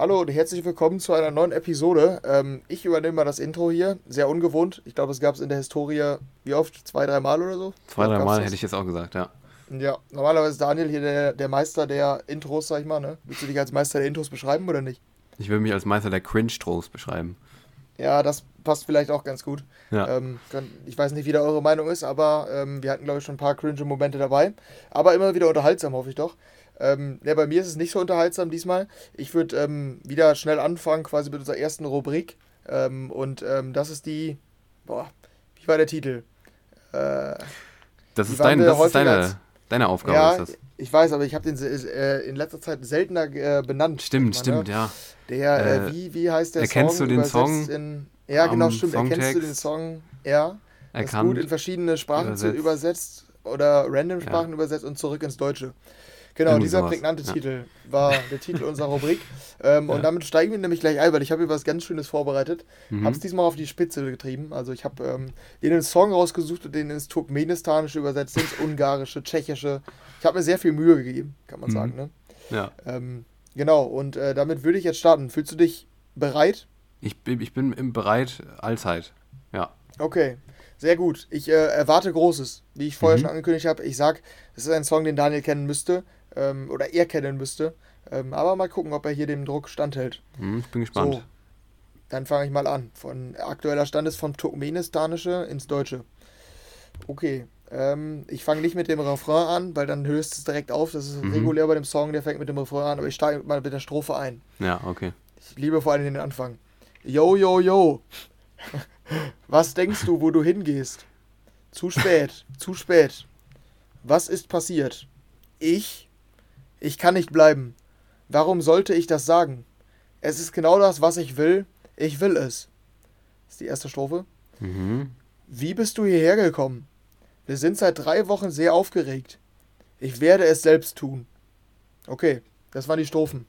Hallo und herzlich willkommen zu einer neuen Episode. Ähm, ich übernehme mal das Intro hier. Sehr ungewohnt. Ich glaube, es gab es in der Historie, wie oft? Zwei, drei Mal oder so? Zwei, drei Mal hätte ich jetzt auch gesagt, ja. Ja, normalerweise ist Daniel hier der, der Meister der Intros, sag ich mal. Ne? Willst du dich als Meister der Intros beschreiben oder nicht? Ich will mich als Meister der Cringe-Tros beschreiben. Ja, das passt vielleicht auch ganz gut. Ja. Ähm, ich weiß nicht, wie da eure Meinung ist, aber ähm, wir hatten, glaube ich, schon ein paar cringe Momente dabei. Aber immer wieder unterhaltsam, hoffe ich doch. Ähm, ja, bei mir ist es nicht so unterhaltsam diesmal. Ich würde ähm, wieder schnell anfangen, quasi mit unserer ersten Rubrik. Ähm, und ähm, das ist die. Boah, wie war der Titel? Äh, das ist, dein, das ist deine, deine Aufgabe. Ja, ist das. ich weiß, aber ich habe den äh, in letzter Zeit seltener äh, benannt. Stimmt, mal, stimmt, ne? ja. Der, äh, wie, wie heißt der erkennst Song? du den Song? In, ja, genau, stimmt. Erkennst du den Song? Ja. Er gut in verschiedene Sprachen übersetzt, übersetzt oder random Sprachen ja. übersetzt und zurück ins Deutsche. Genau, Irgendwie dieser sowas. prägnante ja. Titel war der Titel unserer Rubrik. Ähm, ja. Und damit steigen wir nämlich gleich ein, weil ich habe hier was ganz Schönes vorbereitet. Mhm. Habe es diesmal auf die Spitze getrieben. Also ich habe ähm, den Song rausgesucht und den ins Turkmenistanische übersetzt, ins Ungarische, Tschechische. Ich habe mir sehr viel Mühe gegeben, kann man mhm. sagen. Ne? Ja. Ähm, genau, und äh, damit würde ich jetzt starten. Fühlst du dich bereit? Ich, ich bin bereit allzeit. Ja. Okay. Sehr gut. Ich äh, erwarte Großes. Wie ich vorher mhm. schon angekündigt habe, ich sag, es ist ein Song, den Daniel kennen müsste ähm, oder er kennen müsste. Ähm, aber mal gucken, ob er hier dem Druck standhält. Hm, ich bin gespannt. So, dann fange ich mal an. Von aktueller Stand ist vom Turkmenistanische ins Deutsche. Okay. Ähm, ich fange nicht mit dem Refrain an, weil dann höchst es direkt auf. Das ist mhm. regulär bei dem Song, der fängt mit dem Refrain an, aber ich steige mal mit der Strophe ein. Ja, okay. Ich liebe vor allem den Anfang. Yo, yo, yo. Was denkst du, wo du hingehst? Zu spät, zu spät. Was ist passiert? Ich ich kann nicht bleiben. Warum sollte ich das sagen? Es ist genau das, was ich will. Ich will es. Das ist die erste Strophe. Mhm. Wie bist du hierher gekommen? Wir sind seit drei Wochen sehr aufgeregt. Ich werde es selbst tun. Okay, das waren die Strophen.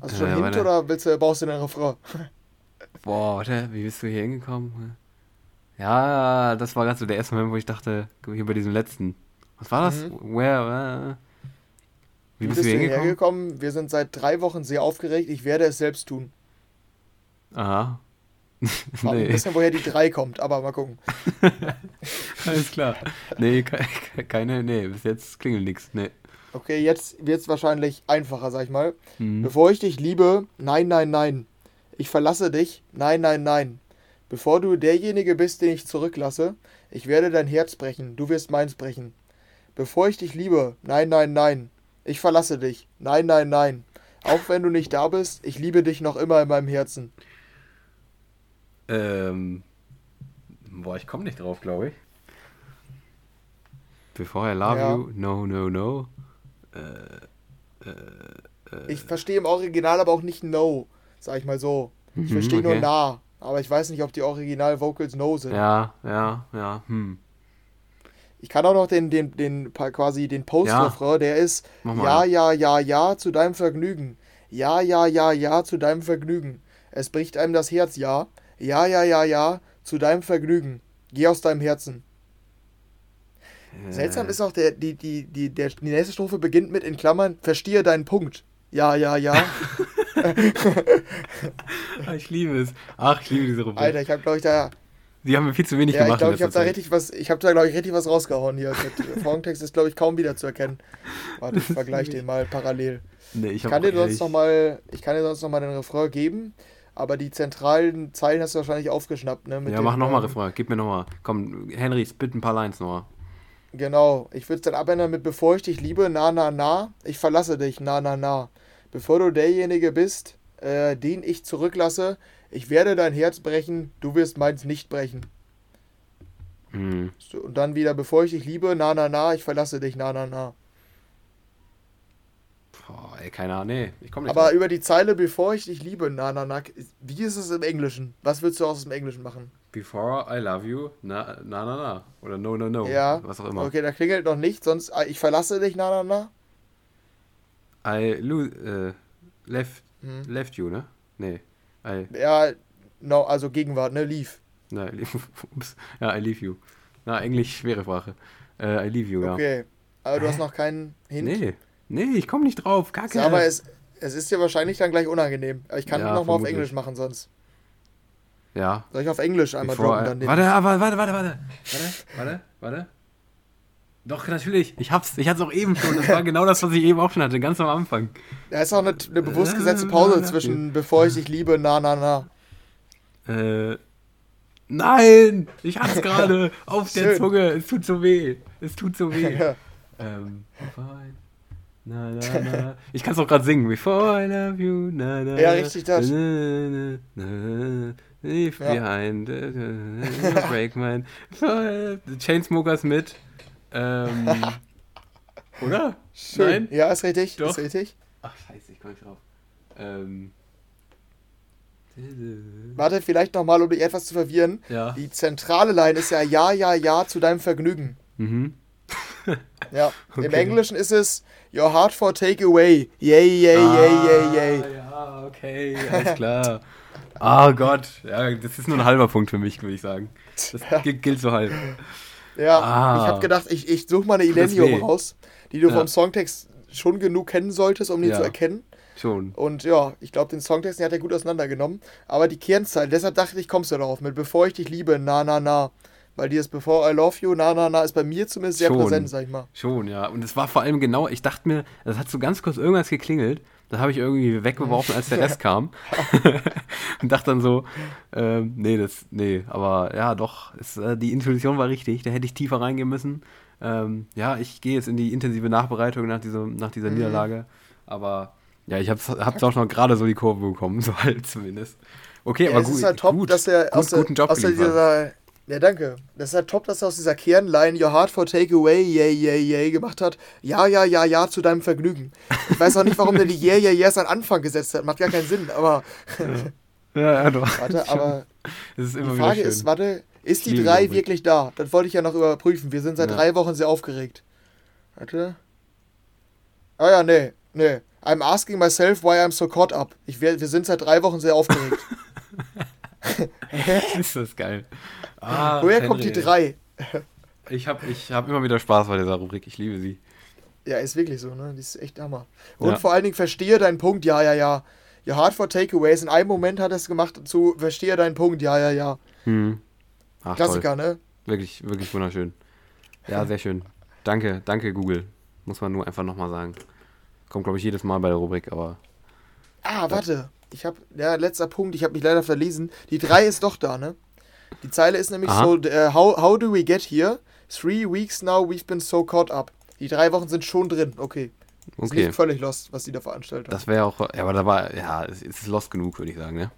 Hast du schon ja, Hint oder willst du, brauchst du den Refrain? Boah, warte, wie bist du hier hingekommen? Ja, das war ganz so der erste Moment, wo ich dachte, hier bei diesem letzten. Was war das? Mhm. Where? Uh, wie bist, bist du hierher gekommen? Wir sind seit drei Wochen sehr aufgeregt. Ich werde es selbst tun. Aha. nee. Ein bisschen, woher die drei kommt, aber mal gucken. Alles klar. Nee, keine, nee, bis jetzt klingelt nichts. Nee. Okay, jetzt wird es wahrscheinlich einfacher, sag ich mal. Mhm. Bevor ich dich liebe, nein, nein, nein. Ich verlasse dich, nein, nein, nein. Bevor du derjenige bist, den ich zurücklasse, ich werde dein Herz brechen, du wirst meins brechen. Bevor ich dich liebe, nein, nein, nein. Ich verlasse dich. Nein, nein, nein. Auch wenn du nicht da bist, ich liebe dich noch immer in meinem Herzen. Ähm. Boah, ich komme nicht drauf, glaube ich. Before I love ja. you, no, no, no. Äh, äh, äh. Ich verstehe im Original aber auch nicht no, sag ich mal so. Ich mhm, verstehe okay. nur nah, aber ich weiß nicht, ob die Original-Vocals no sind. Ja, ja, ja, hm. Ich kann auch noch den, den, den quasi den Post-Refrain, ja. der ist Ja, ja, ja, ja, zu deinem Vergnügen. Ja, ja, ja, ja, zu deinem Vergnügen. Es bricht einem das Herz, ja. Ja, ja, ja, ja, zu deinem Vergnügen. Geh aus deinem Herzen. Äh. Seltsam ist auch, der, die, die, die, der, die nächste Strophe beginnt mit in Klammern, verstehe deinen Punkt. Ja, ja, ja. ich liebe es. Ach, ich liebe diese Rubrik. Alter, ich habe, glaube ich, da die haben wir viel zu wenig ja, gemacht. Ich glaube, ich habe da richtig was, ich habe da glaube ich richtig was rausgehauen hier. Der Songtext ist glaube ich kaum wieder zu erkennen. Warte, ich vergleiche den mal parallel. Nee, ich, ich kann dir sonst noch mal, ich kann dir sonst noch mal den Refrain geben, aber die zentralen Zeilen hast du wahrscheinlich aufgeschnappt, ne? ja, mach noch mal ähm, Refrain, gib mir noch mal. Komm, Henry, spit ein paar Lines noch. Genau, ich würde es dann abändern mit bevor ich dich liebe, na na na, ich verlasse dich, na na na. Bevor du derjenige bist, äh, den ich zurücklasse, ich werde dein Herz brechen, du wirst meins nicht brechen. Mhm. Und dann wieder, bevor ich dich liebe, na, na, na, ich verlasse dich, na, na, na. Boah, ey, keine Ahnung, nee, ich komme nicht Aber drauf. über die Zeile, bevor ich dich liebe, na, na, na, wie ist es im Englischen? Was würdest du aus dem Englischen machen? Before I love you, na, na, na, na. Oder no, no, no. Ja. Was auch immer. Okay, da klingelt noch nicht, sonst, ah, ich verlasse dich, na, na, na. I lose, äh, left, hm. left you, ne? Nee. I ja, no, also Gegenwart, ne? Leave. Na, ups. Ja, I leave you. Na, Englisch, schwere Sprache. Äh, I leave you, ja. Okay. Aber du hast noch keinen Hint? Nee. Nee, ich komme nicht drauf. Keine. Aber es, Es ist dir wahrscheinlich dann gleich unangenehm. Ich kann ja, nochmal auf Englisch machen sonst. Ja. Soll ich auf Englisch einmal Bevor, droppen? Dann warte, warte, warte, warte, warte. Warte, warte, warte. Doch, natürlich. Ich hab's. Ich hatte es auch eben schon. Das war genau das, was ich eben auch schon hatte, ganz am Anfang. Da ist auch eine, eine bewusst gesetzte Pause zwischen bevor ich dich liebe, na, na, na. Äh. Nein! Ich hab's gerade auf der Zunge. Es tut so weh. Es tut so weh. Ähm, na, na, na. Ich kann es auch gerade singen. Before I love you, na, na. Ja, richtig das. Na, na, na, leave ja. behind, uh, break mine. Chainsmokers mit. Ähm, oder? Schön. Nein? Ja, ist richtig. Doch. Ist richtig. Ach, scheiße, ich komme nicht drauf. Ähm. Warte, vielleicht nochmal, um dich etwas zu verwirren. Ja. Die zentrale Line ist ja Ja, ja, ja zu deinem Vergnügen. Mhm. ja, okay. im Englischen ist es Your heart for takeaway. Yay, yay, ah, yay, yay, yay. Ja, okay, alles klar. Ah oh Gott, ja, das ist nur ein halber Punkt für mich, würde ich sagen. Das gilt so halb. Ja, ah, ich habe gedacht, ich, ich suche mal eine Illenium raus, die du ja. vom Songtext schon genug kennen solltest, um ihn ja. zu erkennen. Schon. Und ja, ich glaube, den Songtext den hat er gut auseinandergenommen. Aber die Kernzahl, deshalb dachte ich, kommst du darauf mit Bevor ich dich liebe, na, na, na. Weil dieses Before I Love You, na, na, na, ist bei mir zumindest sehr schon, präsent, sag ich mal. Schon, ja. Und es war vor allem genau, ich dachte mir, das hat so ganz kurz irgendwas geklingelt. Das habe ich irgendwie weggeworfen, als der Rest kam. und dachte dann so, ähm, nee, das, nee, aber ja, doch, es, äh, die Intuition war richtig, da hätte ich tiefer reingehen müssen. Ähm, ja, ich gehe jetzt in die intensive Nachbereitung nach, diesem, nach dieser mhm. Niederlage. Aber ja, ich habe es auch noch gerade so die Kurve bekommen, so halt zumindest. Okay, ja, aber es gut. Es ist halt top, gut, dass er aus, der, guten Job aus dieser ja, danke. Das ist halt top, dass er aus dieser Kernline Your Heart for Takeaway, yay, yay, yay gemacht hat. Ja, ja, ja, ja, zu deinem Vergnügen. Ich weiß auch nicht, warum der die Yeah, yeah, yeahs an Anfang gesetzt hat. Macht gar keinen Sinn, aber. Ja, ja, doch. Warte, aber. Das ist immer die Frage ist, warte, ist die 3 wirklich da? Das wollte ich ja noch überprüfen. Wir sind seit ja. drei Wochen sehr aufgeregt. Warte. Oh ja, nee, nee. I'm asking myself why I'm so caught up. Ich, wir, wir sind seit drei Wochen sehr aufgeregt. ist das geil. Ah, Woher Henry. kommt die 3? ich habe ich hab immer wieder Spaß bei dieser Rubrik. Ich liebe sie. Ja, ist wirklich so, ne? Die ist echt Hammer. Und ja. vor allen Dingen verstehe deinen Punkt, ja, ja, ja. Ja, Hard for Takeaways. In einem Moment hat er es gemacht zu verstehe deinen Punkt, ja, ja, ja. Hm. Ach, Klassiker, toll. ne? Wirklich, wirklich wunderschön. Ja, sehr schön. Danke, danke, Google. Muss man nur einfach nochmal sagen. Kommt, glaube ich, jedes Mal bei der Rubrik, aber. Ah, warte. Ich habe, ja, letzter Punkt, ich habe mich leider verlesen. Die 3 ist doch da, ne? Die Zeile ist nämlich Aha. so: uh, how, how do we get here? Three weeks now we've been so caught up. Die drei Wochen sind schon drin, okay. Ist okay. nicht völlig lost, was die da veranstaltet haben. Das wäre auch, ja, aber da war, ja, es ist lost genug, würde ich sagen, ne?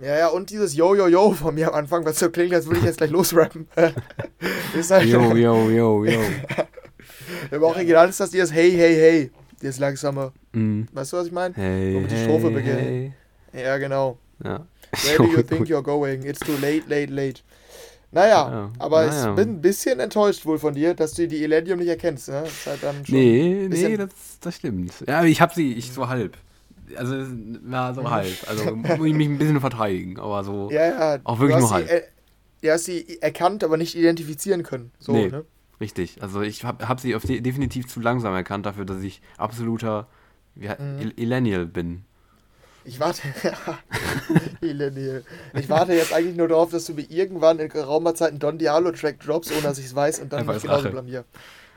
Ja, ja, und dieses Yo, Yo, Yo von mir am Anfang, was so klingt, als würde ich jetzt gleich losrappen. ist halt yo, yo, yo, yo. Im Original ist das dieses Hey, Hey, Hey. Dieses langsame. Mm. Weißt du, was ich meine? Hey, Womit die Strophe beginnt. Hey. Ja, genau. Ja. Where do you think you're going? It's too late, late, late. Naja, ja, aber naja. ich bin ein bisschen enttäuscht wohl von dir, dass du die Elenium nicht erkennst. Ne? Das halt dann schon nee, nee, das, das stimmt. Ja, ich habe sie, ich so halb. Also, ja, so halb. Also, muss ich mich ein bisschen verteidigen, aber so. Ja, ja. Auch wirklich nur halb. Sie, äh, hast sie erkannt, aber nicht identifizieren können. So, nee, ne? Richtig. Also, ich habe hab sie auf de definitiv zu langsam erkannt dafür, dass ich absoluter wie, mhm. Elenial bin. Ich warte. ich warte jetzt eigentlich nur darauf, dass du mir irgendwann in geraumer Zeit einen Don Diablo-Track droppst, ohne dass ich es weiß und dann mich genauso blamier.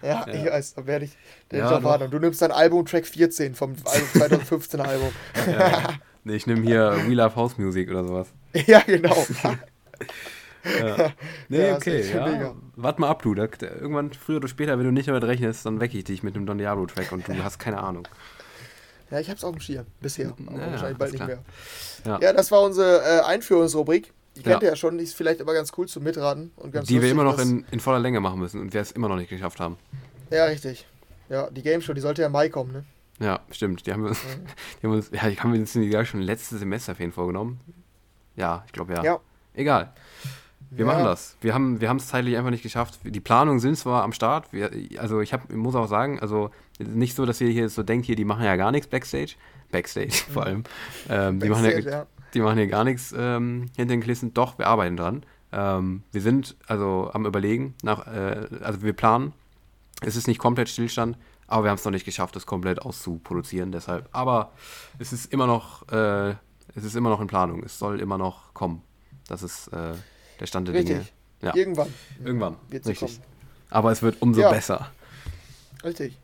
Ja, ja, ich weiß, dann werde ich den ja, erwarten. Und du nimmst dein Album Track 14 vom 2015 Album. Ja. Nee, ich nehme hier We Love House Music oder sowas. Ja, genau. ja. Nee, ja, okay. Ja. Warte mal ab, du. Da, irgendwann, früher oder später, wenn du nicht damit rechnest, dann wecke ich dich mit dem Don Diablo-Track und du hast keine Ahnung. Ja, ich hab's auf dem Schirm. Bisher. Aber ja, wahrscheinlich bald nicht mehr. Ja. ja. das war unsere äh, Einführungsrubrik. Die kennt ihr ja schon, die ist vielleicht aber ganz cool zum Mitraten. Und ganz die lustig, wir immer noch in, in voller Länge machen müssen und wir es immer noch nicht geschafft haben. Ja, richtig. Ja, die Game Show, die sollte ja im Mai kommen, ne? Ja, stimmt. Die haben wir uns, die haben uns, ja, die haben wir uns ja schon letztes Semesterferien vorgenommen. Ja, ich glaube ja. Ja. Egal. Wir ja. machen das. Wir haben wir es zeitlich einfach nicht geschafft. Die Planungen sind zwar am Start. Wir, also ich, hab, ich muss auch sagen, also nicht so, dass ihr hier so denkt, hier, die machen ja gar nichts Backstage. Backstage vor allem. Ähm, Backstage, die, machen ja, ja. die machen hier gar nichts ähm, hinter den Kulissen. Doch, wir arbeiten dran. Ähm, wir sind also am Überlegen, nach, äh, also wir planen. Es ist nicht komplett Stillstand, Aber wir haben es noch nicht geschafft, es komplett auszuproduzieren, deshalb. Aber es ist immer noch, äh, es ist immer noch in Planung. Es soll immer noch kommen. Das ist äh, der Stand der Richtig. Dinge. Ja. Irgendwann. Irgendwann. Wird Richtig. Kommen. Aber es wird umso ja. besser. Richtig.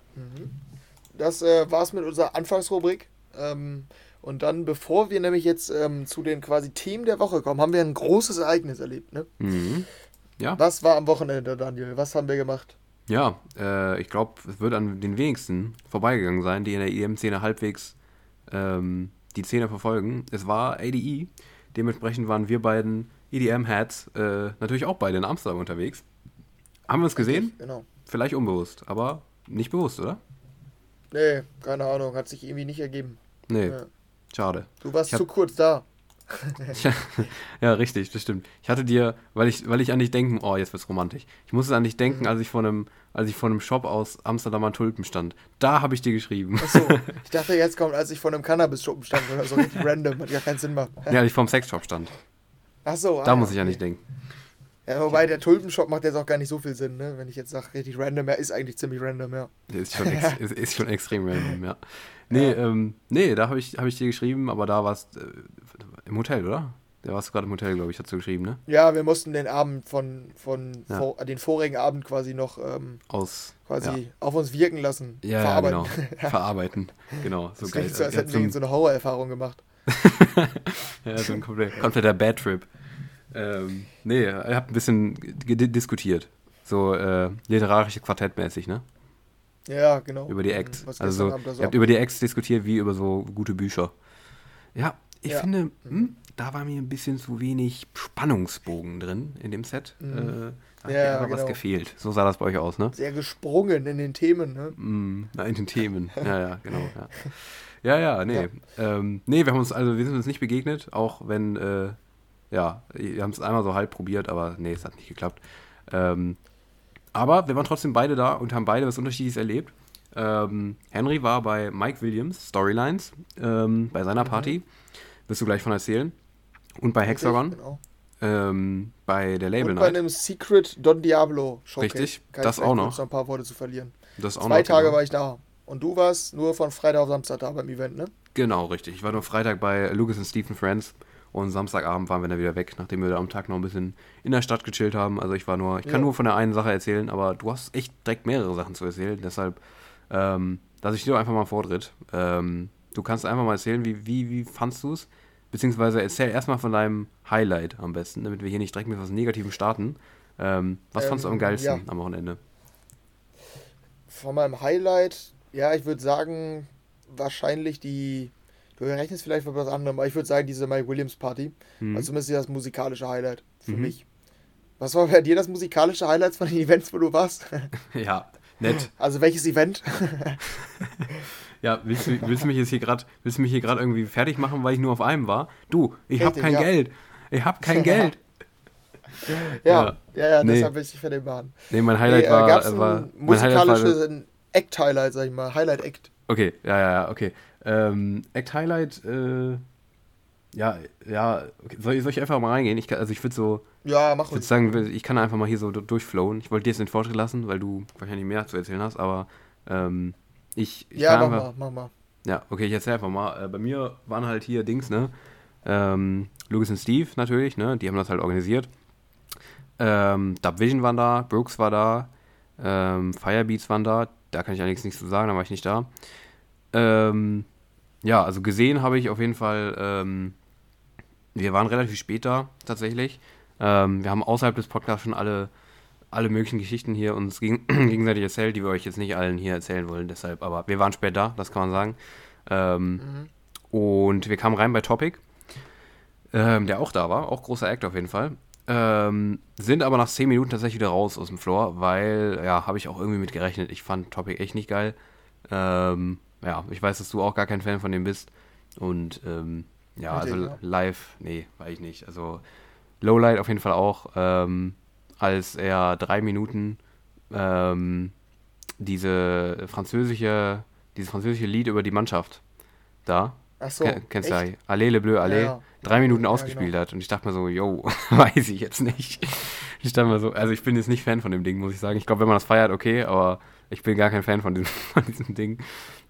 Das äh, war's mit unserer Anfangsrubrik. Ähm, und dann, bevor wir nämlich jetzt ähm, zu den quasi Themen der Woche kommen, haben wir ein großes Ereignis erlebt. Ne? Mhm. Ja. Was war am Wochenende, Daniel? Was haben wir gemacht? Ja, äh, ich glaube, es wird an den wenigsten vorbeigegangen sein, die in der EM-Szene halbwegs ähm, die Szene verfolgen. Es war ADE. Dementsprechend waren wir beiden EDM-Heads äh, natürlich auch beide in Amsterdam unterwegs. Haben wir uns gesehen? Genau. Vielleicht unbewusst, aber nicht bewusst, oder? Nee, keine Ahnung. Hat sich irgendwie nicht ergeben. Nee. Ja. Schade. Du warst hab, zu kurz da. ja, richtig, das stimmt. Ich hatte dir, weil ich, weil ich an dich denken, oh, jetzt wird's romantisch. Ich musste an dich denken, mhm. als ich vor einem, als ich vor einem Shop aus Amsterdamer Tulpen stand. Da habe ich dir geschrieben. Achso, ich dachte, jetzt kommt, als ich vor einem Cannabis-Shop stand oder so random, hat gar keinen Sinn gemacht. Ja, als ich vor einem Sexshop stand. Achso, Da ah, muss ich okay. an dich denken. Ja, wobei der Tulpenshop macht jetzt auch gar nicht so viel Sinn, ne? Wenn ich jetzt sage, richtig random, er ist eigentlich ziemlich random, ja. Ist schon, ex ist, ist schon extrem random, ja. Nee, ja. Ähm, nee, da habe ich, hab ich dir geschrieben, aber da warst äh, im Hotel, oder? Da warst du gerade im Hotel, glaube ich, hast du geschrieben, ne? Ja, wir mussten den Abend von, von ja. vor, den vorigen Abend quasi noch ähm, aus quasi ja. auf uns wirken lassen. Ja, verarbeiten. Genau. verarbeiten. Genau. So das geil. So, als hätten wir so eine Horrorerfahrung gemacht. ja, so ein kompletter Bad Trip. Ähm, nee, ihr habt ein bisschen diskutiert. So äh, literarische Quartettmäßig, ne? Ja, genau. Über die mhm, Acts. Was also, so ihr habt über die Acts diskutiert wie über so gute Bücher. Ja, ich ja. finde, mhm. hm, da war mir ein bisschen zu wenig Spannungsbogen drin in dem Set. Mhm. Äh, da ja, hat mir genau. was gefehlt. So sah das bei euch aus, ne? Sehr gesprungen in den Themen, ne? Mm, na, in den Themen. ja, ja, genau. Ja, ja, ja nee. Ja. Ähm, nee, wir haben uns, also wir sind uns nicht begegnet, auch wenn äh, ja, wir haben es einmal so halb probiert, aber nee, es hat nicht geklappt. Ähm, aber wir waren trotzdem beide da und haben beide was Unterschiedliches erlebt. Ähm, Henry war bei Mike Williams, Storylines, ähm, bei seiner mhm. Party. Wirst du gleich von erzählen. Und bei Hexagon. Genau. Ähm, bei der Label Und bei einem Secret Don Diablo Showcase. Richtig, Kann das auch noch. noch ein paar Worte zu verlieren. Das auch Zwei noch, Tage genau. war ich da. Und du warst nur von Freitag auf Samstag da beim Event, ne? Genau, richtig. Ich war nur Freitag bei Lucas und Stephen Friends. Und Samstagabend waren wir dann wieder weg, nachdem wir da am Tag noch ein bisschen in der Stadt gechillt haben. Also ich war nur, ich kann ja. nur von der einen Sache erzählen, aber du hast echt direkt mehrere Sachen zu erzählen. Deshalb ähm, lasse ich dir einfach mal Vortritt. Ähm, du kannst einfach mal erzählen, wie, wie, wie fandst du es? Beziehungsweise erzähl erstmal von deinem Highlight am besten, damit wir hier nicht direkt mit was Negativem starten. Ähm, was ähm, fandst du am geilsten ja. am Wochenende? Von meinem Highlight, ja, ich würde sagen, wahrscheinlich die Du rechnest vielleicht mit was anderem, aber ich würde sagen, diese Mike Williams Party. Mhm. Also zumindest das musikalische Highlight für mhm. mich. Was war bei dir das musikalische Highlight von den Events, wo du warst? ja, nett. Also welches Event? ja, willst du, willst du mich jetzt hier gerade, willst du mich hier gerade irgendwie fertig machen, weil ich nur auf einem war? Du, ich habe kein ja. Geld. Ich habe kein Geld. ja, ja, ja, nee. deshalb will ich dich fertig machen. Nee, mein Highlight nee, äh, war, war musikalisches Act-Highlight, sag ich mal. Highlight-Act. Okay, ja, ja, ja, okay. Ähm, Act Highlight, äh, ja, ja, okay. soll, soll, ich einfach mal reingehen? Ich kann, also ich würde so. Ja, mach Ich würde sagen, ich kann einfach mal hier so durchflowen. Ich wollte dir jetzt den Vortritt lassen, weil du wahrscheinlich mehr zu erzählen hast, aber ähm, ich, ich. Ja, mach einfach, mal, mach mal. Ja, okay, ich erzähl einfach mal. Äh, bei mir waren halt hier Dings, ne? Ähm, Lucas und Steve natürlich, ne? Die haben das halt organisiert. Ähm, Dub Vision waren da, Brooks war da, ähm, Firebeats waren da. Da kann ich eigentlich nichts zu sagen, da war ich nicht da. Ähm, ja, also gesehen habe ich auf jeden Fall, ähm, wir waren relativ spät da tatsächlich. Ähm, wir haben außerhalb des Podcasts schon alle, alle möglichen Geschichten hier uns geg gegenseitig erzählt, die wir euch jetzt nicht allen hier erzählen wollen, deshalb, aber wir waren spät da, das kann man sagen. Ähm, mhm. Und wir kamen rein bei Topic, ähm, der auch da war, auch großer Act auf jeden Fall. Ähm, sind aber nach 10 Minuten tatsächlich wieder raus aus dem Floor, weil, ja, habe ich auch irgendwie mit gerechnet. Ich fand Topic echt nicht geil. Ähm, ja, ich weiß, dass du auch gar kein Fan von dem bist. Und ähm, ja, also live, nee, weiß ich nicht. Also Lowlight auf jeden Fall auch, ähm, als er drei Minuten ähm, diese französische, dieses französische Lied über die Mannschaft da, Ach so, kennst du ja, Allez le Bleu, Allez, ja, drei Minuten ja, ausgespielt genau. hat. Und ich dachte mir so, yo, weiß ich jetzt nicht. Ich dachte mir so, also ich bin jetzt nicht Fan von dem Ding, muss ich sagen. Ich glaube, wenn man das feiert, okay, aber Ich bin gar kein Fan von diesem, von diesem Ding.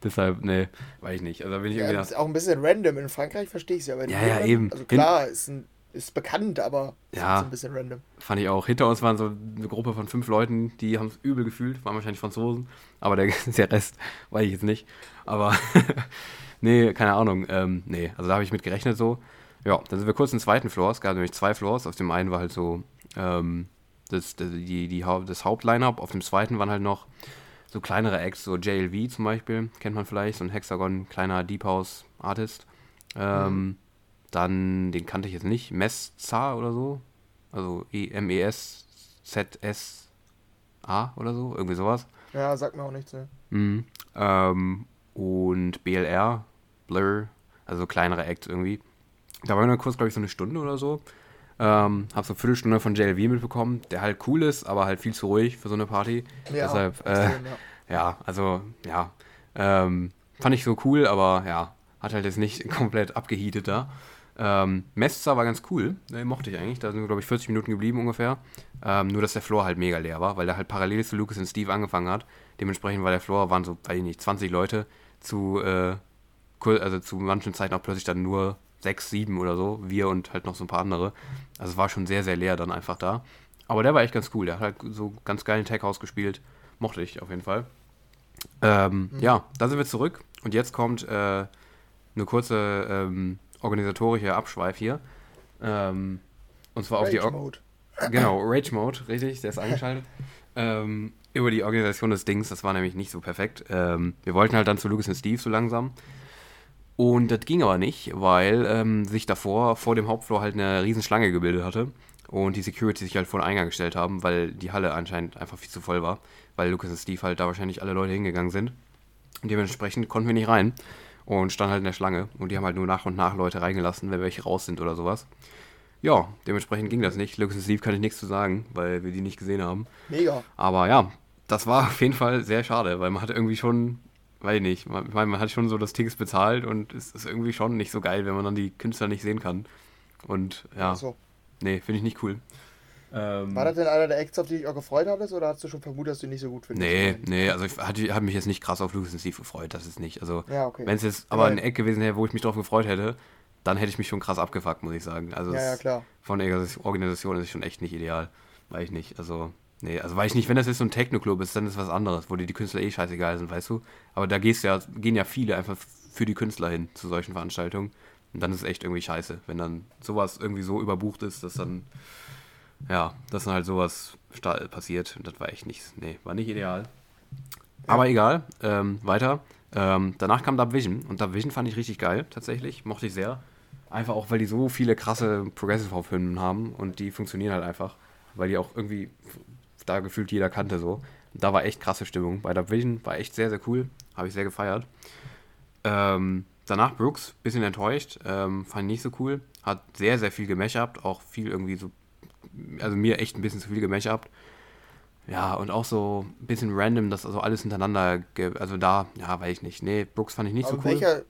Deshalb, nee, weiß ich nicht. Also bin ich ja, irgendwie. Das ist auch ein bisschen random. In Frankreich verstehe ich es ja, aber ja, ja, eben. Also klar, ist, ein, ist bekannt, aber ja, ist ein bisschen random. Fand ich auch. Hinter uns waren so eine Gruppe von fünf Leuten, die haben es übel gefühlt, waren wahrscheinlich Franzosen, aber der, der Rest weiß ich jetzt nicht. Aber nee, keine Ahnung. Ähm, nee, also da habe ich mit gerechnet so. Ja, dann sind wir kurz im zweiten Floor. Es gab nämlich zwei Floors. Auf dem einen war halt so ähm, das, die, die, das Hauptline-Up. Auf dem zweiten waren halt noch so kleinere Acts, so JLV zum Beispiel, kennt man vielleicht, so ein Hexagon, kleiner Deep House Artist. Ähm, mhm. Dann, den kannte ich jetzt nicht, Messa oder so. Also E-M-E-S-Z-S-A oder so, irgendwie sowas. Ja, sagt mir auch nichts, ne? Mhm. Ähm, und BLR, Blur, also kleinere Acts irgendwie. Da war nur kurz, glaube ich, so eine Stunde oder so. Ähm, hab so eine Viertelstunde von JLV mitbekommen, der halt cool ist, aber halt viel zu ruhig für so eine Party. Ja, Deshalb, äh, ja. ja. also, ja. Ähm, fand ich so cool, aber ja, hat halt jetzt nicht komplett abgeheatet da. Ähm, Messer war ganz cool, den mochte ich eigentlich. Da sind wir, glaube ich, 40 Minuten geblieben ungefähr. Ähm, nur, dass der Floor halt mega leer war, weil der halt parallel zu Lucas und Steve angefangen hat. Dementsprechend war der Floor, waren so, weiß ich nicht, 20 Leute zu, äh, also zu manchen Zeiten auch plötzlich dann nur sechs, sieben oder so. Wir und halt noch so ein paar andere. Also es war schon sehr, sehr leer dann einfach da. Aber der war echt ganz cool. Der hat halt so ganz geilen Tech House gespielt. Mochte ich auf jeden Fall. Ähm, mhm. Ja, da sind wir zurück. Und jetzt kommt äh, eine kurze ähm, organisatorische Abschweif hier. Ähm, und zwar Rage auf die. Mode. Genau, Rage Mode, richtig, der ist angeschaltet. ähm, über die Organisation des Dings, das war nämlich nicht so perfekt. Ähm, wir wollten halt dann zu Lucas und Steve so langsam. Und das ging aber nicht, weil ähm, sich davor vor dem Hauptfloor halt eine Riesenschlange gebildet hatte und die Security sich halt vor den Eingang gestellt haben, weil die Halle anscheinend einfach viel zu voll war, weil Lucas und Steve halt da wahrscheinlich alle Leute hingegangen sind. Und dementsprechend konnten wir nicht rein und standen halt in der Schlange und die haben halt nur nach und nach Leute reingelassen, wenn welche raus sind oder sowas. Ja, dementsprechend ging das nicht. Lucas und Steve kann ich nichts zu sagen, weil wir die nicht gesehen haben. Mega. Aber ja, das war auf jeden Fall sehr schade, weil man hatte irgendwie schon weiß ich nicht, man, man, man hat schon so das Tickets bezahlt und es ist irgendwie schon nicht so geil, wenn man dann die Künstler nicht sehen kann. Und ja, so. nee, finde ich nicht cool. Ähm, War das denn einer der Acts, auf die dich auch gefreut hattest, oder hast du schon vermutet, dass du nicht so gut findest? Nee, nee, also ich habe mich jetzt nicht krass auf Lucas Steve gefreut, das ist nicht. Also, ja, okay. wenn es jetzt aber ein Eck gewesen wäre, wo ich mich drauf gefreut hätte, dann hätte ich mich schon krass abgefuckt, muss ich sagen. Also, ja, ja, klar. Von der Organisation ist es schon echt nicht ideal. Weiß ich nicht. Also, Nee, also weiß ich nicht, wenn das jetzt so ein Techno-Club ist, dann ist was anderes, wo dir die Künstler eh scheißegal sind, weißt du? Aber da gehst ja, gehen ja viele einfach für die Künstler hin zu solchen Veranstaltungen. Und dann ist es echt irgendwie scheiße, wenn dann sowas irgendwie so überbucht ist, dass dann, ja, dass dann halt sowas passiert. Und das war echt nichts. Nee, war nicht ideal. Aber egal, ähm, weiter. Ähm, danach kam Dub Vision und Dub Vision fand ich richtig geil, tatsächlich. Mochte ich sehr. Einfach auch, weil die so viele krasse Progressive-Haufen haben und die funktionieren halt einfach. Weil die auch irgendwie da gefühlt jeder kannte so. Da war echt krasse Stimmung. Bei der Vision war echt sehr, sehr cool. Habe ich sehr gefeiert. Ähm, danach Brooks, bisschen enttäuscht. Ähm, fand ich nicht so cool. Hat sehr, sehr viel gemashupt. Auch viel irgendwie so. Also mir echt ein bisschen zu viel gemashupt. Ja, und auch so ein bisschen random, dass also alles hintereinander. Also da, ja, weiß ich nicht. Nee, Brooks fand ich nicht Aber so cool. Welcher,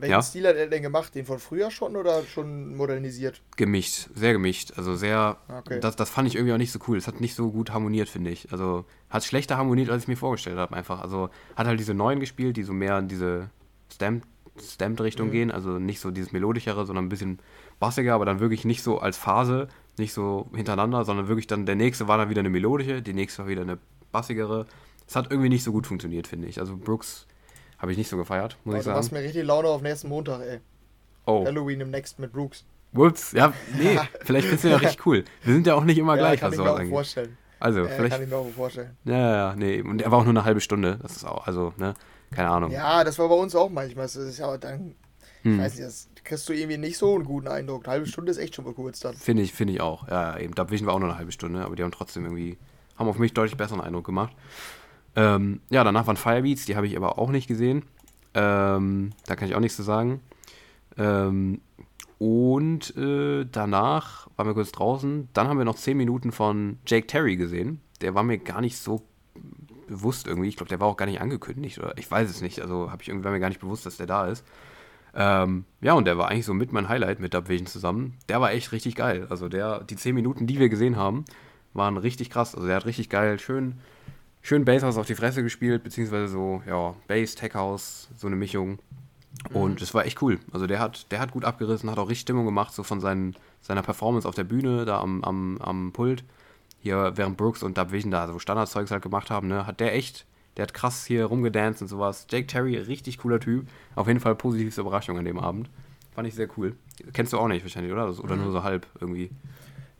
welchen ja? Stil hat er denn gemacht? Den von früher schon oder schon modernisiert? Gemischt, sehr gemischt. Also sehr. Okay. Das, das fand ich irgendwie auch nicht so cool. Es hat nicht so gut harmoniert, finde ich. Also hat schlechter harmoniert, als ich mir vorgestellt habe, einfach. Also hat halt diese neuen gespielt, die so mehr in diese Stamped-Richtung mhm. gehen. Also nicht so dieses melodischere, sondern ein bisschen bassiger, aber dann wirklich nicht so als Phase, nicht so hintereinander, sondern wirklich dann der nächste war dann wieder eine melodische, die nächste war wieder eine bassigere. Es hat irgendwie nicht so gut funktioniert, finde ich. Also Brooks habe ich nicht so gefeiert, muss Aber ich sagen. Du machst mir richtig Laune auf nächsten Montag, ey. Oh. Halloween im Next mit Brooks. Whoops, ja, nee, vielleicht findest du ja richtig cool. Wir sind ja auch nicht immer ja, gleich, kann was ich mir auch vorstellen. Also, ja, vielleicht. Kann ich mir auch vorstellen. Ja, ja, nee. Und er war auch nur eine halbe Stunde. Das ist auch, also, ne, keine Ahnung. Ja, das war bei uns auch manchmal. Das ist ja dann, hm. ich weiß nicht, das kriegst du irgendwie nicht so einen guten Eindruck. Eine halbe Stunde ist echt schon mal kurz dann. Finde ich, finde ich auch. Ja, eben. Da wissen wir auch nur eine halbe Stunde, aber die haben trotzdem irgendwie, haben auf mich deutlich besseren Eindruck gemacht. Ähm, ja, danach waren Firebeats, die habe ich aber auch nicht gesehen. Ähm, da kann ich auch nichts zu sagen. Ähm, und äh, danach waren wir kurz draußen. Dann haben wir noch 10 Minuten von Jake Terry gesehen. Der war mir gar nicht so bewusst irgendwie. Ich glaube, der war auch gar nicht angekündigt. Oder ich weiß es nicht. Also habe ich irgendwie war mir gar nicht bewusst, dass der da ist. Ähm, ja, und der war eigentlich so mit mein Highlight mit Dubvision zusammen. Der war echt richtig geil. Also der, die 10 Minuten, die wir gesehen haben, waren richtig krass. Also der hat richtig geil, schön schön Basshouse auf die Fresse gespielt, beziehungsweise so, ja, Bass, Tech House, so eine Mischung. Und mhm. das war echt cool. Also der hat, der hat gut abgerissen, hat auch richtig Stimmung gemacht, so von seinen, seiner Performance auf der Bühne, da am, am, am Pult. Hier, während Brooks und Dub Vision da so Standardzeugs halt gemacht haben, ne, hat der echt, der hat krass hier rumgedanced und sowas. Jake Terry, richtig cooler Typ. Auf jeden Fall positivste Überraschung an dem Abend. Fand ich sehr cool. Kennst du auch nicht wahrscheinlich, oder? Oder mhm. nur so halb irgendwie.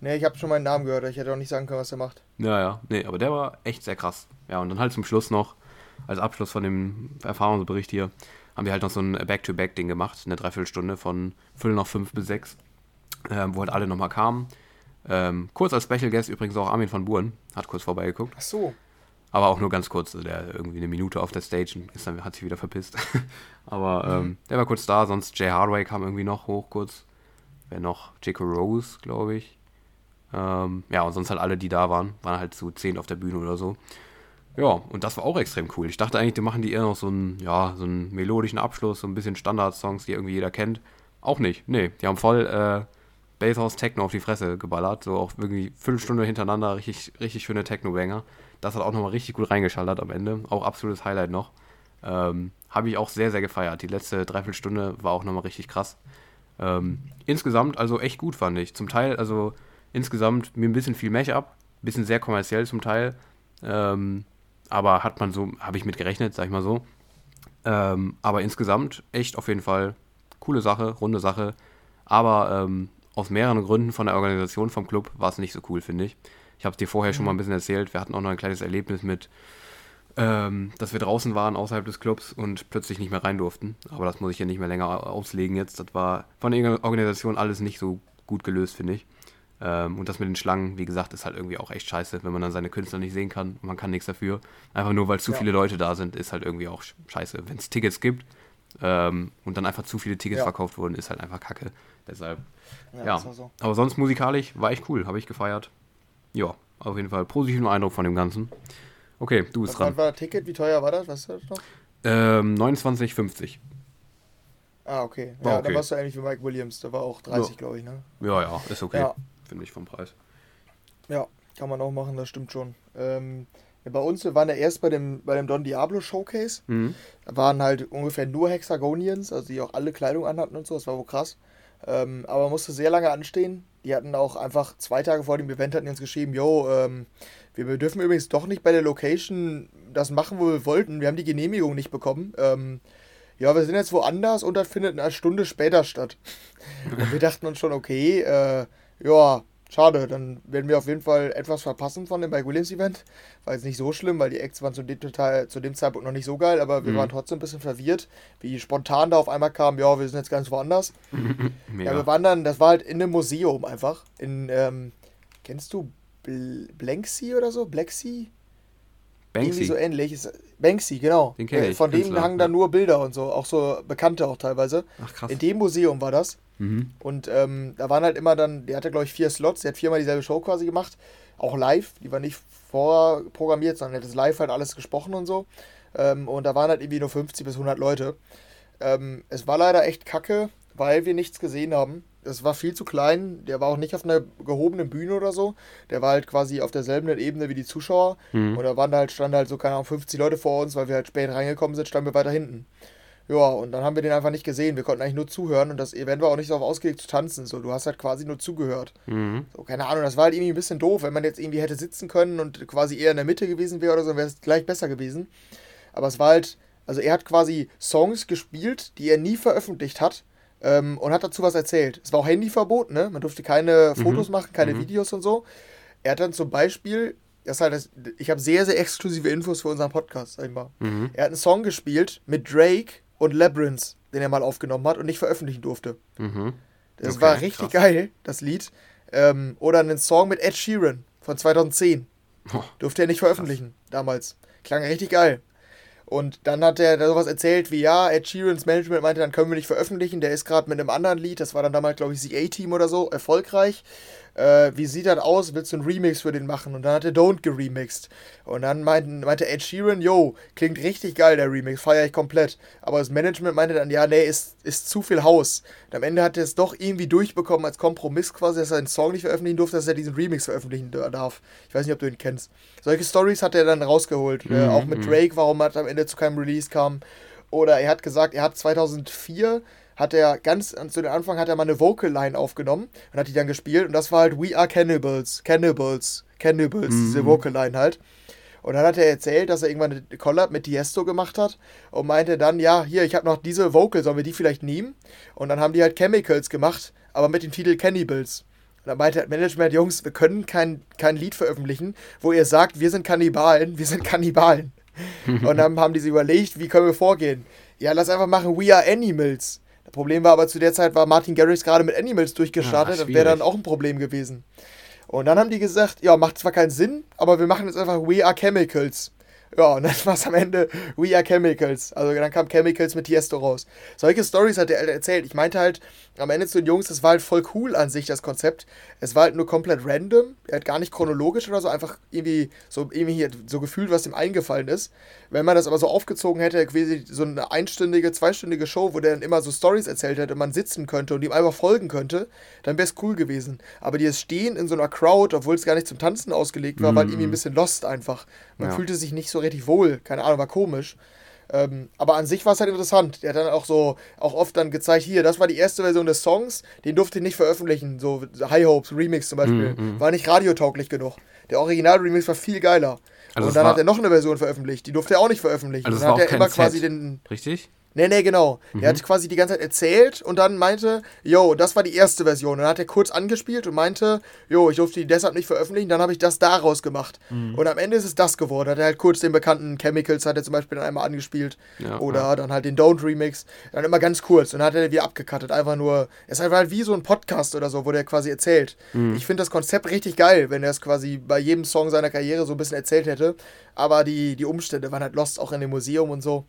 Nee, ich habe schon meinen Namen gehört, ich hätte auch nicht sagen können, was er macht. Ja, ja, nee, aber der war echt sehr krass. Ja, und dann halt zum Schluss noch, als Abschluss von dem Erfahrungsbericht hier, haben wir halt noch so ein Back-to-Back-Ding gemacht, eine Dreiviertelstunde von Viertel nach fünf bis sechs, ähm, wo halt alle nochmal kamen. Ähm, kurz als Special Guest übrigens auch Armin von Buren, hat kurz vorbeigeguckt. Ach so. Aber auch nur ganz kurz, also der irgendwie eine Minute auf der Stage und ist dann, hat sich wieder verpisst. Aber mhm. ähm, der war kurz da, sonst Jay Hardway kam irgendwie noch hoch kurz. Wer noch? Jaco Rose, glaube ich. Ähm, ja, und sonst halt alle, die da waren, waren halt zu zehn auf der Bühne oder so. Ja, und das war auch extrem cool. Ich dachte eigentlich, die machen die eher noch so einen, ja, so einen melodischen Abschluss, so ein bisschen Standard-Songs, die irgendwie jeder kennt. Auch nicht. Nee, die haben voll äh, Basshouse Techno auf die Fresse geballert. So auch irgendwie fünf Stunden hintereinander richtig, richtig schöne Techno-Banger. Das hat auch nochmal richtig gut reingeschallert am Ende. Auch absolutes Highlight noch. Ähm, Habe ich auch sehr, sehr gefeiert. Die letzte Dreiviertelstunde war auch nochmal richtig krass. Ähm, insgesamt also echt gut, fand ich. Zum Teil, also insgesamt mir ein bisschen viel Mech-up. Bisschen sehr kommerziell zum Teil. Ähm, aber hat man so, habe ich mit gerechnet, sag ich mal so. Ähm, aber insgesamt echt auf jeden Fall coole Sache, runde Sache. Aber ähm, aus mehreren Gründen von der Organisation vom Club war es nicht so cool, finde ich. Ich habe es dir vorher mhm. schon mal ein bisschen erzählt. Wir hatten auch noch ein kleines Erlebnis mit, ähm, dass wir draußen waren außerhalb des Clubs und plötzlich nicht mehr rein durften. Aber das muss ich ja nicht mehr länger auslegen jetzt. Das war von der Organisation alles nicht so gut gelöst, finde ich. Ähm, und das mit den Schlangen, wie gesagt, ist halt irgendwie auch echt scheiße, wenn man dann seine Künstler nicht sehen kann und man kann nichts dafür. Einfach nur, weil zu ja. viele Leute da sind, ist halt irgendwie auch scheiße. Wenn es Tickets gibt ähm, und dann einfach zu viele Tickets ja. verkauft wurden, ist halt einfach kacke. Deshalb, ja. ja. So. Aber sonst musikalisch war echt cool, habe ich gefeiert. Ja, auf jeden Fall positiven Eindruck von dem Ganzen. Okay, du bist Was dran. Was war das Ticket? Wie teuer war das? Weißt du das noch? Ähm, 29,50. Ah, okay. War ja, okay. dann warst du eigentlich wie Mike Williams. Da war auch 30, ja. glaube ich, ne? Ja, ja, ist okay. Ja finde ich, vom Preis. Ja, kann man auch machen, das stimmt schon. Ähm, ja, bei uns, wir waren ja erst bei dem, bei dem Don Diablo Showcase. Mhm. Da waren halt ungefähr nur Hexagonians, also die auch alle Kleidung anhatten und so, das war wohl krass. Ähm, aber man musste sehr lange anstehen. Die hatten auch einfach zwei Tage vor dem Event hatten uns geschrieben, yo, ähm, wir dürfen übrigens doch nicht bei der Location das machen, wo wir wollten. Wir haben die Genehmigung nicht bekommen. Ähm, ja, wir sind jetzt woanders und das findet eine Stunde später statt. Und wir dachten uns schon, okay, äh, ja, schade, dann werden wir auf jeden Fall etwas verpassen von dem Mike Williams Event. War jetzt nicht so schlimm, weil die Acts waren zu dem, Teil, zu dem Zeitpunkt noch nicht so geil, aber wir mhm. waren trotzdem ein bisschen verwirrt, wie spontan da auf einmal kam, ja, wir sind jetzt ganz woanders. ja, wir waren dann, das war halt in einem Museum einfach. In, ähm, kennst du Bl Blanksea oder so? Blacksea? Banksy. Irgendwie so ähnlich. Banksy, genau. Den kenne ich. Von denen hangen ja. dann nur Bilder und so, auch so bekannte auch teilweise. Ach krass. In dem Museum war das. Mhm. Und ähm, da waren halt immer dann, der hatte glaube ich vier Slots, der hat viermal dieselbe Show quasi gemacht. Auch live, die war nicht vorprogrammiert, sondern er hat das live halt alles gesprochen und so. Ähm, und da waren halt irgendwie nur 50 bis 100 Leute. Ähm, es war leider echt kacke, weil wir nichts gesehen haben. Es war viel zu klein. Der war auch nicht auf einer gehobenen Bühne oder so. Der war halt quasi auf derselben Ebene wie die Zuschauer. Mhm. Und da waren halt, standen halt so, keine Ahnung, 50 Leute vor uns, weil wir halt spät reingekommen sind, standen wir weiter hinten. Ja, und dann haben wir den einfach nicht gesehen. Wir konnten eigentlich nur zuhören und das Event war auch nicht darauf ausgelegt zu tanzen. So, du hast halt quasi nur zugehört. Mhm. So, keine Ahnung, das war halt irgendwie ein bisschen doof, wenn man jetzt irgendwie hätte sitzen können und quasi eher in der Mitte gewesen wäre oder so, wäre es gleich besser gewesen. Aber es war halt, also er hat quasi Songs gespielt, die er nie veröffentlicht hat ähm, und hat dazu was erzählt. Es war auch Handyverbot, ne? Man durfte keine mhm. Fotos machen, keine mhm. Videos und so. Er hat dann zum Beispiel, das halt ich habe sehr, sehr exklusive Infos für unseren Podcast, sag ich mal. Mhm. Er hat einen Song gespielt mit Drake und Labyrinth, den er mal aufgenommen hat und nicht veröffentlichen durfte. Mhm. Das okay, war richtig krass. geil, das Lied. Ähm, oder einen Song mit Ed Sheeran von 2010. Oh, durfte er nicht veröffentlichen krass. damals. Klang richtig geil. Und dann hat er da sowas erzählt wie, ja, Ed Sheerans Management meinte, dann können wir nicht veröffentlichen, der ist gerade mit einem anderen Lied, das war dann damals, glaube ich, The A-Team oder so, erfolgreich. Äh, wie sieht das aus? Willst du einen Remix für den machen? Und dann hat er Don't geremixed. Und dann meinte, meinte Ed Sheeran, yo, klingt richtig geil, der Remix, feiere ich komplett. Aber das Management meinte dann, ja, nee, ist, ist zu viel Haus. Und am Ende hat er es doch irgendwie durchbekommen als Kompromiss quasi, dass er einen Song nicht veröffentlichen durfte, dass er diesen Remix veröffentlichen darf. Ich weiß nicht, ob du ihn kennst. Solche Stories hat er dann rausgeholt. Mhm, äh, auch mit mhm. Drake, warum er am Ende zu keinem Release kam. Oder er hat gesagt, er hat 2004 hat er ganz zu den Anfang hat er mal eine Vocal Line aufgenommen und hat die dann gespielt und das war halt We Are Cannibals, Cannibals, Cannibals, mhm. diese Vocal Line halt. Und dann hat er erzählt, dass er irgendwann eine Collab mit Tiesto gemacht hat und meinte dann, ja, hier, ich habe noch diese Vocal, sollen wir die vielleicht nehmen? Und dann haben die halt Chemicals gemacht, aber mit dem Titel Cannibals. Und dann meinte das Management, Jungs, wir können kein, kein Lied veröffentlichen, wo ihr sagt, wir sind Kannibalen, wir sind Kannibalen. und dann haben die sich überlegt, wie können wir vorgehen? Ja, lass einfach machen We Are Animals. Problem war aber zu der Zeit war Martin Garrix gerade mit Animals durchgestartet, ja, das wäre dann auch ein Problem gewesen. Und dann haben die gesagt, ja, macht zwar keinen Sinn, aber wir machen jetzt einfach We Are Chemicals. Ja, und dann war es am Ende We Are Chemicals. Also dann kam Chemicals mit Tiesto raus. Solche Stories hat er erzählt. Ich meinte halt am Ende zu den Jungs, das war halt voll cool an sich, das Konzept. Es war halt nur komplett random. Er hat gar nicht chronologisch oder so, einfach irgendwie so, irgendwie so gefühlt, was ihm eingefallen ist. Wenn man das aber so aufgezogen hätte, quasi so eine einstündige, zweistündige Show, wo der dann immer so Stories erzählt hätte und man sitzen könnte und ihm einfach folgen könnte, dann wäre es cool gewesen. Aber dieses Stehen in so einer Crowd, obwohl es gar nicht zum Tanzen ausgelegt war, mm. war halt irgendwie ein bisschen lost einfach. Man ja. fühlte sich nicht so richtig wohl. Keine Ahnung, war komisch. Ähm, aber an sich war es halt interessant. Der hat dann auch so, auch oft dann gezeigt, hier, das war die erste Version des Songs, den durfte ich nicht veröffentlichen. So High Hopes Remix zum Beispiel. Mm, mm. War nicht radiotauglich genug. Der Original-Remix war viel geiler. Also und dann hat er noch eine Version veröffentlicht, die durfte er auch nicht veröffentlichen. Also dann hat er immer quasi den. Richtig? Nee, nee, genau. Mhm. Er hat quasi die ganze Zeit erzählt und dann meinte, yo, das war die erste Version. Und dann hat er kurz angespielt und meinte, yo, ich durfte die deshalb nicht veröffentlichen, dann habe ich das daraus gemacht. Mhm. Und am Ende ist es das geworden. Hat er halt kurz den bekannten Chemicals, hat er zum Beispiel dann einmal angespielt. Ja, oder ja. dann halt den Don't Remix. Dann immer ganz kurz. Und dann hat er wieder abgekattet. Einfach nur, es ist halt wie so ein Podcast oder so, wo der quasi erzählt. Mhm. Ich finde das Konzept richtig geil, wenn er es quasi bei jedem Song seiner Karriere so ein bisschen erzählt hätte. Aber die, die Umstände waren halt lost, auch in dem Museum und so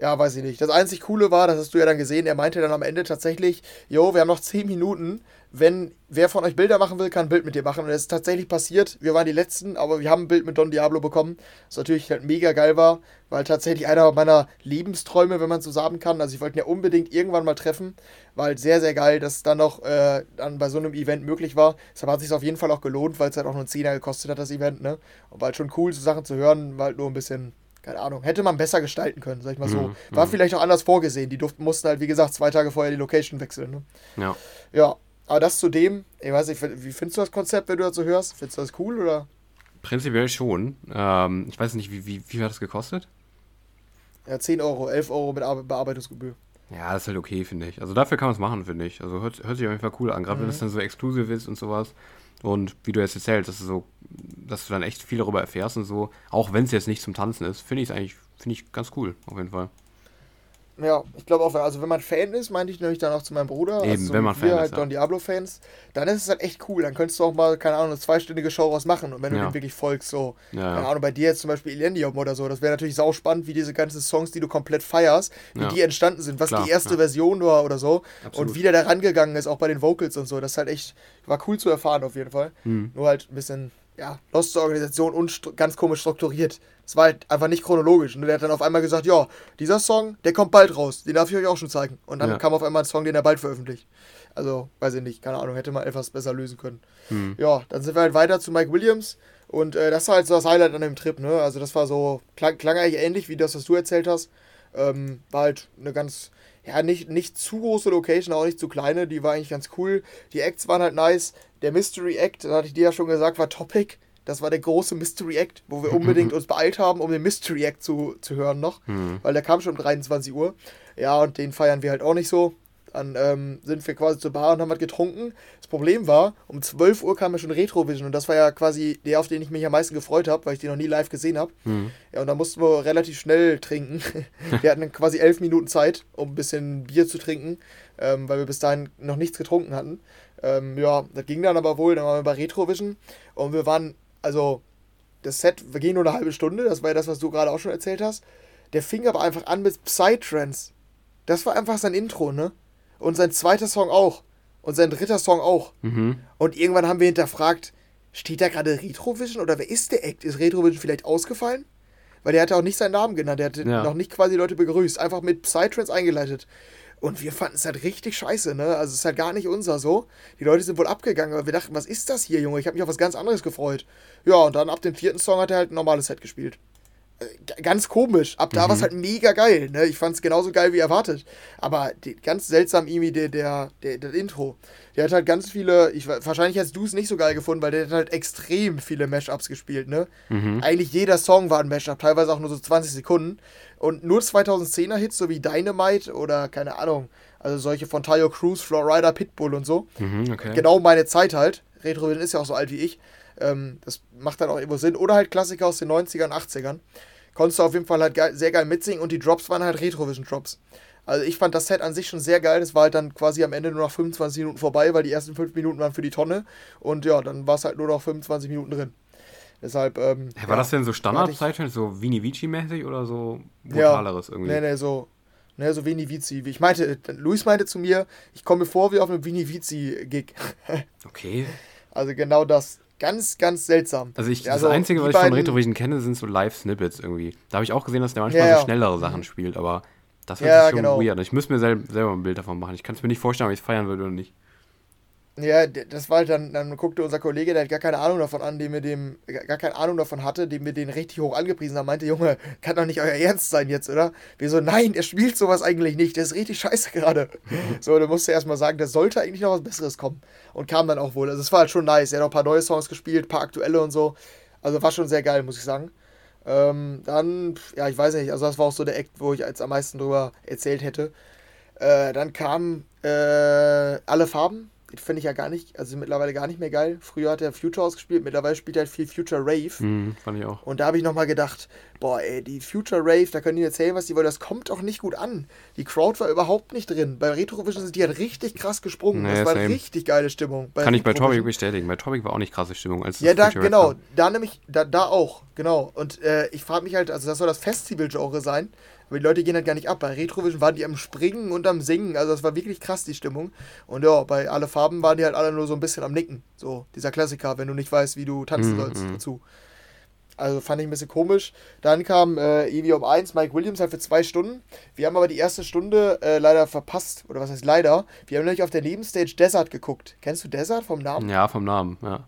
ja, weiß ich nicht. Das einzig Coole war, das hast du ja dann gesehen, er meinte dann am Ende tatsächlich, jo, wir haben noch 10 Minuten, wenn wer von euch Bilder machen will, kann ein Bild mit dir machen. Und es ist tatsächlich passiert, wir waren die Letzten, aber wir haben ein Bild mit Don Diablo bekommen, was natürlich halt mega geil war, weil tatsächlich einer meiner Lebensträume, wenn man so sagen kann, also ich wollte ihn ja unbedingt irgendwann mal treffen, war halt sehr, sehr geil, dass es dann noch äh, dann bei so einem Event möglich war. Deshalb hat es sich auf jeden Fall auch gelohnt, weil es halt auch nur einen Zehner gekostet hat, das Event, ne? Und war halt schon cool, so Sachen zu hören, war halt nur ein bisschen keine Ahnung, hätte man besser gestalten können, sag ich mal so. Mhm. War mhm. vielleicht auch anders vorgesehen. Die durften, mussten halt, wie gesagt, zwei Tage vorher die Location wechseln. Ne? Ja. Ja, aber das zu dem, ich weiß nicht, wie findest du das Konzept, wenn du das so hörst? Findest du das cool oder? Prinzipiell schon. Ähm, ich weiß nicht, wie, wie, wie hat das gekostet? Ja, 10 Euro, 11 Euro mit Bearbeitungsgebühr. Ja, das ist halt okay, finde ich. Also dafür kann man es machen, finde ich. Also hört, hört sich auf jeden Fall cool an, gerade mhm. wenn es dann so exklusiv ist und sowas. Und wie du jetzt erzählst, dass du so, dass du dann echt viel darüber erfährst und so, auch wenn es jetzt nicht zum Tanzen ist, finde ich es eigentlich, finde ich ganz cool, auf jeden Fall. Ja, ich glaube auch, also wenn man Fan ist, meinte ich nämlich dann auch zu meinem Bruder, Eben, also wenn man Fan wir ist, halt ja. Don Diablo-Fans, dann ist es halt echt cool. Dann könntest du auch mal, keine Ahnung, eine zweistündige Show raus machen. Und wenn ja. du dem wirklich folgst, so, ja, keine Ahnung, bei dir jetzt zum Beispiel Elendium oder so, das wäre natürlich sau spannend, wie diese ganzen Songs, die du komplett feierst, wie die entstanden sind, was Klar, die erste Version war oder so. Absolut. Und wie der da rangegangen ist, auch bei den Vocals und so. Das ist halt echt, war cool zu erfahren auf jeden Fall. Mhm. Nur halt ein bisschen ja, lost Organisation und ganz komisch strukturiert. Es war halt einfach nicht chronologisch. Und der hat dann auf einmal gesagt, ja, dieser Song, der kommt bald raus. Den darf ich euch auch schon zeigen. Und dann ja. kam auf einmal ein Song, den er bald veröffentlicht. Also, weiß ich nicht, keine Ahnung, hätte man etwas besser lösen können. Hm. Ja, dann sind wir halt weiter zu Mike Williams. Und äh, das war halt so das Highlight an dem Trip, ne? Also das war so, klang, klang eigentlich ähnlich wie das, was du erzählt hast. Ähm, war halt eine ganz, ja, nicht, nicht zu große Location, auch nicht zu kleine. Die war eigentlich ganz cool. Die Acts waren halt nice. Der Mystery Act, da hatte ich dir ja schon gesagt, war Topic. Das war der große Mystery Act, wo wir unbedingt uns beeilt haben, um den Mystery Act zu, zu hören noch. Mhm. Weil der kam schon um 23 Uhr. Ja, und den feiern wir halt auch nicht so. Dann ähm, sind wir quasi zur Bar und haben was getrunken. Das Problem war, um 12 Uhr kam ja schon Retrovision und das war ja quasi der, auf den ich mich am meisten gefreut habe, weil ich den noch nie live gesehen habe. Mhm. Ja, und da mussten wir relativ schnell trinken. wir hatten dann quasi elf Minuten Zeit, um ein bisschen Bier zu trinken, ähm, weil wir bis dahin noch nichts getrunken hatten. Ähm, ja, das ging dann aber wohl. Dann waren wir bei Retrovision und wir waren also das Set ging nur eine halbe Stunde, das war ja das, was du gerade auch schon erzählt hast. Der fing aber einfach an mit Psytrance. Das war einfach sein Intro, ne? Und sein zweiter Song auch. Und sein dritter Song auch. Mhm. Und irgendwann haben wir hinterfragt, steht da gerade Retrovision oder wer ist der Act? Ist Retrovision vielleicht ausgefallen? Weil der hatte auch nicht seinen Namen genannt, der hatte ja. noch nicht quasi Leute begrüßt, einfach mit Psytrance eingeleitet. Und wir fanden es halt richtig scheiße, ne? Also es ist halt gar nicht unser so. Die Leute sind wohl abgegangen, aber wir dachten, was ist das hier, Junge? Ich habe mich auf was ganz anderes gefreut. Ja, und dann ab dem vierten Song hat er halt ein normales Set gespielt ganz komisch. Ab da mhm. war es halt mega geil. Ne? Ich fand es genauso geil wie erwartet. Aber die, ganz seltsam irgendwie der, der, der, der Intro. Der hat halt ganz viele, ich, wahrscheinlich hast du es nicht so geil gefunden, weil der hat halt extrem viele Mashups gespielt. Ne? Mhm. Eigentlich jeder Song war ein Mashup, teilweise auch nur so 20 Sekunden. Und nur 2010er Hits, so wie Dynamite oder keine Ahnung, also solche von Tayo Cruz, Florida, Pitbull und so. Mhm, okay. Genau meine Zeit halt. Retro ist ja auch so alt wie ich. Ähm, das macht dann auch irgendwo Sinn. Oder halt Klassiker aus den 90ern, 80ern konntest du auf jeden Fall halt geil, sehr geil mitsingen und die Drops waren halt Retrovision-Drops. Also ich fand das Set an sich schon sehr geil. Das war halt dann quasi am Ende nur noch 25 Minuten vorbei, weil die ersten 5 Minuten waren für die Tonne. Und ja, dann war es halt nur noch 25 Minuten drin. Deshalb. Ähm, ja, war ja, das denn so Standardzeit, so Vini Vici-mäßig oder so brutaleres ja, irgendwie? Nee, nee, so. Ne, so Vini Vici. Ich meinte, Luis meinte zu mir, ich komme mir vor wie auf einem Vini Vici-Gig. okay. Also genau das. Ganz, ganz seltsam. Also, ich, also das Einzige, was ich von Retrovision kenne, sind so Live-Snippets irgendwie. Da habe ich auch gesehen, dass der manchmal ja, so schnellere Sachen mhm. spielt, aber das ist ja, schon genau. weird. Ich müsste mir sel selber ein Bild davon machen. Ich kann es mir nicht vorstellen, ob ich es feiern würde oder nicht. Ja, das war halt dann, dann guckte unser Kollege, der hat gar keine Ahnung davon an, dem wir dem, gar keine Ahnung davon hatte, dem wir den richtig hoch angepriesen haben, meinte, Junge, kann doch nicht euer Ernst sein jetzt, oder? Wir so, nein, er spielt sowas eigentlich nicht, der ist richtig scheiße gerade. so, da musste erstmal sagen, da sollte eigentlich noch was Besseres kommen. Und kam dann auch wohl. Also es war halt schon nice. Er hat auch ein paar neue Songs gespielt, ein paar aktuelle und so. Also war schon sehr geil, muss ich sagen. Ähm, dann, ja, ich weiß nicht, also das war auch so der Act, wo ich jetzt am meisten drüber erzählt hätte. Äh, dann kamen äh, alle Farben finde ich ja gar nicht, also mittlerweile gar nicht mehr geil. Früher hat er Future ausgespielt, mittlerweile spielt er halt viel Future Rave. Mhm, fand ich auch. Und da habe ich nochmal gedacht, boah, ey, die Future Rave, da können die erzählen, was die wollen, das kommt auch nicht gut an. Die Crowd war überhaupt nicht drin. Bei Retrovision sind die halt richtig krass gesprungen. Nee, das war same. richtig geile Stimmung. Kann ich bei Topic bestätigen. Bei Topic war auch nicht krasse Stimmung. Als ja, da, genau. Da nämlich, da, da auch, genau. Und äh, ich frage mich halt, also das soll das Festival-Genre sein. Aber die Leute gehen halt gar nicht ab. Bei Retrovision waren die am Springen und am Singen. Also das war wirklich krass, die Stimmung. Und ja, bei Alle Farben waren die halt alle nur so ein bisschen am Nicken. So, dieser Klassiker, wenn du nicht weißt, wie du tanzen mhm. sollst mhm. dazu. Also fand ich ein bisschen komisch. Dann kam äh, Evi um 1, Mike Williams halt für zwei Stunden. Wir haben aber die erste Stunde äh, leider verpasst. Oder was heißt leider? Wir haben nämlich auf der Nebenstage Desert geguckt. Kennst du Desert vom Namen? Ja, vom Namen, ja.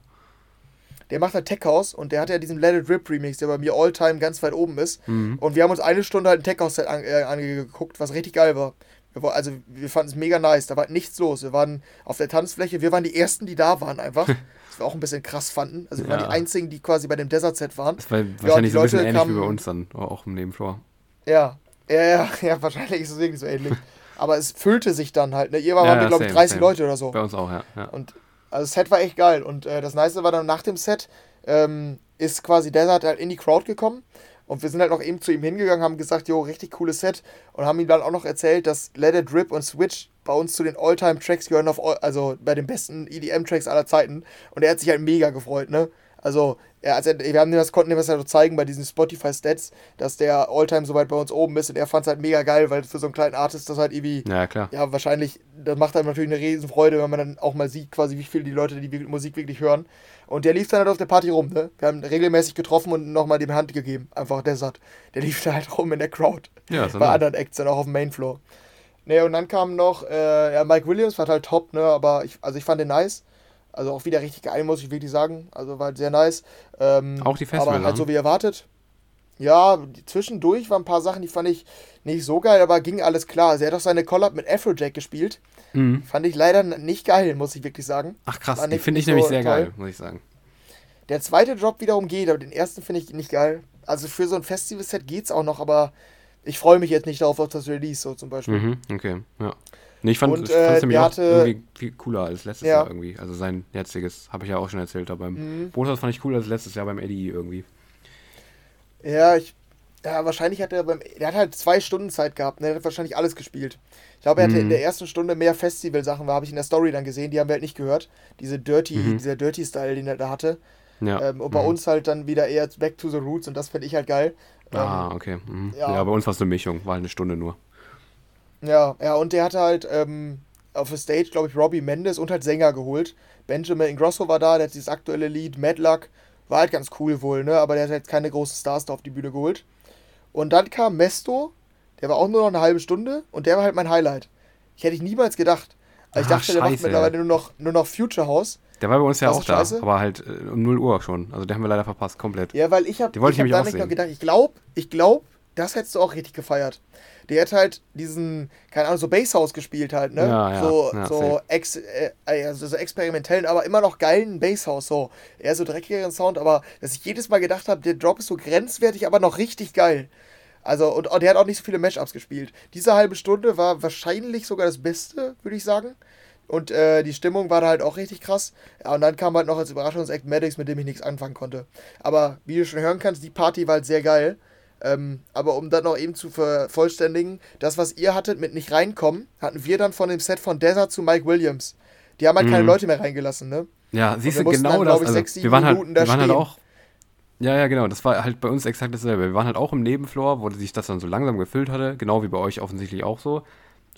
Der macht halt Tech House und der hat ja diesen Let It Rip Remix, der bei mir all-time ganz weit oben ist. Mhm. Und wir haben uns eine Stunde halt ein Tech House Set äh, angeguckt, was richtig geil war. Wir, also wir fanden es mega nice, da war nichts los. Wir waren auf der Tanzfläche, wir waren die Ersten, die da waren einfach. was wir auch ein bisschen krass fanden. Also wir ja. waren die Einzigen, die quasi bei dem Desert Set waren. Das war wahrscheinlich ja, so ein bisschen ähnlich kamen, wie bei uns dann, auch im Nebenfloor. Ja, ja, ja, ja, wahrscheinlich ist es wirklich so ähnlich. Aber es füllte sich dann halt. Ne? Ihr war, ja, waren wir, glaube ich, 30 same. Leute oder so. Bei uns auch, ja. ja. Und also das Set war echt geil. Und äh, das Nice war dann nach dem Set, ähm, ist quasi Desert halt in die Crowd gekommen. Und wir sind halt noch eben zu ihm hingegangen, haben gesagt, jo, richtig cooles Set. Und haben ihm dann auch noch erzählt, dass Let It Rip und Switch bei uns zu den All-Time-Tracks gehören, auf, also bei den besten EDM-Tracks aller Zeiten. Und er hat sich halt mega gefreut, ne? Also, er, also wir haben das, konnten ihm das halt zeigen bei diesen Spotify-Stats, dass der Alltime so weit bei uns oben ist und er fand es halt mega geil, weil für so einen kleinen Artist das halt irgendwie, ja, klar. ja, wahrscheinlich, das macht einem natürlich eine Riesenfreude, wenn man dann auch mal sieht, quasi, wie viele die Leute die Musik wirklich hören. Und der lief dann halt auf der Party rum, ne? Wir haben regelmäßig getroffen und nochmal die Hand gegeben, einfach Desert. Der lief da halt rum in der Crowd. Ja, so Bei nice. anderen Acts dann auch auf dem Mainfloor. Ne, und dann kam noch, äh, ja, Mike Williams war halt top, ne? Aber ich, also ich fand den nice. Also auch wieder richtig geil, muss ich wirklich sagen. Also war halt sehr nice. Ähm, auch die Festival. Aber halt so wie erwartet. Ja, zwischendurch waren ein paar Sachen, die fand ich nicht so geil, aber ging alles klar. Also er hat auch seine Collab mit Afrojack gespielt. Mhm. Fand ich leider nicht geil, muss ich wirklich sagen. Ach krass, die finde ich so nämlich sehr toll. geil, muss ich sagen. Der zweite Drop wiederum geht, aber den ersten finde ich nicht geil. Also für so ein Festival-Set geht's auch noch, aber ich freue mich jetzt nicht darauf auf das Release, so zum Beispiel. Mhm, okay, ja. Nee, ich fand es nämlich auch irgendwie viel cooler als letztes ja. Jahr irgendwie. Also sein jetziges, habe ich ja auch schon erzählt, aber beim mhm. Bonus fand ich cooler als letztes Jahr beim Eddie irgendwie. Ja, ich. Ja, wahrscheinlich hat er beim. Der hat halt zwei Stunden Zeit gehabt, ne? Der hat wahrscheinlich alles gespielt. Ich glaube, er hatte mhm. in der ersten Stunde mehr Festival-Sachen, habe ich in der Story dann gesehen, die haben wir halt nicht gehört. Diese Dirty, mhm. dieser Dirty-Style, den er da hatte. Ja. Ähm, und bei mhm. uns halt dann wieder eher Back to the Roots und das finde ich halt geil. Ah, ähm, okay. Mhm. Ja. ja, bei uns war es eine Mischung, war halt eine Stunde nur. Ja, ja, und der hatte halt, ähm, auf der Stage, glaube ich, Robbie Mendes und halt Sänger geholt. Benjamin Ingrosso war da, der hat dieses aktuelle Lied, Madluck, war halt ganz cool wohl, ne? Aber der hat jetzt keine großen Stars da auf die Bühne geholt. Und dann kam Mesto, der war auch nur noch eine halbe Stunde und der war halt mein Highlight. Ich hätte ich niemals gedacht. Also ich dachte, der macht mittlerweile nur noch, nur noch Future House. Der war bei uns ja auch da, scheiße? aber halt äh, um 0 Uhr schon. Also den haben wir leider verpasst, komplett. Ja, weil ich habe hab da nicht noch gedacht, ich glaube, ich glaube, das hättest du auch richtig gefeiert. Der hat halt diesen, keine Ahnung, so Basshouse gespielt halt, ne? Ja, ja, so, ja, so, ex, äh, also so experimentellen, aber immer noch geilen Basshouse, so. Eher so dreckigeren Sound, aber dass ich jedes Mal gedacht habe, der Drop ist so grenzwertig, aber noch richtig geil. Also, und, und der hat auch nicht so viele Mashups gespielt. Diese halbe Stunde war wahrscheinlich sogar das Beste, würde ich sagen. Und äh, die Stimmung war da halt auch richtig krass. Ja, und dann kam halt noch als Überraschungsact Maddox, mit dem ich nichts anfangen konnte. Aber wie du schon hören kannst, die Party war halt sehr geil. Ähm, aber um dann noch eben zu vervollständigen, das, was ihr hattet mit nicht reinkommen, hatten wir dann von dem Set von Desert zu Mike Williams. Die haben halt mhm. keine Leute mehr reingelassen, ne? Ja, siehst du, genau dann, das. Ich, also, sechs, wir waren halt, wir waren halt auch. Ja, ja, genau. Das war halt bei uns exakt dasselbe. Wir waren halt auch im Nebenfloor, wo sich das dann so langsam gefüllt hatte. Genau wie bei euch offensichtlich auch so.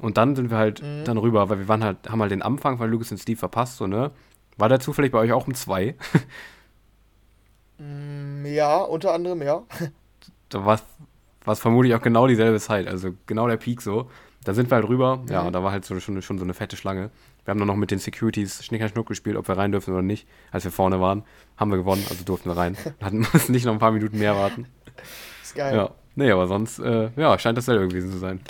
Und dann sind wir halt mhm. dann rüber, weil wir waren halt, haben halt den Anfang von Lucas und Steve verpasst, so, ne? War der zufällig bei euch auch um zwei? Mm, ja, unter anderem, ja. da war es vermutlich auch genau dieselbe Zeit, also genau der Peak so. Da sind wir halt rüber, mhm. ja, und da war halt so, schon, schon so eine fette Schlange. Wir haben dann noch mit den Securities Schnicker Schnuck gespielt, ob wir rein dürfen oder nicht. Als wir vorne waren, haben wir gewonnen, also durften wir rein. Hatten mussten nicht noch ein paar Minuten mehr warten. Ist geil. Ja, nee, aber sonst, äh, ja, scheint dasselbe gewesen zu sein.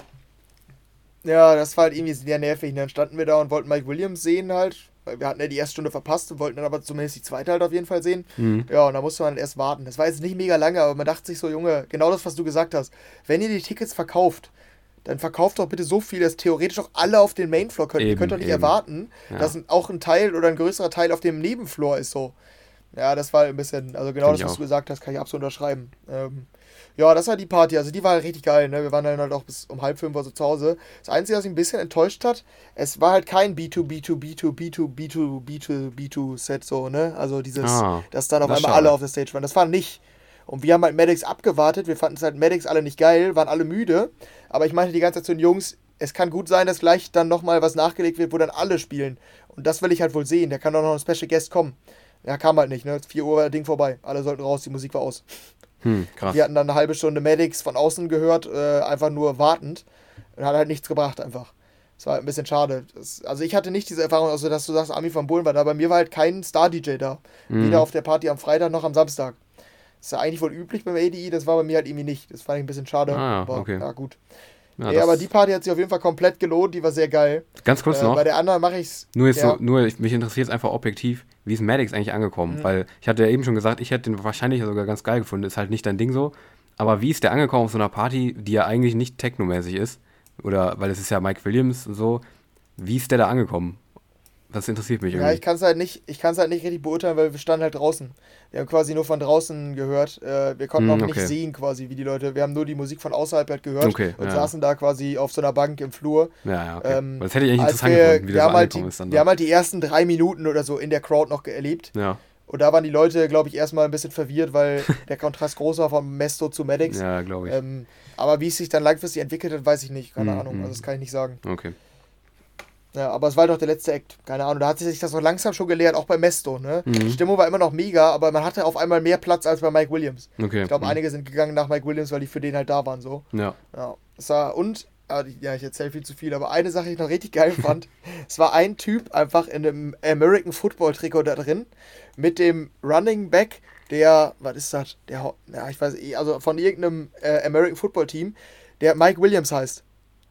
Ja, das war halt irgendwie sehr nervig. Und dann standen wir da und wollten Mike Williams sehen halt. Weil wir hatten ja die erste Stunde verpasst und wollten dann aber zumindest die zweite halt auf jeden Fall sehen. Mhm. Ja, und da musste man halt erst warten. Das war jetzt nicht mega lange, aber man dachte sich so, Junge, genau das, was du gesagt hast. Wenn ihr die Tickets verkauft, dann verkauft doch bitte so viel, dass theoretisch auch alle auf den Mainfloor können. Eben, ihr könnt doch nicht eben. erwarten, ja. dass auch ein Teil oder ein größerer Teil auf dem Nebenfloor ist so. Ja, das war ein bisschen, also genau Find das, was auch. du gesagt hast, kann ich absolut unterschreiben. Ähm, ja, das war die Party. Also die war halt richtig geil. Ne? Wir waren dann halt auch bis um halb fünf oder so zu Hause. Das Einzige, was mich ein bisschen enttäuscht hat, es war halt kein B2, B2, B2, B2, B2, B2, B2 Set so, ne? Also dieses, ah, dass dann auf einmal alle auf der Stage waren. Das war nicht. Und wir haben halt Medics abgewartet. Wir fanden es halt Medics alle nicht geil, waren alle müde. Aber ich meinte die ganze Zeit zu den Jungs, es kann gut sein, dass gleich dann nochmal was nachgelegt wird, wo dann alle spielen. Und das will ich halt wohl sehen. Da kann doch noch ein Special Guest kommen. Ja, kam halt nicht, ne? 4 Uhr war das Ding vorbei. Alle sollten raus, die Musik war aus. Hm, krass. Die hatten dann eine halbe Stunde Medics von außen gehört, äh, einfach nur wartend. Und hat halt nichts gebracht einfach. Das war halt ein bisschen schade. Das, also ich hatte nicht diese Erfahrung, also dass du sagst, Ami von Bohlen war da. Bei mir war halt kein Star-DJ da. Mhm. Weder auf der Party am Freitag noch am Samstag. Das ist ja eigentlich wohl üblich beim ADI, das war bei mir halt irgendwie nicht. Das fand ich ein bisschen schade. Ah, aber okay. ja, gut. Ja, ja aber die Party hat sich auf jeden Fall komplett gelohnt, die war sehr geil. Ganz kurz äh, noch. Bei der anderen mache ich es. Nur, ja. so, nur mich interessiert es einfach objektiv, wie ist Maddox eigentlich angekommen? Mhm. Weil ich hatte ja eben schon gesagt, ich hätte den wahrscheinlich sogar ganz geil gefunden. Ist halt nicht dein Ding so. Aber wie ist der angekommen auf so einer Party, die ja eigentlich nicht technomäßig ist? Oder, weil es ist ja Mike Williams und so. Wie ist der da angekommen? Das interessiert mich irgendwie. Ja, ich kann es halt nicht, halt nicht richtig beurteilen, weil wir standen halt draußen. Wir haben quasi nur von draußen gehört. Äh, wir konnten mm, auch okay. nicht sehen quasi, wie die Leute. Wir haben nur die Musik von außerhalb halt gehört okay, und ja. saßen da quasi auf so einer Bank im Flur. Ja, ja, okay. Ähm, das hätte ich eigentlich interessant wir, gefunden, wie das halt die, ist dann. Wir haben halt die ersten drei Minuten oder so in der Crowd noch erlebt. Ja. Und da waren die Leute, glaube ich, erstmal ein bisschen verwirrt, weil der Kontrast groß war von Mesto zu Maddox. Ja, glaube ich. Ähm, aber wie es sich dann langfristig entwickelt hat, weiß ich nicht. Keine mm, Ahnung. Mm. Also das kann ich nicht sagen. Okay. Ja, aber es war doch der letzte Act. Keine Ahnung. Da hat sich das so langsam schon gelehrt, auch bei Mesto. Ne? Mhm. Die Stimmung war immer noch mega, aber man hatte auf einmal mehr Platz als bei Mike Williams. Okay. Ich glaube, mhm. einige sind gegangen nach Mike Williams, weil die für den halt da waren. so. Ja. ja. Es war, und, ah, ja, ich erzähle viel zu viel, aber eine Sache, die ich noch richtig geil fand: Es war ein Typ einfach in einem American Football Trikot da drin mit dem Running Back der, was ist das? Der, ja, ich weiß, also von irgendeinem äh, American Football Team, der Mike Williams heißt.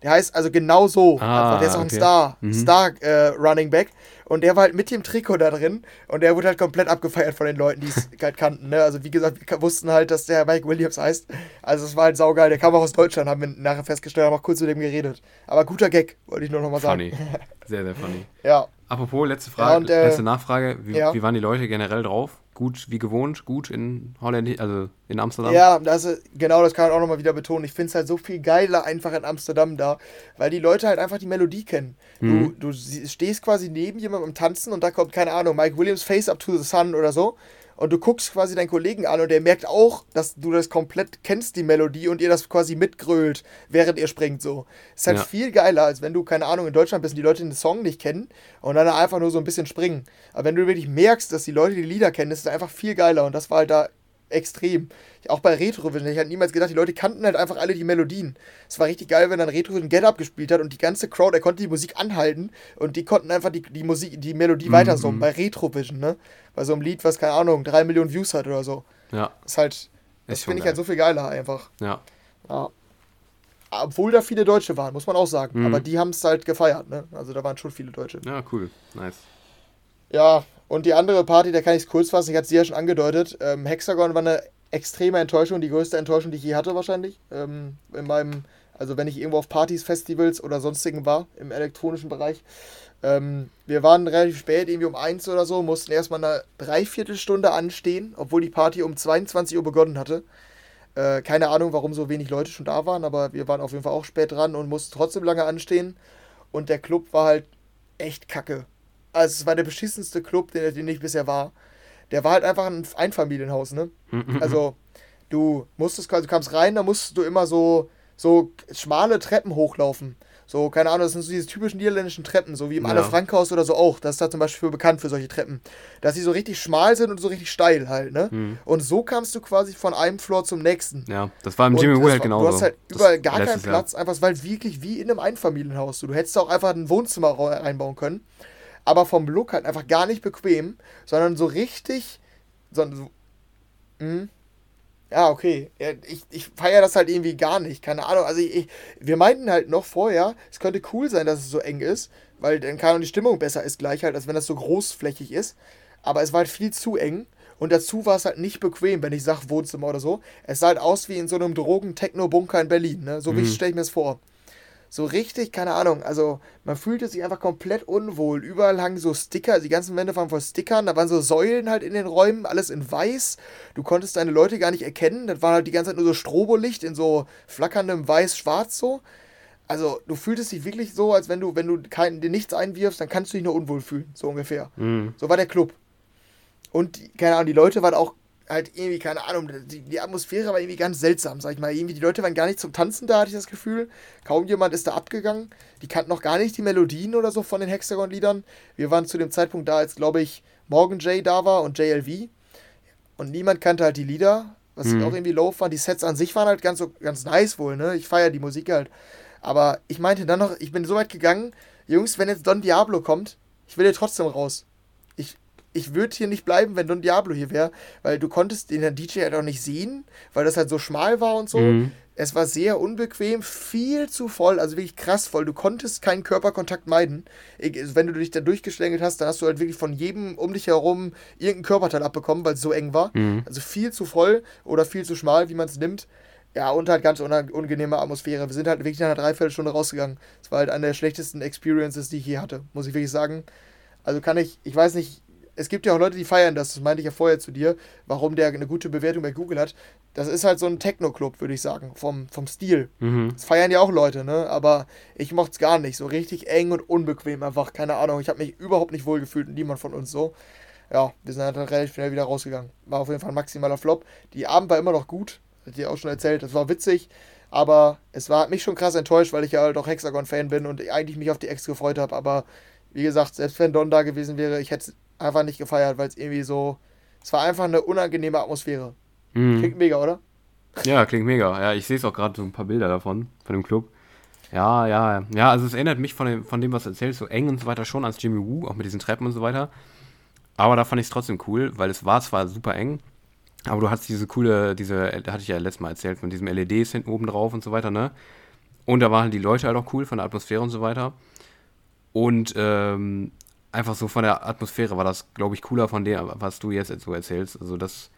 Der heißt also genau so. Ah, der ist auch ein Star, mhm. Star äh, Running Back. Und der war halt mit dem Trikot da drin und der wurde halt komplett abgefeiert von den Leuten, die es halt kannten. Ne? Also wie gesagt, wir wussten halt, dass der Mike Williams heißt. Also es war halt saugeil. Der kam auch aus Deutschland, haben wir nachher festgestellt, haben auch kurz mit dem geredet. Aber guter Gag, wollte ich nur nochmal sagen. Funny. Sehr, sehr funny. ja. Apropos, letzte Frage, ja, und, äh, letzte Nachfrage. Wie, ja. wie waren die Leute generell drauf? Gut wie gewohnt, gut in Holland, also in Amsterdam. Ja, das ist, genau, das kann ich auch nochmal wieder betonen. Ich finde es halt so viel geiler einfach in Amsterdam da, weil die Leute halt einfach die Melodie kennen. Mhm. Du, du stehst quasi neben jemandem im Tanzen und da kommt, keine Ahnung, Mike Williams Face Up to the Sun oder so. Und du guckst quasi deinen Kollegen an und der merkt auch, dass du das komplett kennst, die Melodie, und ihr das quasi mitgrölt, während ihr springt so. Ist halt ja. viel geiler, als wenn du, keine Ahnung, in Deutschland bist und die Leute den Song nicht kennen und dann einfach nur so ein bisschen springen. Aber wenn du wirklich merkst, dass die Leute die Lieder kennen, ist es einfach viel geiler und das war halt da extrem. Auch bei Retrovision, ich hatte niemals gedacht, die Leute kannten halt einfach alle die Melodien. Es war richtig geil, wenn dann Retrovision Get Up gespielt hat und die ganze Crowd, er konnte die Musik anhalten und die konnten einfach die, die Musik, die Melodie mhm. weiter summen, bei Retrovision, ne? Bei so einem Lied, was, keine Ahnung, drei Millionen Views hat oder so. Ja. Ist halt, das finde ich halt so viel geiler einfach. Ja. Ja. Obwohl da viele Deutsche waren, muss man auch sagen. Mhm. Aber die haben es halt gefeiert, ne? Also da waren schon viele Deutsche. Ja, cool. Nice. Ja, und die andere Party, da kann ich es kurz fassen, ich hatte sie ja schon angedeutet. Ähm, Hexagon war eine extreme Enttäuschung, die größte Enttäuschung, die ich je hatte wahrscheinlich. Ähm, in meinem, also wenn ich irgendwo auf Partys, Festivals oder sonstigen war, im elektronischen Bereich. Ähm, wir waren relativ spät, irgendwie um eins oder so, mussten erstmal eine Dreiviertelstunde anstehen, obwohl die Party um 22 Uhr begonnen hatte. Äh, keine Ahnung, warum so wenig Leute schon da waren, aber wir waren auf jeden Fall auch spät dran und mussten trotzdem lange anstehen. Und der Club war halt echt kacke. Also es war der beschissenste Club, den, den ich bisher war. Der war halt einfach ein Einfamilienhaus, ne? also du musstest quasi, du kamst rein, da musstest du immer so, so schmale Treppen hochlaufen. So, keine Ahnung, das sind so diese typischen niederländischen Treppen, so wie im ja. Anne Frankhaus oder so auch. Das ist da zum Beispiel für bekannt für solche Treppen. Dass sie so richtig schmal sind und so richtig steil halt, ne? Mhm. Und so kamst du quasi von einem Floor zum nächsten. Ja, das war im Jimmy Woo halt genauso. Du hast halt überall gar keinen Platz, Jahr. einfach, halt wirklich wie in einem Einfamilienhaus. Du hättest auch einfach ein Wohnzimmer reinbauen können aber vom Look halt einfach gar nicht bequem, sondern so richtig. So, so, hm? Ja, okay. Ich, ich feiere das halt irgendwie gar nicht. Keine Ahnung. Also, ich, wir meinten halt noch vorher, es könnte cool sein, dass es so eng ist, weil dann kann die Stimmung besser ist, gleich halt, als wenn das so großflächig ist. Aber es war halt viel zu eng. Und dazu war es halt nicht bequem, wenn ich sage Wohnzimmer oder so. Es sah halt aus wie in so einem Drogen-Techno-Bunker in Berlin. Ne? So mhm. wie stelle ich mir es vor so richtig, keine Ahnung, also man fühlte sich einfach komplett unwohl. Überall hangen so Sticker, die ganzen Wände waren voll Stickern, da waren so Säulen halt in den Räumen, alles in weiß. Du konntest deine Leute gar nicht erkennen, das war halt die ganze Zeit nur so Strobolicht in so flackerndem Weiß-Schwarz so. Also du fühltest dich wirklich so, als wenn du, wenn du kein, dir nichts einwirfst, dann kannst du dich nur unwohl fühlen, so ungefähr. Mhm. So war der Club. Und, keine Ahnung, die Leute waren auch halt irgendwie, keine Ahnung, die, die, Atmosphäre war irgendwie ganz seltsam, sag ich mal. Irgendwie, die Leute waren gar nicht zum Tanzen da, hatte ich das Gefühl. Kaum jemand ist da abgegangen. Die kannten noch gar nicht die Melodien oder so von den Hexagon-Liedern. Wir waren zu dem Zeitpunkt da, als, glaube ich, Morgan Jay da war und JLV. Und niemand kannte halt die Lieder, was mhm. auch irgendwie low fand. Die Sets an sich waren halt ganz, ganz nice wohl, ne? Ich feiere die Musik halt. Aber ich meinte dann noch, ich bin so weit gegangen, Jungs, wenn jetzt Don Diablo kommt, ich will hier trotzdem raus ich würde hier nicht bleiben, wenn Don Diablo hier wäre, weil du konntest den DJ halt auch nicht sehen, weil das halt so schmal war und so. Mhm. Es war sehr unbequem, viel zu voll, also wirklich krass voll. Du konntest keinen Körperkontakt meiden. Wenn du dich da durchgeschlängelt hast, dann hast du halt wirklich von jedem um dich herum irgendein Körperteil abbekommen, weil es so eng war. Mhm. Also viel zu voll oder viel zu schmal, wie man es nimmt. Ja, und halt ganz unangenehme Atmosphäre. Wir sind halt wirklich nach einer Dreiviertelstunde rausgegangen. Es war halt eine der schlechtesten Experiences, die ich je hatte, muss ich wirklich sagen. Also kann ich, ich weiß nicht, es gibt ja auch Leute, die feiern das, das meinte ich ja vorher zu dir, warum der eine gute Bewertung bei Google hat. Das ist halt so ein Techno-Club, würde ich sagen, vom, vom Stil. Mhm. Das feiern ja auch Leute, ne? Aber ich mochte es gar nicht. So richtig eng und unbequem einfach, keine Ahnung. Ich habe mich überhaupt nicht wohl gefühlt und niemand von uns so. Ja, wir sind halt relativ schnell wieder rausgegangen. War auf jeden Fall ein maximaler Flop. Die Abend war immer noch gut, hat dir auch schon erzählt, das war witzig. Aber es war, hat mich schon krass enttäuscht, weil ich ja halt auch Hexagon-Fan bin und eigentlich mich auf die Ex gefreut habe. Aber wie gesagt, selbst wenn Don da gewesen wäre, ich hätte einfach nicht gefeiert, weil es irgendwie so. Es war einfach eine unangenehme Atmosphäre. Mhm. Klingt mega, oder? Ja, klingt mega. Ja, ich sehe es auch gerade so ein paar Bilder davon, von dem Club. Ja, ja, ja, also es erinnert mich von dem, von dem was du erzählst, so eng und so weiter schon als Jimmy Woo, auch mit diesen Treppen und so weiter. Aber da fand ich es trotzdem cool, weil es war zwar super eng, aber du hast diese coole, diese, da hatte ich ja letztes Mal erzählt, von diesem LEDs hinten oben drauf und so weiter, ne? Und da waren die Leute halt auch cool von der Atmosphäre und so weiter. Und ähm, einfach so von der Atmosphäre war das, glaube ich, cooler von dem, was du jetzt so erzählst. Also das,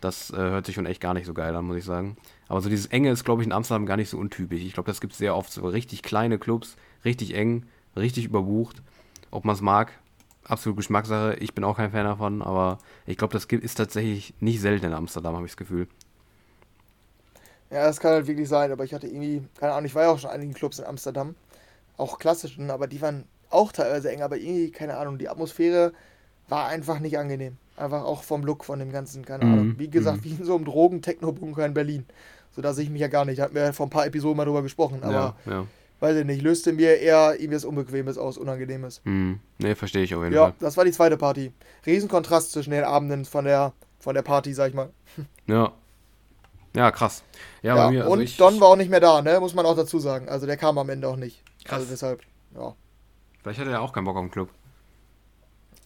das äh, hört sich schon echt gar nicht so geil an, muss ich sagen. Aber so dieses Enge ist, glaube ich, in Amsterdam gar nicht so untypisch. Ich glaube, das gibt es sehr oft so richtig kleine Clubs, richtig eng, richtig überbucht. Ob man es mag, absolut Geschmackssache. Ich bin auch kein Fan davon, aber ich glaube, das ist tatsächlich nicht selten in Amsterdam, habe ich das Gefühl. Ja, das kann halt wirklich sein, aber ich hatte irgendwie, keine Ahnung, ich war ja auch schon in einigen Clubs in Amsterdam, auch klassischen, aber die waren auch teilweise eng, aber irgendwie, keine Ahnung, die Atmosphäre war einfach nicht angenehm. Einfach auch vom Look von dem Ganzen, keine mhm. Ahnung. Wie gesagt, mhm. wie in so einem Drogen-Techno-Bunker in Berlin. So da sehe ich mich ja gar nicht. Hatten wir vor ein paar Episoden mal drüber gesprochen, aber ja, ja. weiß ich nicht, löste mir eher irgendwie was Unbequemes aus, Unangenehmes. Mhm. Nee, verstehe ich auf jeden ja, Fall. Ja, das war die zweite Party. Riesenkontrast zwischen den Abenden von der, von der Party, sag ich mal. Ja. Ja, krass. Ja, ja mir, also und ich, Don war auch nicht mehr da, ne? Muss man auch dazu sagen. Also der kam am Ende auch nicht. Krass. Also deshalb, ja. Vielleicht hat er ja auch keinen Bock auf den Club.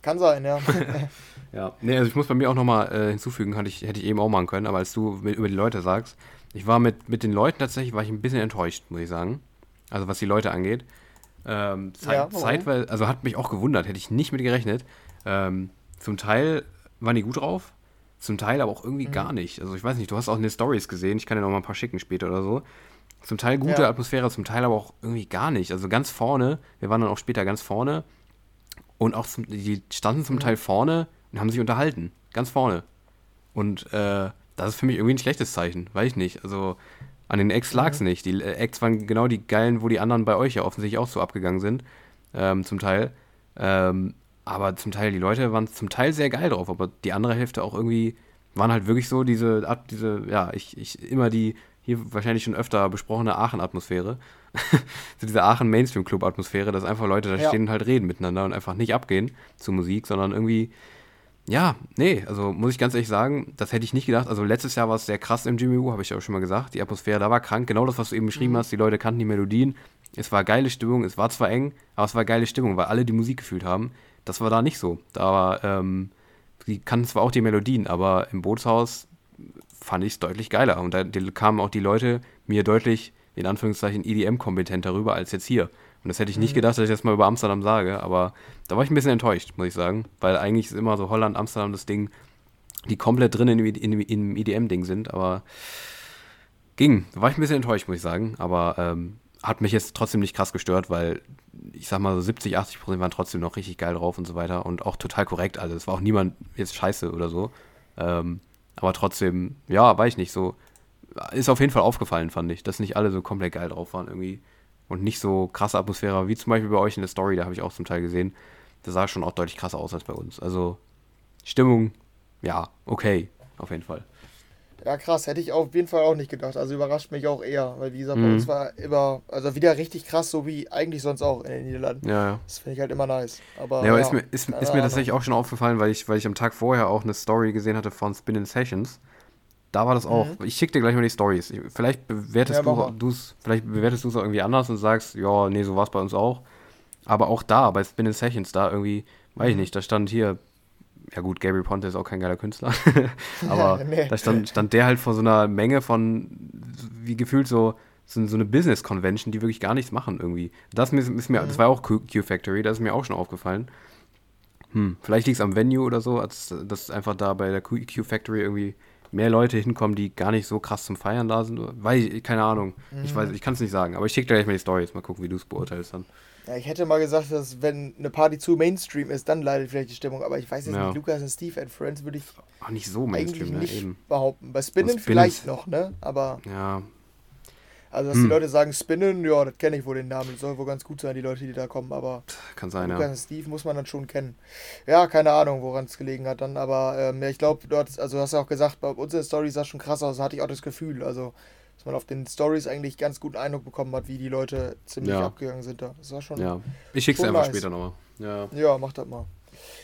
Kann sein, ja. ja, nee, also ich muss bei mir auch nochmal äh, hinzufügen, hätte ich, hätte ich eben auch machen können, aber als du mit, über die Leute sagst, ich war mit, mit den Leuten tatsächlich, war ich ein bisschen enttäuscht, muss ich sagen. Also was die Leute angeht. Ähm, Zeit, ja, zeitweise, also hat mich auch gewundert, hätte ich nicht mit gerechnet. Ähm, zum Teil waren die gut drauf, zum Teil aber auch irgendwie mhm. gar nicht. Also ich weiß nicht, du hast auch eine Stories gesehen, ich kann dir noch mal ein paar schicken später oder so. Zum Teil gute ja. Atmosphäre, zum Teil aber auch irgendwie gar nicht. Also ganz vorne, wir waren dann auch später ganz vorne und auch zum, die standen zum mhm. Teil vorne und haben sich unterhalten. Ganz vorne. Und äh, das ist für mich irgendwie ein schlechtes Zeichen, weiß ich nicht. Also an den Acts lag es mhm. nicht. Die äh, Acts waren genau die geilen, wo die anderen bei euch ja offensichtlich auch so abgegangen sind. Ähm, zum Teil. Ähm, aber zum Teil, die Leute waren zum Teil sehr geil drauf, aber die andere Hälfte auch irgendwie waren halt wirklich so diese, diese, ja, ich, ich immer die hier wahrscheinlich schon öfter besprochene Aachen-Atmosphäre. so diese Aachen-Mainstream-Club-Atmosphäre, dass einfach Leute da ja. stehen und halt reden miteinander und einfach nicht abgehen zu Musik, sondern irgendwie, ja, nee, also muss ich ganz ehrlich sagen, das hätte ich nicht gedacht. Also letztes Jahr war es sehr krass im Jimmy Woo, habe ich ja auch schon mal gesagt. Die Atmosphäre da war krank, genau das, was du eben beschrieben mhm. hast. Die Leute kannten die Melodien. Es war geile Stimmung, es war zwar eng, aber es war geile Stimmung, weil alle die Musik gefühlt haben. Das war da nicht so. Da war, ähm, die kannten zwar auch die Melodien, aber im Bootshaus fand ich es deutlich geiler. Und da kamen auch die Leute mir deutlich, in Anführungszeichen, EDM-kompetent darüber als jetzt hier. Und das hätte ich nicht mhm. gedacht, dass ich das mal über Amsterdam sage, aber da war ich ein bisschen enttäuscht, muss ich sagen. Weil eigentlich ist immer so Holland, Amsterdam das Ding, die komplett drin in, in, im EDM-Ding sind, aber ging. Da war ich ein bisschen enttäuscht, muss ich sagen. Aber ähm, hat mich jetzt trotzdem nicht krass gestört, weil ich sag mal so 70, 80 Prozent waren trotzdem noch richtig geil drauf und so weiter und auch total korrekt. Also es war auch niemand jetzt scheiße oder so. Ähm, aber trotzdem, ja, weiß ich nicht, so. Ist auf jeden Fall aufgefallen, fand ich, dass nicht alle so komplett geil drauf waren irgendwie. Und nicht so krasse Atmosphäre, wie zum Beispiel bei euch in der Story, da habe ich auch zum Teil gesehen. Das sah schon auch deutlich krasser aus als bei uns. Also, Stimmung, ja, okay, auf jeden Fall. Ja, krass, hätte ich auf jeden Fall auch nicht gedacht. Also überrascht mich auch eher, weil wie gesagt, mhm. bei uns war immer, also wieder richtig krass, so wie eigentlich sonst auch in den Niederlanden. Ja, ja. Das finde ich halt immer nice. Aber, ja, aber ja, ist mir, ist, ist mir tatsächlich auch schon aufgefallen, weil ich, weil ich am Tag vorher auch eine Story gesehen hatte von Spin Sessions. Da war das auch. Mhm. Ich schicke dir gleich mal die Stories. Vielleicht bewertest ja, du es, vielleicht bewertest du es auch irgendwie anders und sagst, ja, nee, so war es bei uns auch. Aber auch da, bei Spin Sessions, da irgendwie, weiß ich mhm. nicht, da stand hier ja gut, Gabriel Ponte ist auch kein geiler Künstler, aber nee. da stand, stand der halt vor so einer Menge von, wie gefühlt so, so, so eine Business-Convention, die wirklich gar nichts machen irgendwie. Das, ist mir, mhm. das war auch Q-Factory, das ist mir auch schon aufgefallen. Hm, vielleicht liegt es am Venue oder so, als, dass einfach da bei der Q-Factory irgendwie mehr Leute hinkommen, die gar nicht so krass zum Feiern da sind. Weil, keine Ahnung. Mhm. Ich weiß, ich kann es nicht sagen. Aber ich schicke dir gleich mal die Stories. Mal gucken, wie du es beurteilst dann. Ja, ich hätte mal gesagt, dass wenn eine Party zu Mainstream ist, dann leidet vielleicht die Stimmung. Aber ich weiß jetzt ja. nicht, Lukas und Steve and Friends würde ich auch nicht so Mainstream, nicht ne, behaupten. Bei Spinnen vielleicht noch, ne? Aber ja. Also, dass hm. die Leute sagen Spinnen, ja, das kenne ich wohl den Namen. Das soll wohl ganz gut sein, die Leute, die da kommen. Aber kann sein, Lukas ja. und Steve muss man dann schon kennen. Ja, keine Ahnung, woran es gelegen hat dann. Aber ähm, ja, ich glaube, dort, also du hast ja auch gesagt, bei uns in der Story sah schon krass aus. hatte ich auch das Gefühl. Also dass man auf den Stories eigentlich ganz guten Eindruck bekommen hat, wie die Leute ziemlich ja. abgegangen sind da. Das war schon. Ja, ich schick's einfach nice. später nochmal. Ja. ja, mach das mal.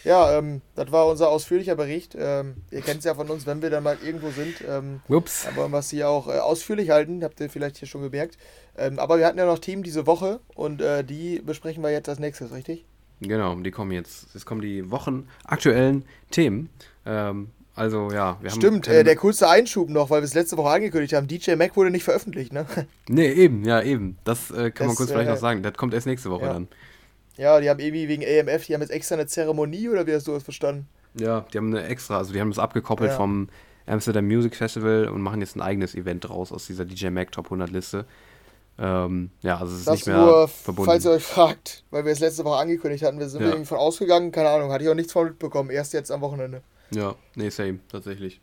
Ja, ähm, das war unser ausführlicher Bericht. Ähm, ihr kennt es ja von uns, wenn wir dann mal irgendwo sind. Ähm, Ups. Dann wollen wir es hier auch äh, ausführlich halten, habt ihr vielleicht hier schon gemerkt. Ähm, aber wir hatten ja noch Team diese Woche und äh, die besprechen wir jetzt als nächstes, richtig? Genau, die kommen jetzt. Jetzt kommen die Wochen aktuellen Themen. Ähm, also ja, wir haben. Stimmt, äh, der coolste Einschub noch, weil wir es letzte Woche angekündigt haben. DJ Mac wurde nicht veröffentlicht, ne? Nee, eben, ja, eben. Das äh, kann das, man kurz äh, vielleicht noch sagen. Das kommt erst nächste Woche ja. dann. Ja, die haben irgendwie wegen AMF, die haben jetzt extra eine Zeremonie oder wie hast du das verstanden? Ja, die haben eine extra, also die haben das abgekoppelt ja. vom Amsterdam Music Festival und machen jetzt ein eigenes Event draus aus dieser DJ Mac Top 100 Liste. Ähm, ja, also es ist das nicht mehr nur, verbunden. Falls ihr euch fragt, weil wir es letzte Woche angekündigt hatten, wir sind ja. irgendwie von ausgegangen, keine Ahnung, hatte ich auch nichts von mitbekommen, erst jetzt am Wochenende. Ja, nee, same, tatsächlich.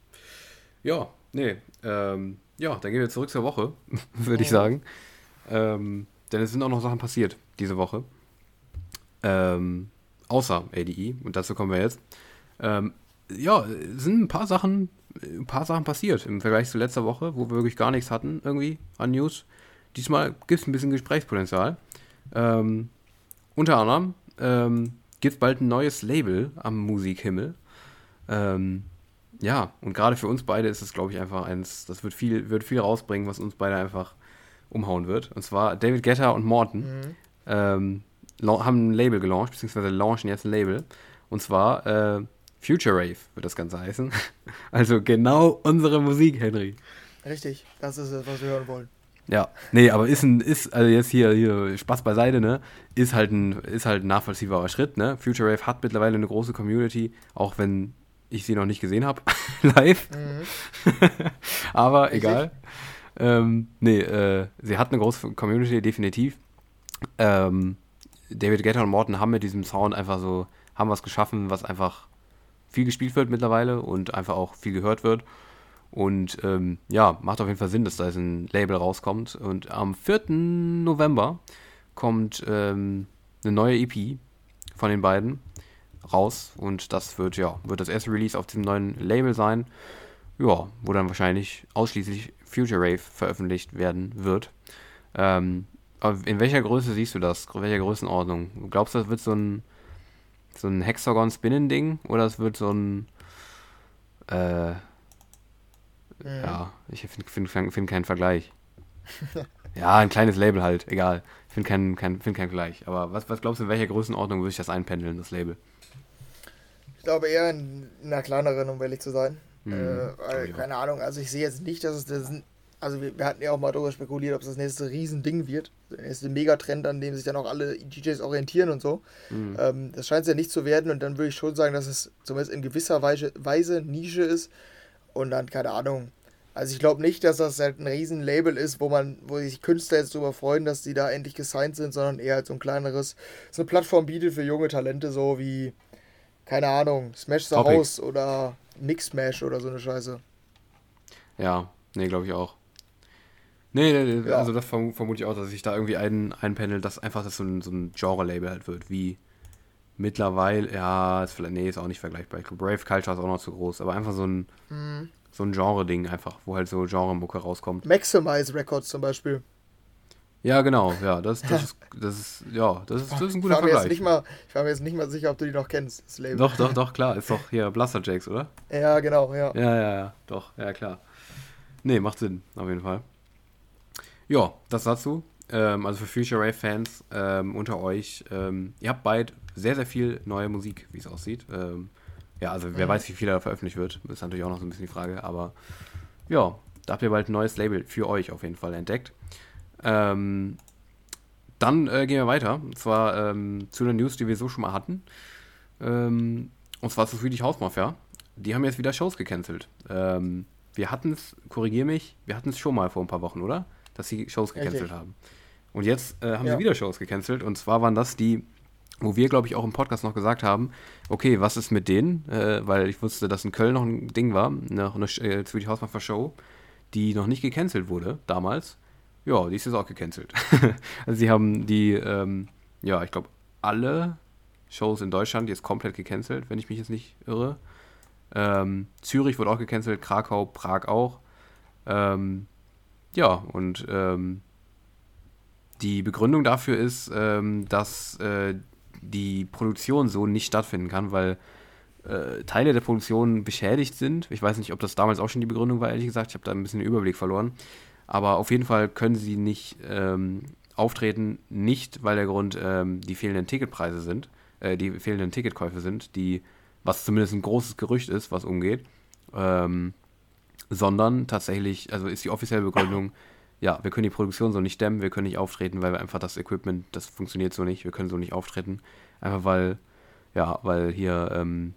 Ja, nee, ähm, ja, dann gehen wir zurück zur Woche, würde ich sagen. Ähm, denn es sind auch noch Sachen passiert diese Woche. Ähm, außer ADE, und dazu kommen wir jetzt. Ähm, ja, sind ein paar Sachen, ein paar Sachen passiert im Vergleich zu letzter Woche, wo wir wirklich gar nichts hatten irgendwie an News. Diesmal gibt es ein bisschen Gesprächspotenzial. Ähm, unter anderem ähm, gibt es bald ein neues Label am Musikhimmel. Ähm, ja, und gerade für uns beide ist es, glaube ich, einfach eins, das wird viel, wird viel rausbringen, was uns beide einfach umhauen wird. Und zwar David Guetta und Morton mhm. ähm, haben ein Label gelauncht, beziehungsweise launchen jetzt ein Label. Und zwar äh, Future Rave wird das Ganze heißen. Also genau unsere Musik, Henry. Richtig, das ist es, was wir hören wollen. Ja, nee, aber ist ein, ist, also jetzt hier, hier Spaß beiseite, ne? Ist halt ein, ist halt ein nachvollziehbarer Schritt, ne? Future Rave hat mittlerweile eine große Community, auch wenn ich sie noch nicht gesehen habe, live. Mhm. aber Richtig? egal. Ähm, nee, äh, sie hat eine große Community, definitiv. Ähm, David Guetta und Morton haben mit diesem Sound einfach so, haben was geschaffen, was einfach viel gespielt wird mittlerweile und einfach auch viel gehört wird. Und ähm, ja, macht auf jeden Fall Sinn, dass da ein Label rauskommt. Und am 4. November kommt ähm, eine neue EP von den beiden raus. Und das wird, ja, wird das erste Release auf dem neuen Label sein. Ja, wo dann wahrscheinlich ausschließlich Future Rave veröffentlicht werden wird. Ähm, in welcher Größe siehst du das? In welcher Größenordnung? Glaubst du, das wird so ein, so ein Hexagon-Spinnen-Ding? Oder es wird so ein äh, Mhm. Ja, ich finde find, find keinen Vergleich. ja, ein kleines Label halt, egal. Ich finde keinen kein, find keinen Vergleich. Aber was, was glaubst du, in welcher Größenordnung würde ich das einpendeln, das Label? Ich glaube eher in, in einer kleineren, um ehrlich zu sein. Mhm, äh, weil, keine Ahnung, also ich sehe jetzt nicht, dass es das. Also wir, wir, hatten ja auch mal darüber spekuliert, ob es das nächste Riesending wird. Der nächste Megatrend, an dem sich dann auch alle DJs orientieren und so. Mhm. Ähm, das scheint es ja nicht zu werden und dann würde ich schon sagen, dass es zumindest in gewisser Weise, Weise Nische ist und dann, keine Ahnung. Also ich glaube nicht, dass das halt ein Riesenlabel ist, wo man, wo sich Künstler jetzt darüber freuen, dass die da endlich gesigned sind, sondern eher halt so ein kleineres, so eine Plattform bietet für junge Talente, so wie, keine Ahnung, Smash the Topic. House oder Mix Smash oder so eine Scheiße. Ja, nee, glaube ich auch. Nee, nee, nee ja. also das vermute ich auch, dass sich da irgendwie ein, einpendelt, dass einfach das so ein, so ein Genre-Label halt wird, wie mittlerweile, ja, ist vielleicht, nee, ist auch nicht vergleichbar. Ich glaube, Brave Culture ist auch noch zu groß, aber einfach so ein, mhm. so ein Genre-Ding einfach, wo halt so Genre-Mucke rauskommt. Maximize Records zum Beispiel. Ja, genau, ja, das, das, ist, das ist, ja, das ist, das ist ein guter ich Vergleich. Nicht mal, ich war mir jetzt nicht mal sicher, ob du die noch kennst, das Label. Doch, doch, doch, klar, ist doch hier Blaster Jakes, oder? Ja, genau, ja. Ja, ja, ja, doch, ja, klar. Nee, macht Sinn, auf jeden Fall. Ja, das dazu. Ähm, also für Future Rave-Fans ähm, unter euch, ähm, ihr habt bald sehr, sehr viel neue Musik, wie es aussieht. Ähm, ja, also wer mhm. weiß, wie viel da veröffentlicht wird, ist natürlich auch noch so ein bisschen die Frage. Aber ja, da habt ihr bald ein neues Label für euch auf jeden Fall entdeckt. Ähm, dann äh, gehen wir weiter. Und zwar ähm, zu den News, die wir so schon mal hatten. Ähm, und zwar zu Swedish House Mafia. Die haben jetzt wieder Shows gecancelt. Ähm, wir hatten es, korrigier mich, wir hatten es schon mal vor ein paar Wochen, oder? Dass sie Shows gecancelt Richtig. haben. Und jetzt äh, haben ja. sie wieder Shows gecancelt. Und zwar waren das die wo wir, glaube ich, auch im Podcast noch gesagt haben, okay, was ist mit denen? Äh, weil ich wusste, dass in Köln noch ein Ding war, noch eine äh, Swedish House Mafia Show, die noch nicht gecancelt wurde damals. Ja, die ist jetzt auch gecancelt. also sie haben die, ähm, ja, ich glaube, alle Shows in Deutschland jetzt komplett gecancelt, wenn ich mich jetzt nicht irre. Ähm, Zürich wurde auch gecancelt, Krakau, Prag auch. Ähm, ja, und ähm, die Begründung dafür ist, ähm, dass äh, die Produktion so nicht stattfinden kann, weil äh, Teile der Produktion beschädigt sind. Ich weiß nicht, ob das damals auch schon die Begründung war, ehrlich gesagt. Ich habe da ein bisschen den Überblick verloren. Aber auf jeden Fall können sie nicht ähm, auftreten, nicht weil der Grund ähm, die fehlenden Ticketpreise sind, äh, die fehlenden Ticketkäufe sind, die, was zumindest ein großes Gerücht ist, was umgeht, ähm, sondern tatsächlich, also ist die offizielle Begründung, ja, wir können die Produktion so nicht dämmen, wir können nicht auftreten, weil wir einfach das Equipment, das funktioniert so nicht, wir können so nicht auftreten. Einfach weil, ja, weil hier ähm,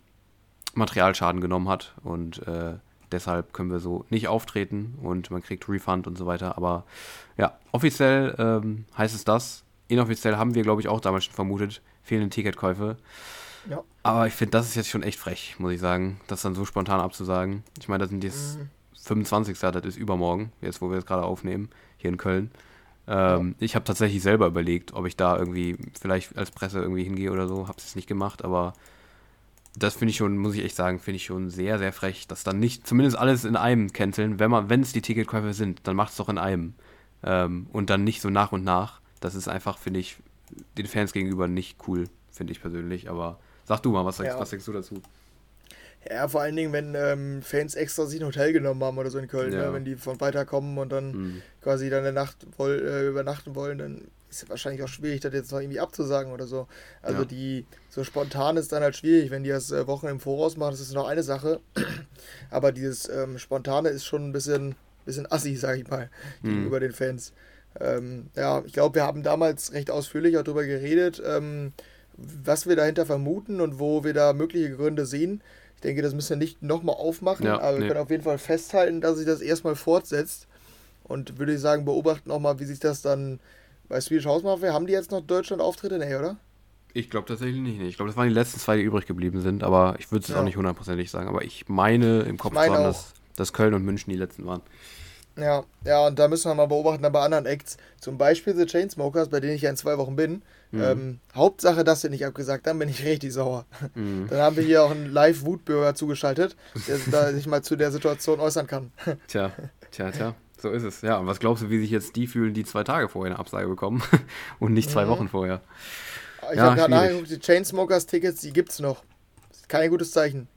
Materialschaden genommen hat und äh, deshalb können wir so nicht auftreten und man kriegt Refund und so weiter. Aber ja, offiziell ähm, heißt es das. Inoffiziell haben wir, glaube ich, auch damals schon vermutet, fehlende Ticketkäufe. Ja. Aber ich finde, das ist jetzt schon echt frech, muss ich sagen, das dann so spontan abzusagen. Ich meine, da sind jetzt mhm. 25. das ist übermorgen, jetzt wo wir es gerade aufnehmen, hier in Köln. Ähm, ja. Ich habe tatsächlich selber überlegt, ob ich da irgendwie vielleicht als Presse irgendwie hingehe oder so. Habe es nicht gemacht, aber das finde ich schon, muss ich echt sagen, finde ich schon sehr, sehr frech, dass dann nicht zumindest alles in einem canceln, wenn man, wenn es die Ticketkäufe sind, dann macht es doch in einem. Ähm, und dann nicht so nach und nach. Das ist einfach, finde ich, den Fans gegenüber nicht cool, finde ich persönlich. Aber sag du mal, was, ja. was denkst du dazu? Ja, vor allen Dingen, wenn ähm, Fans extra sich ein Hotel genommen haben oder so in Köln, ja. ne? wenn die von weiter kommen und dann mhm. quasi dann eine Nacht woll, äh, übernachten wollen, dann ist wahrscheinlich auch schwierig, das jetzt noch irgendwie abzusagen oder so. Also ja. die so spontan ist dann halt schwierig, wenn die das äh, Wochen im Voraus machen, das ist noch eine Sache. Aber dieses ähm, Spontane ist schon ein bisschen, bisschen assi, sag ich mal, mhm. gegenüber den Fans. Ähm, ja, ich glaube, wir haben damals recht ausführlich auch darüber geredet, ähm, was wir dahinter vermuten und wo wir da mögliche Gründe sehen. Ich denke, das müssen wir nicht nochmal aufmachen, ja, aber wir nee. können auf jeden Fall festhalten, dass sich das erstmal fortsetzt. Und würde ich sagen, beobachten auch mal, wie sich das dann bei Swedish House Mafia, haben die jetzt noch Deutschland-Auftritte? Nee, oder? Ich glaube tatsächlich nicht. Ich glaube, das waren die letzten zwei, die übrig geblieben sind, aber ich würde es ja. auch nicht hundertprozentig sagen. Aber ich meine im Kopf meine dran, dass, dass Köln und München die letzten waren. Ja, ja, und da müssen wir mal beobachten, bei anderen Acts, zum Beispiel The Chainsmokers, bei denen ich ja in zwei Wochen bin. Mhm. Ähm, Hauptsache, dass sie nicht abgesagt haben, bin ich richtig sauer. Mhm. Dann haben wir hier auch einen Live-Wutbürger zugeschaltet, der sich mal zu der Situation äußern kann. Tja, tja, tja. So ist es. Ja, und was glaubst du, wie sich jetzt die fühlen, die zwei Tage vorher eine Absage bekommen und nicht zwei mhm. Wochen vorher? Ich ja, habe gerade nachgeguckt, die Chainsmokers-Tickets, die gibt es noch. Kein gutes Zeichen.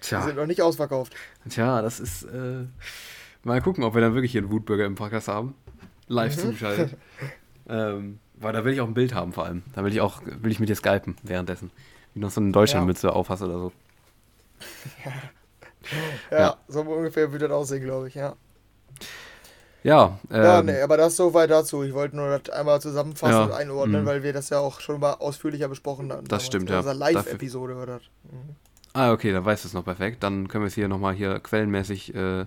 Tja. Die sind noch nicht ausverkauft. Tja, das ist. Äh, mal gucken, ob wir dann wirklich hier einen Wutburger im Podcast haben. Live mhm. zugeschaltet. ähm, weil da will ich auch ein Bild haben vor allem. Da will ich auch, will ich mit dir skypen währenddessen. Wie noch so eine Deutschlandmütze ja. aufhast oder so. Ja. Ja. ja, so ungefähr würde das aussehen, glaube ich, ja. Ja, ähm, ja, nee, aber das soweit dazu. Ich wollte nur das einmal zusammenfassen ja, und einordnen, mh. weil wir das ja auch schon mal ausführlicher besprochen haben. Das stimmt, ja. Unserer Live-Episode war das. Mhm. Ah, okay, dann weißt du es noch perfekt. Dann können wir es hier nochmal hier quellenmäßig äh,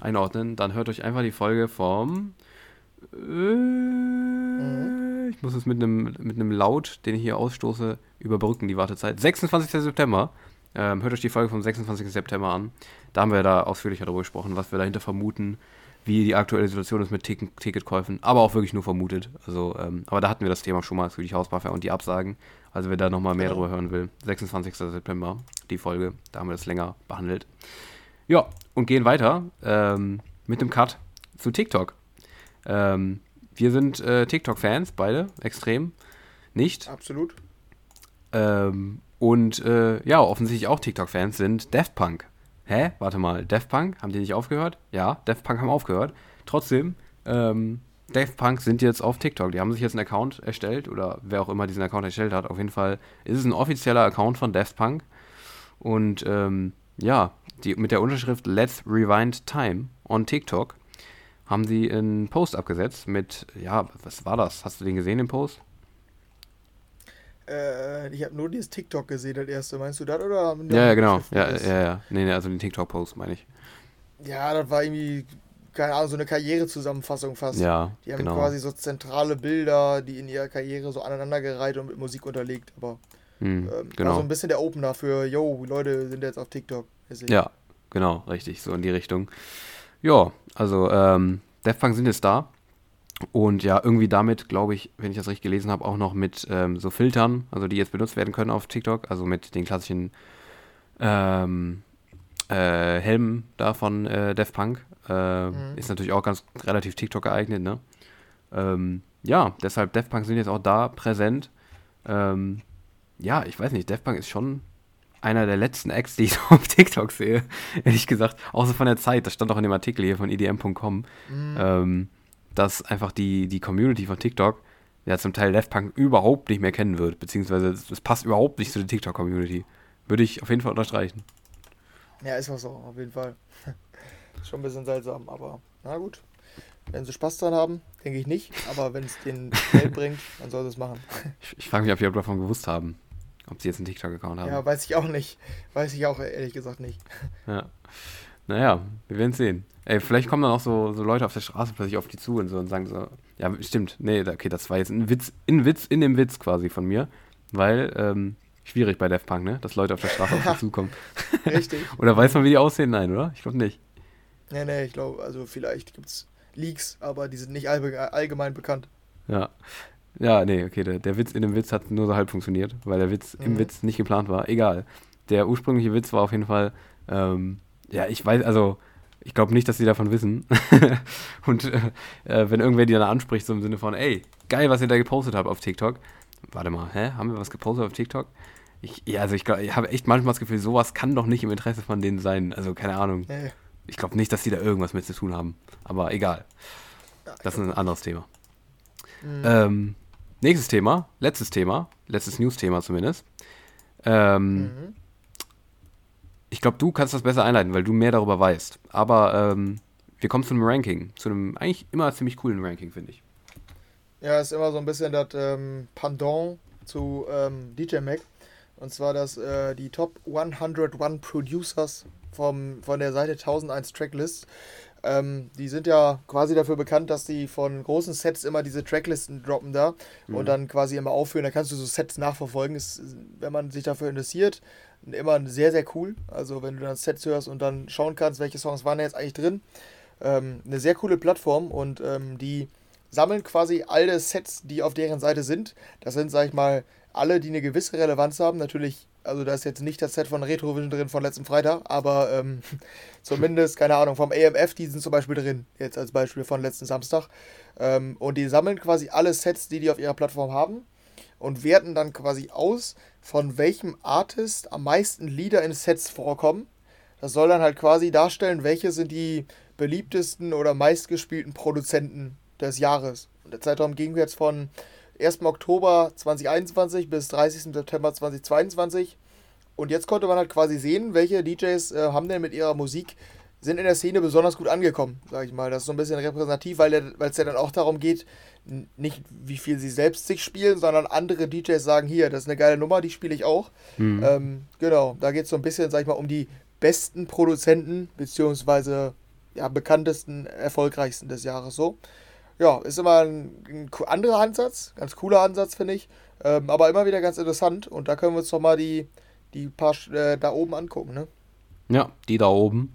einordnen. Dann hört euch einfach die Folge vom. Äh, mhm. Ich muss es mit einem mit Laut, den ich hier ausstoße, überbrücken, die Wartezeit. 26. September. Ähm, hört euch die Folge vom 26. September an. Da haben wir da ausführlicher darüber gesprochen, was wir dahinter vermuten, wie die aktuelle Situation ist mit Tick Ticketkäufen, aber auch wirklich nur vermutet. Also, ähm, aber da hatten wir das Thema schon mal für die Hausbuffer und die Absagen. Also wer da nochmal mehr ja. darüber hören will, 26. September, die Folge, da haben wir das länger behandelt. Ja, und gehen weiter ähm, mit dem Cut zu TikTok. Ähm, wir sind äh, TikTok-Fans, beide, extrem. Nicht? Absolut. Ähm, und äh, ja, offensichtlich auch TikTok-Fans sind Daft Punk. Hä? Warte mal, Daft Punk, haben die nicht aufgehört? Ja, Daft Punk haben aufgehört. Trotzdem, ähm, Daft Punk sind jetzt auf TikTok. Die haben sich jetzt einen Account erstellt oder wer auch immer diesen Account erstellt hat. Auf jeden Fall ist es ein offizieller Account von Daft Punk. Und ähm, ja, die, mit der Unterschrift Let's Rewind Time on TikTok haben sie einen Post abgesetzt mit, ja, was war das? Hast du den gesehen, den Post? Äh, ich habe nur dieses TikTok gesehen, das erste. Meinst du das oder? Ja, ja, genau. Ja, ja, ja. Nee, nee, also den TikTok-Post meine ich. Ja, das war irgendwie keine Ahnung, so eine Karrierezusammenfassung fast. Ja, Die haben genau. quasi so zentrale Bilder, die in ihrer Karriere so aneinandergereiht und mit Musik unterlegt. Aber hm, ähm, genau. so ein bisschen der Opener für, yo, Leute sind jetzt auf TikTok. Ja, genau, richtig, so in die Richtung. Ja, also ähm, Daft Punk sind jetzt da. Und ja, irgendwie damit, glaube ich, wenn ich das richtig gelesen habe, auch noch mit ähm, so Filtern, also die jetzt benutzt werden können auf TikTok, also mit den klassischen ähm, äh, Helmen da von äh, Def Punk. Äh, mhm. Ist natürlich auch ganz relativ TikTok geeignet, ne? Ähm, ja, deshalb Def Punk sind jetzt auch da präsent. Ähm, ja, ich weiß nicht, Def Punk ist schon einer der letzten Acts, die ich so auf TikTok sehe, ehrlich gesagt. Außer von der Zeit, das stand auch in dem Artikel hier von edm.com, mhm. Dass einfach die, die Community von TikTok ja zum Teil Def Punk überhaupt nicht mehr kennen wird, beziehungsweise es passt überhaupt nicht zu der TikTok-Community. Würde ich auf jeden Fall unterstreichen. Ja, ist auch so, auf jeden Fall. Schon ein bisschen seltsam, aber na gut. Wenn sie Spaß dran haben, denke ich nicht, aber wenn es den Geld bringt, dann soll sie es machen. Ich, ich frage mich, ob die davon gewusst haben, ob sie jetzt einen TikTok-Account haben. Ja, weiß ich auch nicht. Weiß ich auch ehrlich gesagt nicht. Ja. Naja, wir werden sehen. Ey, vielleicht kommen dann auch so, so Leute auf der Straße plötzlich auf die zu und so und sagen so, ja, stimmt, nee, okay, das war jetzt ein Witz, ein Witz in dem Witz quasi von mir, weil ähm, schwierig bei Def Punk, ne? Dass Leute auf der Straße auf dich zukommen. Richtig. oder weiß man, wie die aussehen? Nein, oder? Ich glaube nicht. Nee, nee, ich glaube, also vielleicht gibt es Leaks, aber die sind nicht allgemein bekannt. Ja. Ja, nee, okay, der, der Witz in dem Witz hat nur so halb funktioniert, weil der Witz mhm. im Witz nicht geplant war. Egal. Der ursprüngliche Witz war auf jeden Fall, ähm, ja, ich weiß, also ich glaube nicht, dass sie davon wissen. und äh, äh, wenn irgendwer die dann anspricht, so im Sinne von, ey, geil, was ihr da gepostet habt auf TikTok. Warte mal, hä? Haben wir was gepostet auf TikTok? Ich, ja, also ich, ich habe echt manchmal das Gefühl, sowas kann doch nicht im Interesse von denen sein. Also keine Ahnung. Hey. Ich glaube nicht, dass sie da irgendwas mit zu tun haben. Aber egal. Das ist ein anderes Thema. Mhm. Ähm, nächstes Thema, letztes Thema, letztes News-Thema zumindest. Ähm, mhm. Ich glaube, du kannst das besser einleiten, weil du mehr darüber weißt. Aber ähm, wir kommen zu einem Ranking, zu einem eigentlich immer ziemlich coolen Ranking, finde ich. Ja, ist immer so ein bisschen das ähm, Pendant zu ähm, DJ Mac. Und zwar das, äh, die Top 101 Producers vom, von der Seite 1001 Tracklist. Ähm, die sind ja quasi dafür bekannt, dass die von großen Sets immer diese Tracklisten droppen da mhm. und dann quasi immer aufführen. Da kannst du so Sets nachverfolgen. Ist, wenn man sich dafür interessiert, immer sehr, sehr cool. Also wenn du dann Sets hörst und dann schauen kannst, welche Songs waren da jetzt eigentlich drin. Ähm, eine sehr coole Plattform und ähm, die sammeln quasi alle Sets, die auf deren Seite sind. Das sind, sag ich mal, alle, die eine gewisse Relevanz haben. Natürlich, also da ist jetzt nicht das Set von Retrovision drin von letzten Freitag, aber ähm, zumindest, keine Ahnung, vom AMF, die sind zum Beispiel drin, jetzt als Beispiel von letzten Samstag. Ähm, und die sammeln quasi alle Sets, die die auf ihrer Plattform haben und werten dann quasi aus, von welchem Artist am meisten Lieder in Sets vorkommen. Das soll dann halt quasi darstellen, welche sind die beliebtesten oder meistgespielten Produzenten des Jahres. Und der Zeitraum ging jetzt von 1. Oktober 2021 bis 30. September 2022. Und jetzt konnte man halt quasi sehen, welche DJs äh, haben denn mit ihrer Musik, sind in der Szene besonders gut angekommen, sag ich mal. Das ist so ein bisschen repräsentativ, weil es ja dann auch darum geht, nicht wie viel sie selbst sich spielen, sondern andere DJs sagen, hier, das ist eine geile Nummer, die spiele ich auch. Mhm. Ähm, genau, da geht es so ein bisschen, sag ich mal, um die besten Produzenten, beziehungsweise ja, bekanntesten, erfolgreichsten des Jahres so ja, ist immer ein, ein anderer Ansatz, ganz cooler Ansatz, finde ich. Ähm, aber immer wieder ganz interessant. Und da können wir uns doch mal die, die paar äh, da oben angucken, ne? Ja, die da oben.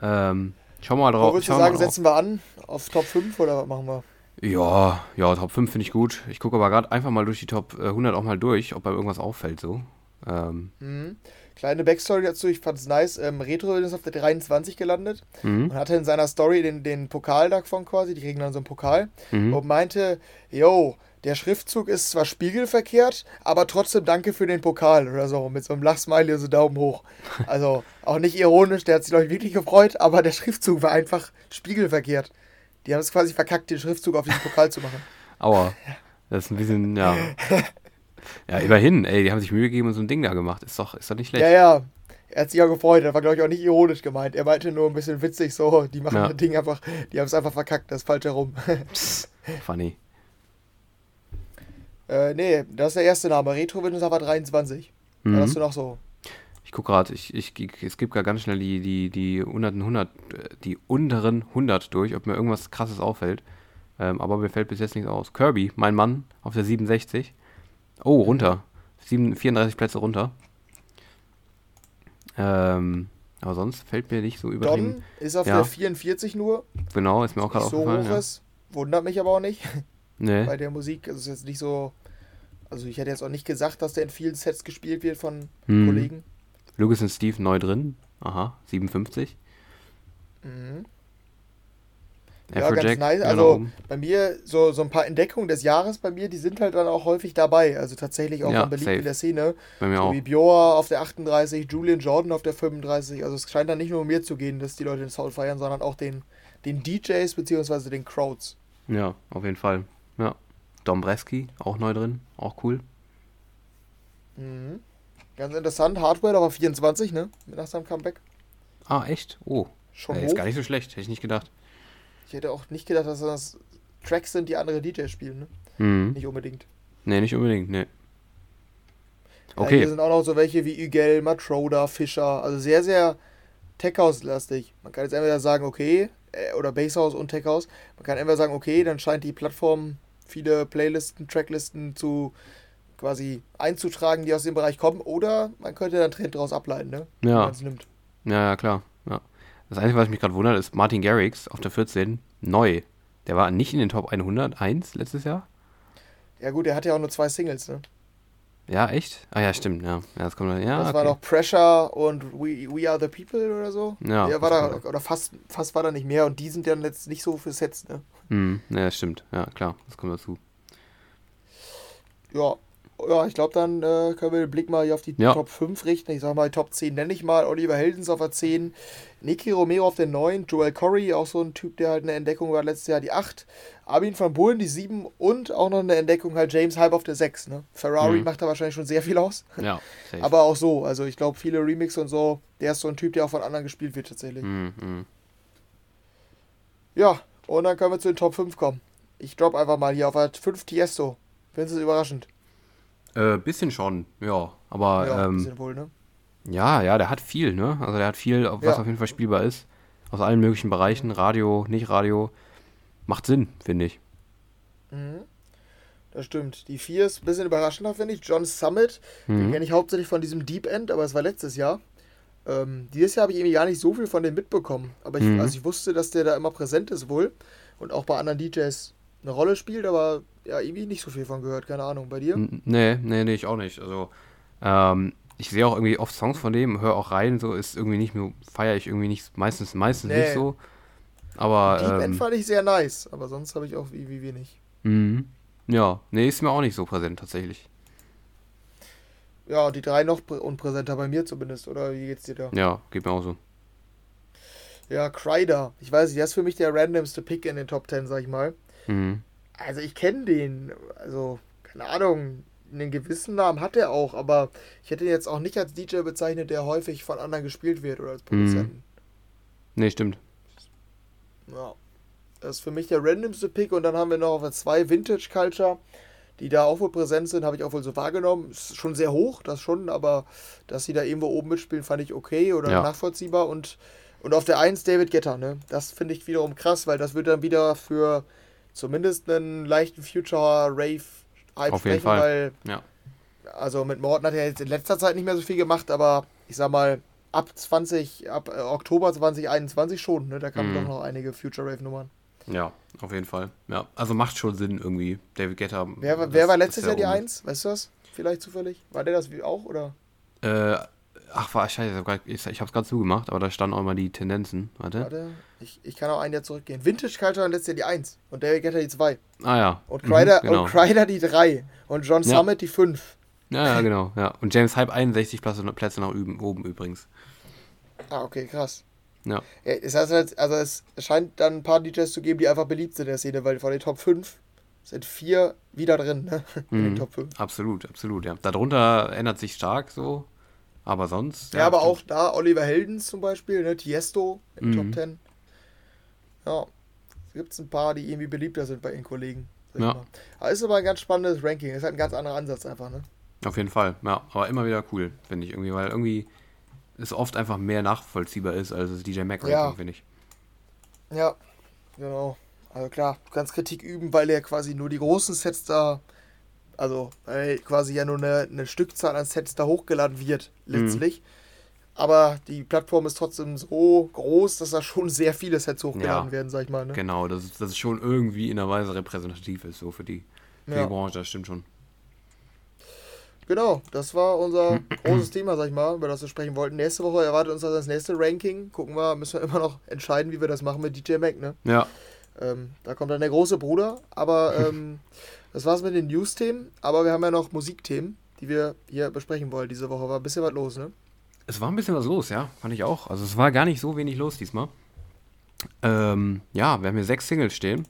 Ähm, schauen wir mal drauf. Würdest du sagen, setzen wir an auf Top 5 oder was machen wir? Ja, ja, Top 5 finde ich gut. Ich gucke aber gerade einfach mal durch die Top 100 äh, auch mal durch, ob bei irgendwas auffällt so. Ähm. Mhm. Kleine Backstory dazu, ich fand es nice. Ähm, Retro ist auf der 23 gelandet mhm. und hatte in seiner Story den, den Pokal davon quasi, die kriegen dann so einen Pokal mhm. und meinte, yo, der Schriftzug ist zwar spiegelverkehrt, aber trotzdem danke für den Pokal oder so, mit so einem Lachsmiley und so Daumen hoch. Also auch nicht ironisch, der hat sich, glaube ich, wirklich gefreut, aber der Schriftzug war einfach spiegelverkehrt. Die haben es quasi verkackt, den Schriftzug auf diesen Pokal zu machen. Aua. Das ist ein bisschen, ja. Ja, immerhin, ey, die haben sich Mühe gegeben und so ein Ding da gemacht. Ist doch, ist doch nicht schlecht. Ja, ja. Er hat sich ja gefreut. Das war, glaube ich, auch nicht ironisch gemeint. Er meinte nur ein bisschen witzig so, die machen ja. das Ding einfach, die haben es einfach verkackt, das ist falsch herum. Funny. Äh, nee, das ist der erste Name. Retro Windows aber 23. Mhm. Was hast du noch so? Ich gucke gerade, ich, ich, es gibt gerade ganz schnell die, die, die, 100, 100, die unteren 100 durch, ob mir irgendwas krasses auffällt. Ähm, aber mir fällt bis jetzt nichts aus. Kirby, mein Mann, auf der 67. Oh, runter. 7, 34 Plätze runter. Ähm, aber sonst fällt mir nicht so übertrieben. Don ist auf ja. der 44 nur. Genau, ist mir auch gerade aufgefallen. So hoch ist. Wundert mich aber auch nicht. Nee. Bei der Musik ist es jetzt nicht so. Also ich hätte jetzt auch nicht gesagt, dass der in vielen Sets gespielt wird von hm. Kollegen. Lucas und Steve neu drin. Aha, 57. Mhm. Ja, ganz nice. Also bei mir, so, so ein paar Entdeckungen des Jahres bei mir, die sind halt dann auch häufig dabei. Also tatsächlich auch ja, beliebt safe. in der Szene. Bei mir so auch. Wie Bioa auf der 38, Julian Jordan auf der 35. Also es scheint dann nicht nur um mir zu gehen, dass die Leute den Soul feiern, sondern auch den, den DJs bzw. den Crowds. Ja, auf jeden Fall. Ja. Dombreski, auch neu drin, auch cool. Mhm. Ganz interessant, Hardware, aber 24, ne? Nach seinem Comeback. Ah, echt? Oh. Schon ja, ist gar nicht so schlecht, hätte ich nicht gedacht. Ich hätte auch nicht gedacht, dass das Tracks sind, die andere DJs spielen, ne? Mhm. Nicht unbedingt. Nee, nicht unbedingt, nee. Okay. Hier sind auch noch so welche wie Ügel, Matroda, Fischer, also sehr, sehr Tech-House-lastig. Man kann jetzt entweder sagen, okay, äh, oder Basshouse und Tech-House, man kann entweder sagen, okay, dann scheint die Plattform viele Playlisten, Tracklisten zu quasi einzutragen, die aus dem Bereich kommen, oder man könnte dann Trend daraus ableiten, ne? Ja. nimmt. Ja, ja, klar. Das Einzige, was mich gerade wundert, ist Martin Garrix auf der 14, neu. Der war nicht in den Top 101 letztes Jahr? Ja, gut, er hat ja auch nur zwei Singles, ne? Ja, echt? Ah ja, stimmt, ja. ja das kommt, ja das okay. war noch Pressure und We, We Are the People oder so. Ja. Der war da, oder fast, fast war da nicht mehr und die sind ja jetzt nicht so für Sets, ne? Hm, ja, stimmt. Ja, klar, das kommt dazu. Ja, ja, ich glaube, dann äh, können wir den Blick mal hier auf die ja. Top 5 richten. Ich sage mal, Top 10 nenne ich mal. Oliver Heldens auf der 10, Nicky Romero auf der 9, Joel Corey, auch so ein Typ, der halt eine Entdeckung war letztes Jahr, die 8, Armin van Buuren die 7 und auch noch eine Entdeckung halt James Hype auf der 6. Ne? Ferrari mhm. macht da wahrscheinlich schon sehr viel aus. Ja, safe. Aber auch so. Also ich glaube, viele Remix und so, der ist so ein Typ, der auch von anderen gespielt wird tatsächlich. Mhm. mhm. Ja, und dann können wir zu den Top 5 kommen. Ich drop einfach mal hier auf der 5 Tiesto. Findest du es überraschend? Äh, bisschen schon, ja. Aber. Ja, ähm, bisschen wohl, ne? Ja, ja, der hat viel, ne? Also der hat viel, was ja. auf jeden Fall spielbar ist. Aus allen möglichen Bereichen. Radio, nicht Radio. Macht Sinn, finde ich. Mhm. Das stimmt. Die 4 ist ein bisschen überraschender, finde ich. John Summit, mhm. den kenne ich hauptsächlich von diesem Deep End, aber es war letztes Jahr. Ähm, dieses Jahr habe ich irgendwie gar nicht so viel von dem mitbekommen. Aber ich, mhm. also ich wusste, dass der da immer präsent ist wohl und auch bei anderen DJs eine Rolle spielt, aber ja, irgendwie nicht so viel von gehört, keine Ahnung. Bei dir? Nee, nee, nee, ich auch nicht. Also, ähm, ich sehe auch irgendwie oft Songs von dem, höre auch rein, so ist irgendwie nicht mehr, feiere ich irgendwie nicht, meistens, meistens nee. nicht so. Aber. End ähm, fand ich sehr nice, aber sonst habe ich auch wie, wie wenig. Mhm. Ja, nee, ist mir auch nicht so präsent tatsächlich. Ja, die drei noch unpräsenter bei mir zumindest, oder wie geht's dir da? Ja, geht mir auch so. Ja, Kryder. Ich weiß nicht, der ist für mich der randomste Pick in den Top 10, sag ich mal. Mhm. Also ich kenne den, also keine Ahnung, einen gewissen Namen hat er auch, aber ich hätte ihn jetzt auch nicht als DJ bezeichnet, der häufig von anderen gespielt wird oder als Produzenten. Mhm. Nee, stimmt. Ja. Das ist für mich der randomste Pick und dann haben wir noch auf 2 Vintage Culture, die da auch wohl präsent sind, habe ich auch wohl so wahrgenommen. Ist schon sehr hoch, das schon, aber dass sie da irgendwo oben mitspielen, fand ich okay oder ja. nachvollziehbar und und auf der 1 David Getter, ne? Das finde ich wiederum krass, weil das wird dann wieder für zumindest einen leichten Future Rave Hype Auf jeden Fall. weil ja. also mit Morten hat er jetzt in letzter Zeit nicht mehr so viel gemacht, aber ich sag mal ab 20 ab äh, Oktober 2021 schon, ne? Da kamen mhm. doch noch einige Future Rave Nummern. Ja, auf jeden Fall. Ja, also macht schon Sinn irgendwie. David Guetta. Wer, das, wer war letztes Jahr die 1? Weißt du das? Vielleicht zufällig? War der das wie auch oder? Äh, ach, war scheiße, ich, ich hab's gerade zugemacht, aber da standen auch mal die Tendenzen. Warte. Warte. Ich, ich kann auch ein Jahr zurückgehen. Vintage Culture letztes Jahr die 1 und David Guetta die 2. Ah ja. Und Kryder, mhm, genau. und die 3 und John ja. Summit die 5. Ja, ja, genau. Ja. Und James Hype 61 Plätze, Plätze nach oben übrigens. Ah, okay, krass. Ja. ja das heißt halt, also es scheint dann ein paar DJs zu geben, die einfach beliebt sind in der Szene, weil von den Top 5 sind vier wieder drin, ne? In mhm. den Top 5. Absolut, absolut, ja. Darunter ändert sich stark so, aber sonst. Ja, ja aber auch da Oliver Heldens zum Beispiel, ne? Tiesto in den mhm. Top 10. Ja, gibt es ein paar, die irgendwie beliebter sind bei ihren Kollegen. Ja. Aber ist aber ein ganz spannendes Ranking. Ist halt ein ganz anderer Ansatz einfach, ne? Auf jeden Fall, ja. Aber immer wieder cool, finde ich irgendwie, weil irgendwie es oft einfach mehr nachvollziehbar ist als das DJ Mac Ranking, ja. finde ich. Ja, genau. Also klar, du kannst Kritik üben, weil er quasi nur die großen Sets da, also weil quasi ja nur eine, eine Stückzahl an Sets da hochgeladen wird, letztlich. Mhm aber die Plattform ist trotzdem so groß, dass da schon sehr viele Sets hochgeladen ja, werden, sag ich mal. Ne? Genau, dass, dass es schon irgendwie in der Weise repräsentativ ist, so für die, für ja. die Branche, das stimmt schon. Genau, das war unser großes Thema, sag ich mal, über das wir sprechen wollten. Nächste Woche erwartet uns das nächste Ranking. Gucken wir, müssen wir immer noch entscheiden, wie wir das machen mit DJ Mac, ne? Ja. Ähm, da kommt dann der große Bruder, aber ähm, das war's mit den News-Themen. Aber wir haben ja noch Musikthemen, die wir hier besprechen wollen diese Woche. War ein bisschen was los, ne? Es war ein bisschen was los, ja, fand ich auch. Also es war gar nicht so wenig los diesmal. Ähm, ja, wir haben hier sechs Singles stehen,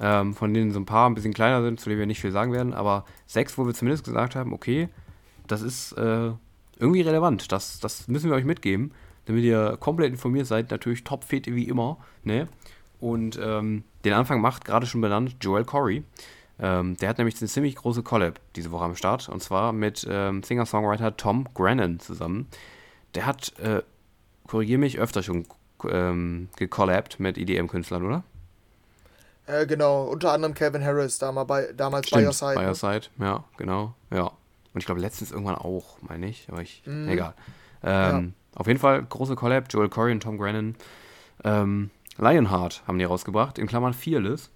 ähm, von denen so ein paar ein bisschen kleiner sind, zu denen wir nicht viel sagen werden, aber sechs, wo wir zumindest gesagt haben, okay, das ist äh, irgendwie relevant, das, das müssen wir euch mitgeben, damit ihr komplett informiert seid. Natürlich Top-Fete wie immer, ne? Und ähm, den Anfang macht, gerade schon benannt, Joel Corey. Ähm, der hat nämlich eine ziemlich große Collab diese Woche am Start, und zwar mit ähm, Singer-Songwriter Tom Grennan zusammen der hat, äh, korrigier mich, öfter schon ähm, gecollabt mit EDM-Künstlern, oder? Äh, genau, unter anderem Kevin Harris, damals bei, damals Stimmt, bei Your Side. By Your Side, ja, genau, ja. Und ich glaube letztens irgendwann auch, meine ich, aber ich, mm. egal. Ähm, ja. Auf jeden Fall große Collab, Joel Corey und Tom Grennan. Ähm, Lionheart haben die rausgebracht, in Klammern Fearless.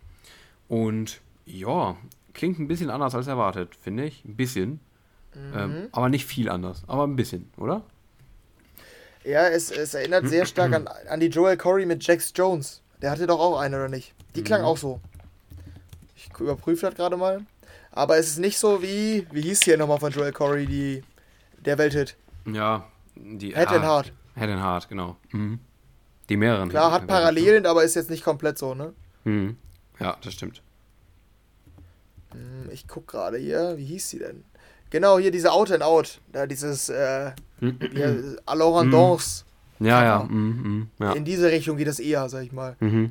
Und ja, klingt ein bisschen anders als erwartet, finde ich. Ein bisschen. Mhm. Ähm, aber nicht viel anders, aber ein bisschen, oder? Ja, es, es erinnert sehr stark an, an die Joel Corey mit Jax Jones. Der hatte doch auch eine, oder nicht? Die klang mhm. auch so. Ich überprüfe das gerade mal. Aber es ist nicht so wie, wie hieß hier nochmal von Joel Corey, die, der Welthit? Ja, die Head and Heart. Head and Heart, genau. Mhm. Die mehreren. Klar, hat Parallelen, aber ist jetzt nicht komplett so, ne? Mhm. Ja, das stimmt. Hm, ich guck gerade hier, wie hieß sie denn? Genau, hier diese Out and Out. Da dieses äh, mhm. Alain Dance. Ja, ja. Mm, ja. In diese Richtung geht das eher, sag ich mal. Mhm.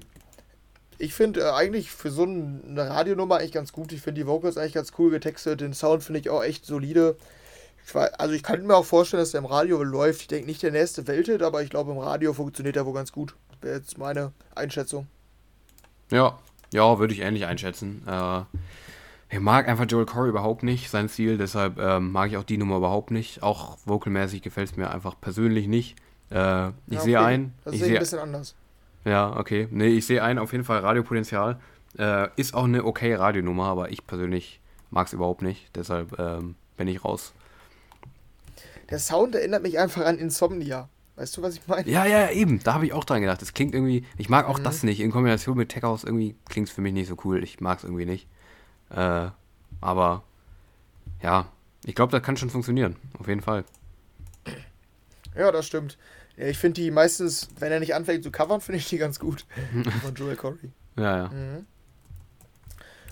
Ich finde äh, eigentlich für so eine Radionummer eigentlich ganz gut. Ich finde die Vocals eigentlich ganz cool getextet. Den Sound finde ich auch echt solide. Ich war, also ich kann mir auch vorstellen, dass der im Radio läuft. Ich denke nicht der nächste Welthit, aber ich glaube im Radio funktioniert er wohl ganz gut. Wäre jetzt meine Einschätzung. Ja, ja, würde ich ähnlich einschätzen. Äh, ich mag einfach Joel Corey überhaupt nicht, sein Stil, deshalb ähm, mag ich auch die Nummer überhaupt nicht. Auch vocalmäßig gefällt es mir einfach persönlich nicht. Äh, ich ja, sehe ein. Das ist ein bisschen anders. Ja, okay. Nee, ich sehe ein, auf jeden Fall Radiopotenzial. Äh, ist auch eine okay Radionummer, aber ich persönlich mag es überhaupt nicht. Deshalb ähm, bin ich raus. Der Sound erinnert mich einfach an Insomnia. Weißt du, was ich meine? Ja, ja, eben. Da habe ich auch dran gedacht. Das klingt irgendwie. Ich mag auch mhm. das nicht. In Kombination mit Tech House irgendwie klingt es für mich nicht so cool. Ich mag es irgendwie nicht. Äh, aber ja, ich glaube, das kann schon funktionieren. Auf jeden Fall. Ja, das stimmt. Ich finde die meistens, wenn er nicht anfängt zu covern, finde ich die ganz gut. Von Joel Corey. Ja, ja. Mhm.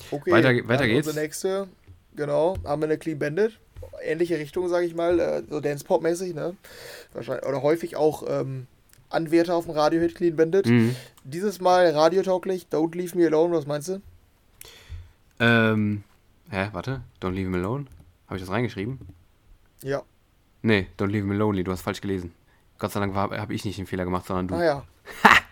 Okay, weiter, weiter geht's. Unsere nächste, genau, haben wir eine Clean Bandit. Ähnliche Richtung, sage ich mal, äh, so Dance-Pop-mäßig, ne? Wahrscheinlich, oder häufig auch ähm, Anwärter auf dem Radio-Hit Clean Bandit. Mhm. Dieses Mal radiotauglich, Don't Leave Me Alone, was meinst du? Ähm, hä, warte, Don't Leave Me Alone? Habe ich das reingeschrieben? Ja. Nee, Don't Leave Me Lonely, du hast falsch gelesen. Gott sei Dank habe ich nicht den Fehler gemacht, sondern du. Ah ja.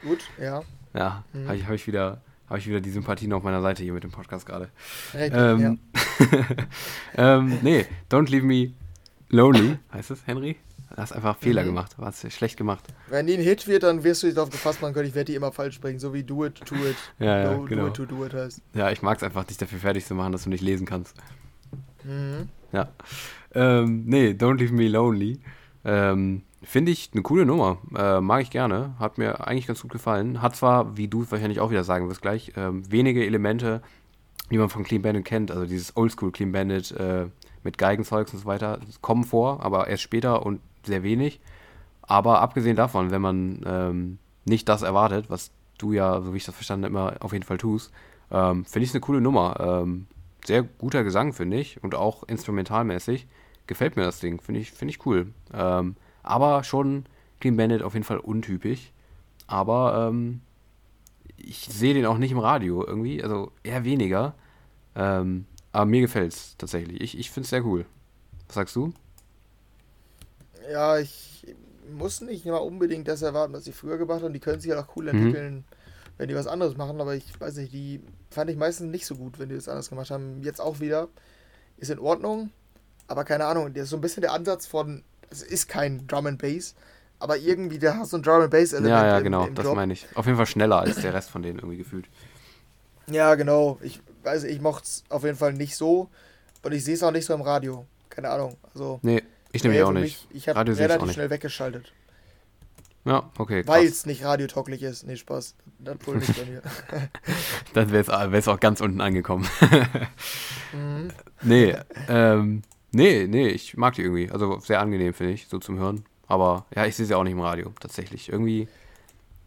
Gut, ja. Ja, mhm. habe ich, hab ich, wieder, hab ich wieder die Sympathien auf meiner Seite hier mit dem Podcast gerade. Ähm, ja. ähm, nee, Don't Leave Me Lonely, heißt es, Henry? Hast einfach Fehler mhm. gemacht, du hast schlecht gemacht. Wenn die ein Hit wird, dann wirst du dich darauf gefasst machen können, ich werde die immer falsch sprechen, so wie Do It, To It, ja, ja, do, genau. do It, To Do It heißt. Ja, ich mag es einfach, dich dafür fertig zu machen, dass du nicht lesen kannst. Mhm. Ja. Ähm, nee, Don't Leave Me Lonely. Ähm, Finde ich eine coole Nummer. Äh, mag ich gerne. Hat mir eigentlich ganz gut gefallen. Hat zwar, wie du wahrscheinlich auch wieder sagen wirst gleich, ähm, wenige Elemente, die man von Clean Bandit kennt. Also dieses Oldschool Clean Bandit äh, mit Geigenzeugs und so weiter. kommen vor, aber erst später und sehr wenig. Aber abgesehen davon, wenn man ähm, nicht das erwartet, was du ja, so wie ich das verstanden habe, immer auf jeden Fall tust, ähm, finde ich es eine coole Nummer. Ähm, sehr guter Gesang, finde ich. Und auch instrumentalmäßig gefällt mir das Ding. Finde ich, find ich cool. Ähm, aber schon Clean Bandit auf jeden Fall untypisch. Aber ähm, ich sehe den auch nicht im Radio irgendwie. Also eher weniger. Ähm, aber mir gefällt es tatsächlich. Ich, ich finde es sehr cool. Was sagst du? Ja, ich muss nicht mal unbedingt das erwarten, was sie früher gemacht haben. Die können sich ja auch cool mhm. entwickeln. Mhm wenn die was anderes machen, aber ich weiß nicht, die fand ich meistens nicht so gut, wenn die das anders gemacht haben. Jetzt auch wieder. Ist in Ordnung, aber keine Ahnung, das ist so ein bisschen der Ansatz von, es ist kein Drum and Bass, aber irgendwie der hat so ein Drum and Bass Element. Ja, ja, im, genau, im das meine ich. Auf jeden Fall schneller als der Rest von denen irgendwie gefühlt. Ja, genau. Ich weiß, ich mochte es auf jeden Fall nicht so und ich sehe es auch nicht so im Radio. Keine Ahnung. Also, nee, ich nehme ja auch nicht. Mich, ich habe relativ schnell weggeschaltet. Ja, okay. Weil es nicht radiotauglich ist. Nee, Spaß. Dann wohl nicht bei mir. Dann wäre es auch ganz unten angekommen. mhm. Nee, ähm, nee, nee, ich mag die irgendwie. Also sehr angenehm, finde ich, so zum Hören. Aber ja, ich sehe sie auch nicht im Radio, tatsächlich. Irgendwie,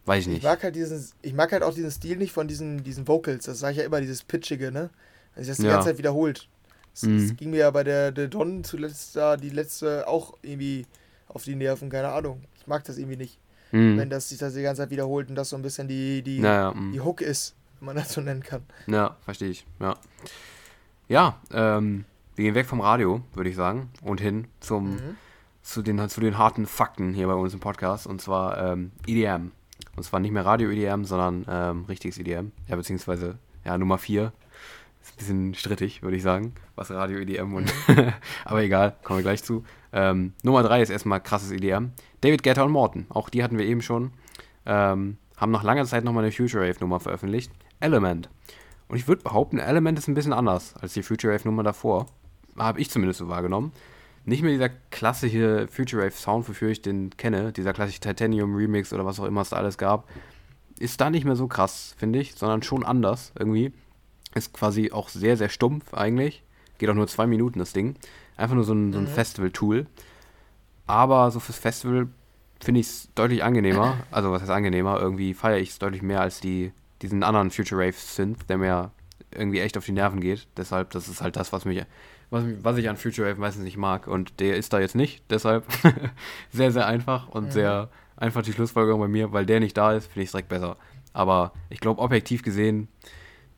weiß ich nicht. Ich mag halt diesen, ich mag halt auch diesen Stil nicht von diesen, diesen Vocals. Das sage ich ja immer, dieses Pitchige, ne? Also das die ja. ganze Zeit wiederholt. Das, mhm. ging mir ja bei der, der Don zuletzt da, die letzte, auch irgendwie auf die Nerven, keine Ahnung. Ich mag das irgendwie nicht. Mhm. Wenn das sich das die ganze Zeit wiederholt und das so ein bisschen die, die, naja, mhm. die Hook ist, wenn man das so nennen kann. Ja, verstehe ich. Ja, ja ähm, wir gehen weg vom Radio, würde ich sagen, und hin zum, mhm. zu, den, zu den harten Fakten hier bei uns im Podcast, und zwar ähm, EDM. Und zwar nicht mehr Radio-EDM, sondern ähm, richtiges EDM. Ja, beziehungsweise ja, Nummer 4. Ist ein bisschen strittig, würde ich sagen, was Radio-EDM und. Mhm. aber egal, kommen wir gleich zu. Ähm, Nummer 3 ist erstmal krasses EDM. David Guetta und Morton, auch die hatten wir eben schon. Ähm, haben nach langer Zeit nochmal eine Future Wave Nummer veröffentlicht. Element. Und ich würde behaupten, Element ist ein bisschen anders als die Future Wave-Nummer davor. Habe ich zumindest so wahrgenommen. Nicht mehr dieser klassische Future Wave Sound, wofür ich den kenne, dieser klassische Titanium Remix oder was auch immer es da alles gab, ist da nicht mehr so krass, finde ich, sondern schon anders irgendwie. Ist quasi auch sehr, sehr stumpf eigentlich. Geht auch nur zwei Minuten das Ding. Einfach nur so ein, so ein mhm. Festival-Tool. Aber so fürs Festival finde ich es deutlich angenehmer. Also, was heißt angenehmer? Irgendwie feiere ich es deutlich mehr als die, diesen anderen Future Rave Synth, der mir irgendwie echt auf die Nerven geht. Deshalb, das ist halt das, was mich, was, was ich an Future Rave meistens nicht mag. Und der ist da jetzt nicht. Deshalb sehr, sehr einfach und mhm. sehr einfach die Schlussfolgerung bei mir, weil der nicht da ist, finde ich es direkt besser. Aber ich glaube, objektiv gesehen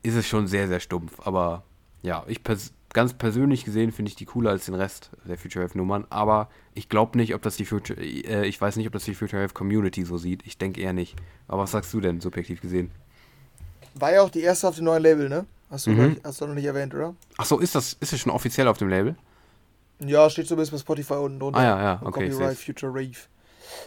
ist es schon sehr, sehr stumpf. Aber ja, ich pers ganz persönlich gesehen finde ich die cooler als den Rest der Future Wave Nummern, aber ich glaube nicht, ob das die Future, äh, ich weiß nicht, ob das die Future Wave Community so sieht. Ich denke eher nicht. Aber was sagst du denn, subjektiv gesehen? War ja auch die erste auf dem neuen Label, ne? Hast du, mhm. hast du noch nicht erwähnt, oder? Ach so, ist das, ist das schon offiziell auf dem Label? Ja, steht zumindest bei Spotify unten drunter. Ah ja, ja, okay. Copyright Future Rave.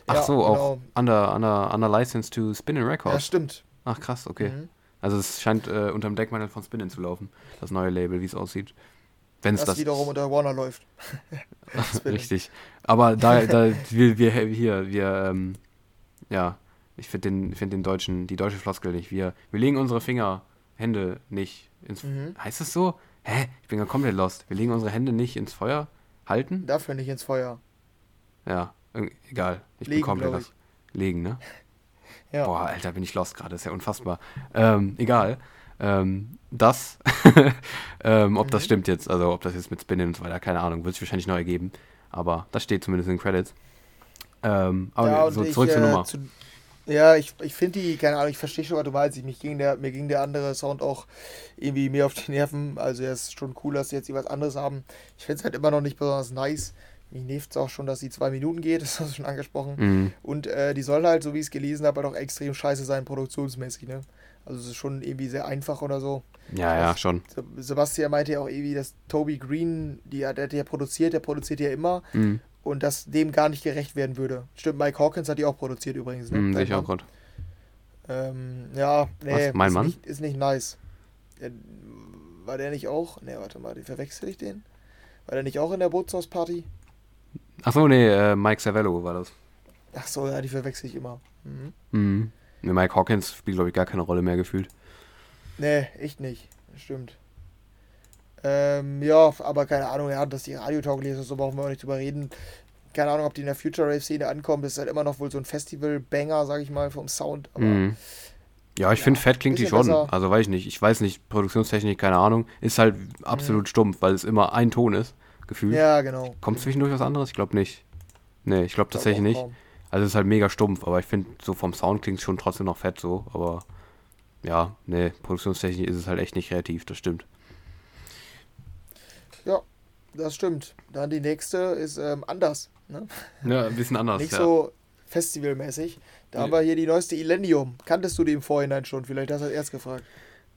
Ach ja, so, genau. auch under, under, under License to Spinning Records. Ja, stimmt. Ach krass, okay. Mhm. Also es scheint äh, unter dem Deckmantel von Spinning zu laufen, das neue Label, wie es aussieht. Wenn's das, das wiederum unter Warner läuft. Richtig. Aber da, da wir, wir hier, wir, ähm, ja, ich finde den, find den deutschen, die deutsche Floskel nicht. Wir, wir legen unsere Finger, Hände nicht ins. Mhm. Heißt es so? Hä? Ich bin ja komplett lost. Wir legen unsere Hände nicht ins Feuer halten? Dafür nicht ins Feuer. Ja, egal. Ich legen, bin komplett lost. Legen, ne? Ja. Boah, Alter, bin ich lost gerade. ist ja unfassbar. Ähm, egal. Ähm, das, ähm, ob mhm. das stimmt jetzt, also ob das jetzt mit Spinnen und so weiter, keine Ahnung, wird sich wahrscheinlich neu ergeben. Aber das steht zumindest in den Credits. Ähm, aber ja, so zurück ich, zur äh, Nummer. Zu, ja, ich, ich finde die, keine Ahnung, ich verstehe schon, was du meinst. Ich, mich ging der, mir ging der andere Sound auch irgendwie mehr auf die Nerven. Also er ist schon cool, dass sie jetzt was anderes haben. Ich finde es halt immer noch nicht besonders nice. Mich nervt es auch schon, dass sie zwei Minuten geht, das hast du schon angesprochen. Mhm. Und äh, die soll halt, so wie ich es gelesen habe, halt auch extrem scheiße sein, produktionsmäßig, ne? Also es ist schon irgendwie sehr einfach oder so. Ja, ja, schon. Sebastian meinte ja auch irgendwie, dass Toby Green, die, der hat ja produziert, der produziert ja immer. Mhm. Und dass dem gar nicht gerecht werden würde. Stimmt, Mike Hawkins hat die auch produziert übrigens. Ne? Mhm, sicher auch gerade. Ähm, ja, nee, Was, mein ist, Mann? Nicht, ist nicht nice. Der, war der nicht auch? Ne, warte mal, verwechsel ich den? War der nicht auch in der Bootshausparty? Achso, nee, äh, Mike Savello war das. Ach so, ja, die verwechsel ich immer. Mhm. Mhm. Mike Hawkins spielt, glaube ich, gar keine Rolle mehr gefühlt. Nee, echt nicht. Stimmt. Ähm, ja, aber keine Ahnung, ja, dass die radiotauglich ist, so brauchen wir auch nicht drüber reden. Keine Ahnung, ob die in der Future Rave-Szene ankommt. Das ist halt immer noch wohl so ein Festival-Banger, sag ich mal, vom Sound. Mhm. Ja, ich ja, finde, fett klingt die schon. Besser. Also weiß ich nicht. Ich weiß nicht, Produktionstechnik, keine Ahnung. Ist halt absolut mhm. stumpf, weil es immer ein Ton ist, gefühlt. Ja, genau. Kommt zwischendurch was anderes? Ich glaube nicht. Nee, ich glaube tatsächlich nicht. Kaum. Also es ist halt mega stumpf, aber ich finde, so vom Sound klingt es schon trotzdem noch fett so, aber ja, ne, Produktionstechnik ist es halt echt nicht kreativ, das stimmt. Ja, das stimmt. Dann die nächste ist ähm, anders. Ne? Ja, ein bisschen anders. nicht ja. so festivalmäßig. Da ja. haben wir hier die neueste Illenium. Kanntest du die im Vorhinein schon? Vielleicht hast du das erst gefragt.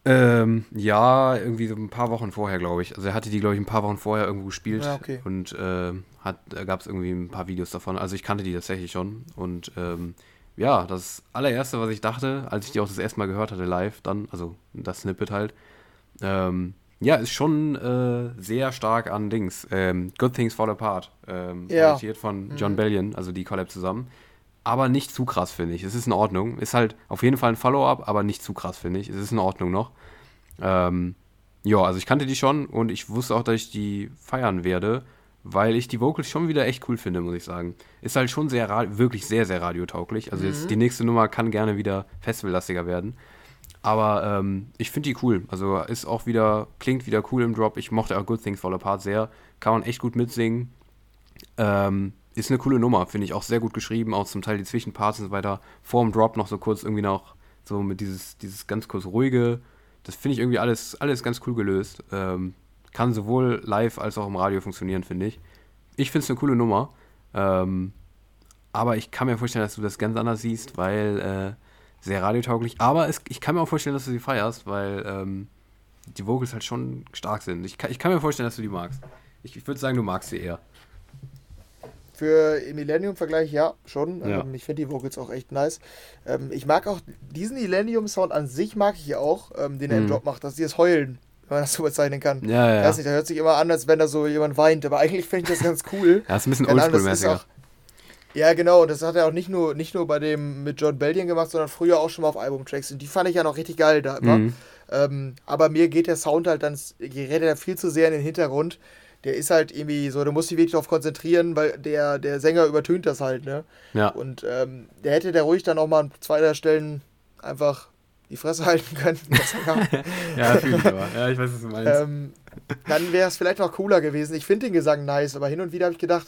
Ähm, ja, irgendwie so ein paar Wochen vorher, glaube ich. Also er hatte die, glaube ich, ein paar Wochen vorher irgendwo gespielt. Ja, okay. Und äh, hat, da gab es irgendwie ein paar Videos davon. Also ich kannte die tatsächlich schon. Und ähm, ja, das allererste, was ich dachte, als ich die auch das erste Mal gehört hatte, live, dann, also das Snippet halt, ähm, ja, ist schon äh, sehr stark an Dings. Ähm, Good Things Fall Apart. Ähm, ja. von John mhm. Bellion, also die Collab zusammen aber nicht zu krass, finde ich. Es ist in Ordnung. Ist halt auf jeden Fall ein Follow-up, aber nicht zu krass, finde ich. Es ist in Ordnung noch. Ähm, ja, also ich kannte die schon und ich wusste auch, dass ich die feiern werde, weil ich die Vocals schon wieder echt cool finde, muss ich sagen. Ist halt schon sehr, wirklich sehr, sehr radiotauglich. Also mhm. jetzt die nächste Nummer kann gerne wieder festivallastiger werden. Aber ähm, ich finde die cool. Also ist auch wieder, klingt wieder cool im Drop. Ich mochte auch Good Things Fall Apart sehr. Kann man echt gut mitsingen. Ähm, ist eine coole Nummer, finde ich auch sehr gut geschrieben, auch zum Teil die Zwischenparts und so weiter. Vor dem Drop noch so kurz irgendwie noch so mit dieses, dieses ganz kurz ruhige. Das finde ich irgendwie alles, alles ganz cool gelöst. Ähm, kann sowohl live als auch im Radio funktionieren, finde ich. Ich finde es eine coole Nummer. Ähm, aber ich kann mir vorstellen, dass du das ganz anders siehst, weil äh, sehr radiotauglich. Aber es, ich kann mir auch vorstellen, dass du sie feierst, weil ähm, die Vocals halt schon stark sind. Ich kann, ich kann mir vorstellen, dass du die magst. Ich, ich würde sagen, du magst sie eher. Für Millennium-Vergleich, ja, schon. Ja. Ähm, ich finde die Vocals auch echt nice. Ähm, ich mag auch diesen Millennium-Sound an sich, mag ich auch, ähm, den er im mhm. Job macht, dass die das Heulen, wenn man das so bezeichnen kann. Ja, ja. Ich weiß nicht, da hört sich immer an, als wenn da so jemand weint, aber eigentlich finde ich das ganz cool. ja, ist ein bisschen oldschool-mäßiger. Ja, genau, das hat er auch nicht nur, nicht nur bei dem mit John Bellion gemacht, sondern früher auch schon mal auf Albumtracks. Und die fand ich ja noch richtig geil da immer. Mhm. Ähm, aber mir geht der Sound halt dann, gerät er viel zu sehr in den Hintergrund der ist halt irgendwie so, du musst dich wirklich darauf konzentrieren, weil der, der Sänger übertönt das halt, ne? Ja. Und ähm, der hätte der ruhig dann auch mal an zwei der Stellen einfach die Fresse halten können. ja, fühle ich aber. Ja, ich weiß, was du meinst. Ähm, dann wäre es vielleicht noch cooler gewesen. Ich finde den Gesang nice, aber hin und wieder habe ich gedacht,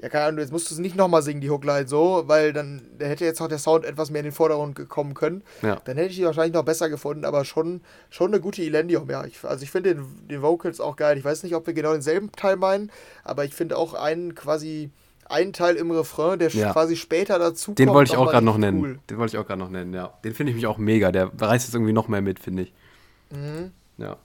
ja, keine Ahnung, jetzt musst du es nicht nochmal singen, die Hookline so, weil dann der hätte jetzt auch der Sound etwas mehr in den Vordergrund kommen können. Ja. Dann hätte ich die wahrscheinlich noch besser gefunden, aber schon, schon eine gute Elendium, ja. Ich, also ich finde den, den Vocals auch geil. Ich weiß nicht, ob wir genau denselben Teil meinen, aber ich finde auch einen quasi einen Teil im Refrain, der ja. quasi später dazu Den wollte ich auch gerade noch nennen. Cool. Den wollte ich auch gerade noch nennen, ja. Den finde ich mich auch mega. Der reißt jetzt irgendwie noch mehr mit, finde ich. Mhm. Ja.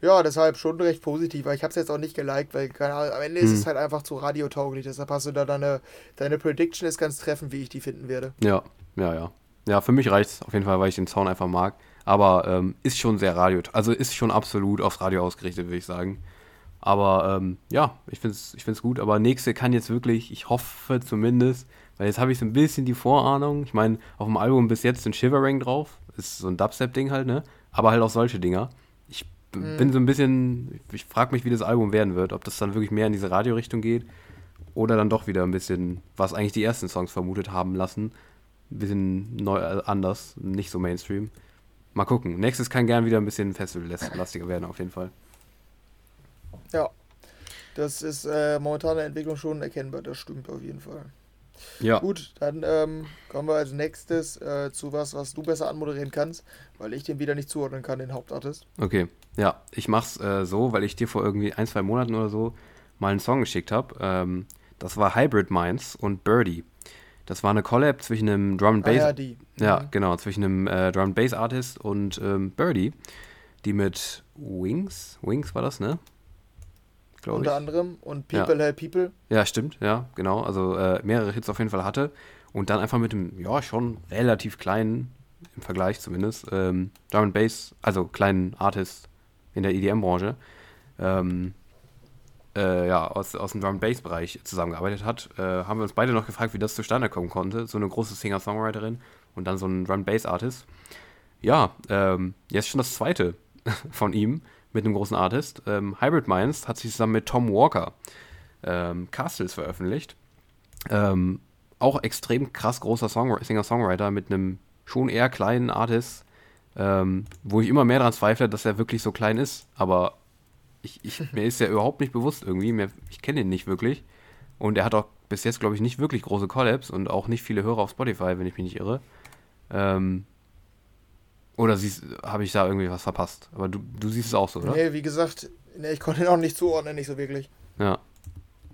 Ja, deshalb schon recht positiv, aber ich habe es jetzt auch nicht geliked, weil keine Ahnung, am Ende hm. ist es halt einfach zu radiotauglich. Deshalb hast du da deine, deine Prediction ist ganz treffend, wie ich die finden werde. Ja, ja, ja. Ja, für mich reicht es auf jeden Fall, weil ich den Sound einfach mag. Aber ähm, ist schon sehr radio, also ist schon absolut aufs Radio ausgerichtet, würde ich sagen. Aber ähm, ja, ich finde es ich find's gut. Aber nächste kann jetzt wirklich, ich hoffe zumindest, weil jetzt habe ich so ein bisschen die Vorahnung. Ich meine, auf dem Album bis jetzt ein Shivering drauf. Ist so ein Dubstep-Ding halt, ne? Aber halt auch solche Dinger. Ich mhm. bin so ein bisschen, ich frage mich, wie das Album werden wird. Ob das dann wirklich mehr in diese Radiorichtung geht oder dann doch wieder ein bisschen, was eigentlich die ersten Songs vermutet haben lassen. Ein bisschen neu, äh, anders, nicht so Mainstream. Mal gucken. Nächstes kann gern wieder ein bisschen festival-lastiger werden, auf jeden Fall. Ja, das ist äh, momentan Entwicklung schon erkennbar, das stimmt auf jeden Fall. Ja. Gut, dann ähm, kommen wir als nächstes äh, zu was, was du besser anmoderieren kannst, weil ich den wieder nicht zuordnen kann, den Hauptartist. Okay, ja, ich mach's äh, so, weil ich dir vor irgendwie ein, zwei Monaten oder so mal einen Song geschickt habe. Ähm, das war Hybrid Minds und Birdie. Das war eine Collab zwischen einem Drum and Bass. Ah, ja, die. ja mhm. genau, zwischen einem äh, Drum and Bass Artist und ähm, Birdie, die mit Wings, Wings war das, ne? Glaube ich. Unter anderem und People ja. Help People. Ja, stimmt, ja, genau. Also äh, mehrere Hits auf jeden Fall hatte. Und dann einfach mit dem, ja, schon relativ kleinen, im Vergleich zumindest, ähm, Drum and Bass, also kleinen Artist in der EDM-Branche, ähm, äh, ja, aus, aus dem Drum Bass Bereich zusammengearbeitet hat, äh, haben wir uns beide noch gefragt, wie das zustande kommen konnte. So eine große Singer-Songwriterin und dann so ein Drum Bass Artist. Ja, ähm, jetzt schon das zweite von ihm mit einem großen Artist. Ähm, Hybrid Minds hat sich zusammen mit Tom Walker ähm, Castles veröffentlicht. Ähm, auch extrem krass großer Singer-Songwriter mit einem schon eher kleinen Artist, ähm, wo ich immer mehr daran zweifle, dass er wirklich so klein ist. Aber ich, ich, mir ist ja überhaupt nicht bewusst irgendwie. Mir, ich kenne ihn nicht wirklich. Und er hat auch bis jetzt, glaube ich, nicht wirklich große Collabs und auch nicht viele Hörer auf Spotify, wenn ich mich nicht irre. Ähm, oder habe ich da irgendwie was verpasst? Aber du, du siehst es auch so, oder? Nee, wie gesagt, nee, ich konnte ihn auch nicht zuordnen, nicht so wirklich. Ja.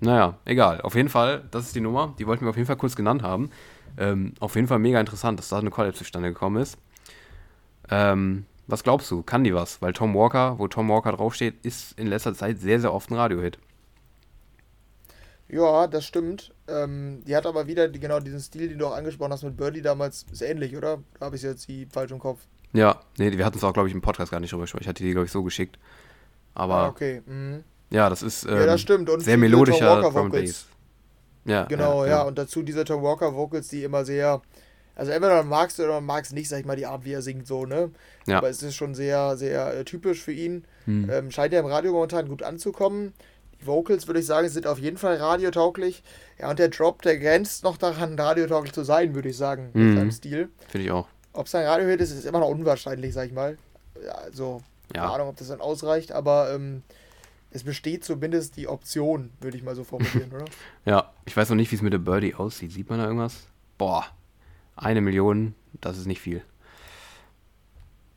Naja, egal. Auf jeden Fall, das ist die Nummer. Die wollten wir auf jeden Fall kurz genannt haben. Ähm, auf jeden Fall mega interessant, dass da eine Collab zustande gekommen ist. Ähm, was glaubst du? Kann die was? Weil Tom Walker, wo Tom Walker draufsteht, ist in letzter Zeit sehr, sehr oft ein Radiohit. Ja, das stimmt. Ähm, die hat aber wieder die, genau diesen Stil, den du auch angesprochen hast mit Birdie damals, ist ähnlich, oder? Da habe ich jetzt die falsch im Kopf. Ja, nee, wir hatten es auch, glaube ich, im Podcast gar nicht drüber gesprochen. Ich hatte die, glaube ich, so geschickt. Aber. Ah, okay. Mhm. Ja, das ist. Ähm, ja, das stimmt. Und sehr melodischer Drum Bass. Ja, genau, ja, ja, Und dazu diese Tom Walker Vocals, die immer sehr. Also entweder man magst du oder man magst nicht, sag ich mal, die Art, wie er singt, so, ne? Ja. Aber es ist schon sehr, sehr äh, typisch für ihn. Hm. Ähm, scheint ja im Radio momentan gut anzukommen. Die Vocals, würde ich sagen, sind auf jeden Fall radiotauglich. Ja, und der Drop, der grenzt noch daran, radiotauglich zu sein, würde ich sagen, hm. mit seinem Stil. Finde ich auch. Ob es ein Radiohit ist, ist immer noch unwahrscheinlich, sag ich mal. Also, ja. keine Ahnung, ob das dann ausreicht, aber ähm, es besteht zumindest die Option, würde ich mal so formulieren, oder? Ja, ich weiß noch nicht, wie es mit der Birdie aussieht. Sieht man da irgendwas? Boah, eine Million, das ist nicht viel.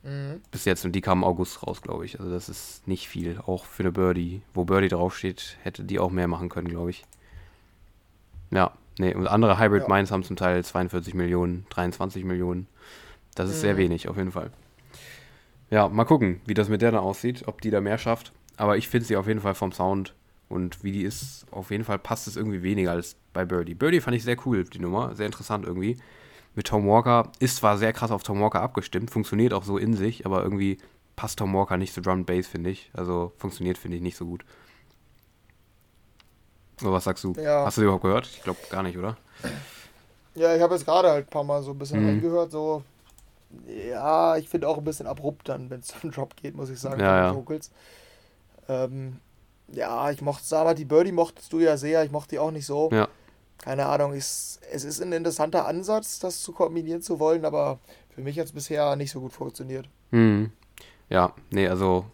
Mhm. Bis jetzt, und die kam im August raus, glaube ich. Also das ist nicht viel, auch für eine Birdie. Wo Birdie draufsteht, hätte die auch mehr machen können, glaube ich. Ja, nee, und andere Hybrid ja. Mines haben zum Teil 42 Millionen, 23 Millionen. Das ist mhm. sehr wenig, auf jeden Fall. Ja, mal gucken, wie das mit der dann aussieht, ob die da mehr schafft. Aber ich finde sie auf jeden Fall vom Sound Und wie die ist, auf jeden Fall passt es irgendwie weniger als bei Birdie. Birdie fand ich sehr cool, die Nummer, sehr interessant irgendwie. Mit Tom Walker, ist zwar sehr krass auf Tom Walker abgestimmt, funktioniert auch so in sich, aber irgendwie passt Tom Walker nicht zu Drum Bass, finde ich. Also funktioniert, finde ich, nicht so gut. Aber was sagst du? Ja. Hast du die überhaupt gehört? Ich glaube gar nicht, oder? Ja, ich habe jetzt gerade halt ein paar Mal so ein bisschen mhm. reingehört, so. Ja, ich finde auch ein bisschen abrupt dann, wenn es zum Drop geht, muss ich sagen, ja, ja. Ähm, ja, ich mochte, aber die Birdie mochtest du ja sehr, ich mochte die auch nicht so. Ja. Keine Ahnung, ist, es ist ein interessanter Ansatz, das zu kombinieren zu wollen, aber für mich hat es bisher nicht so gut funktioniert. Mhm. Ja, nee, also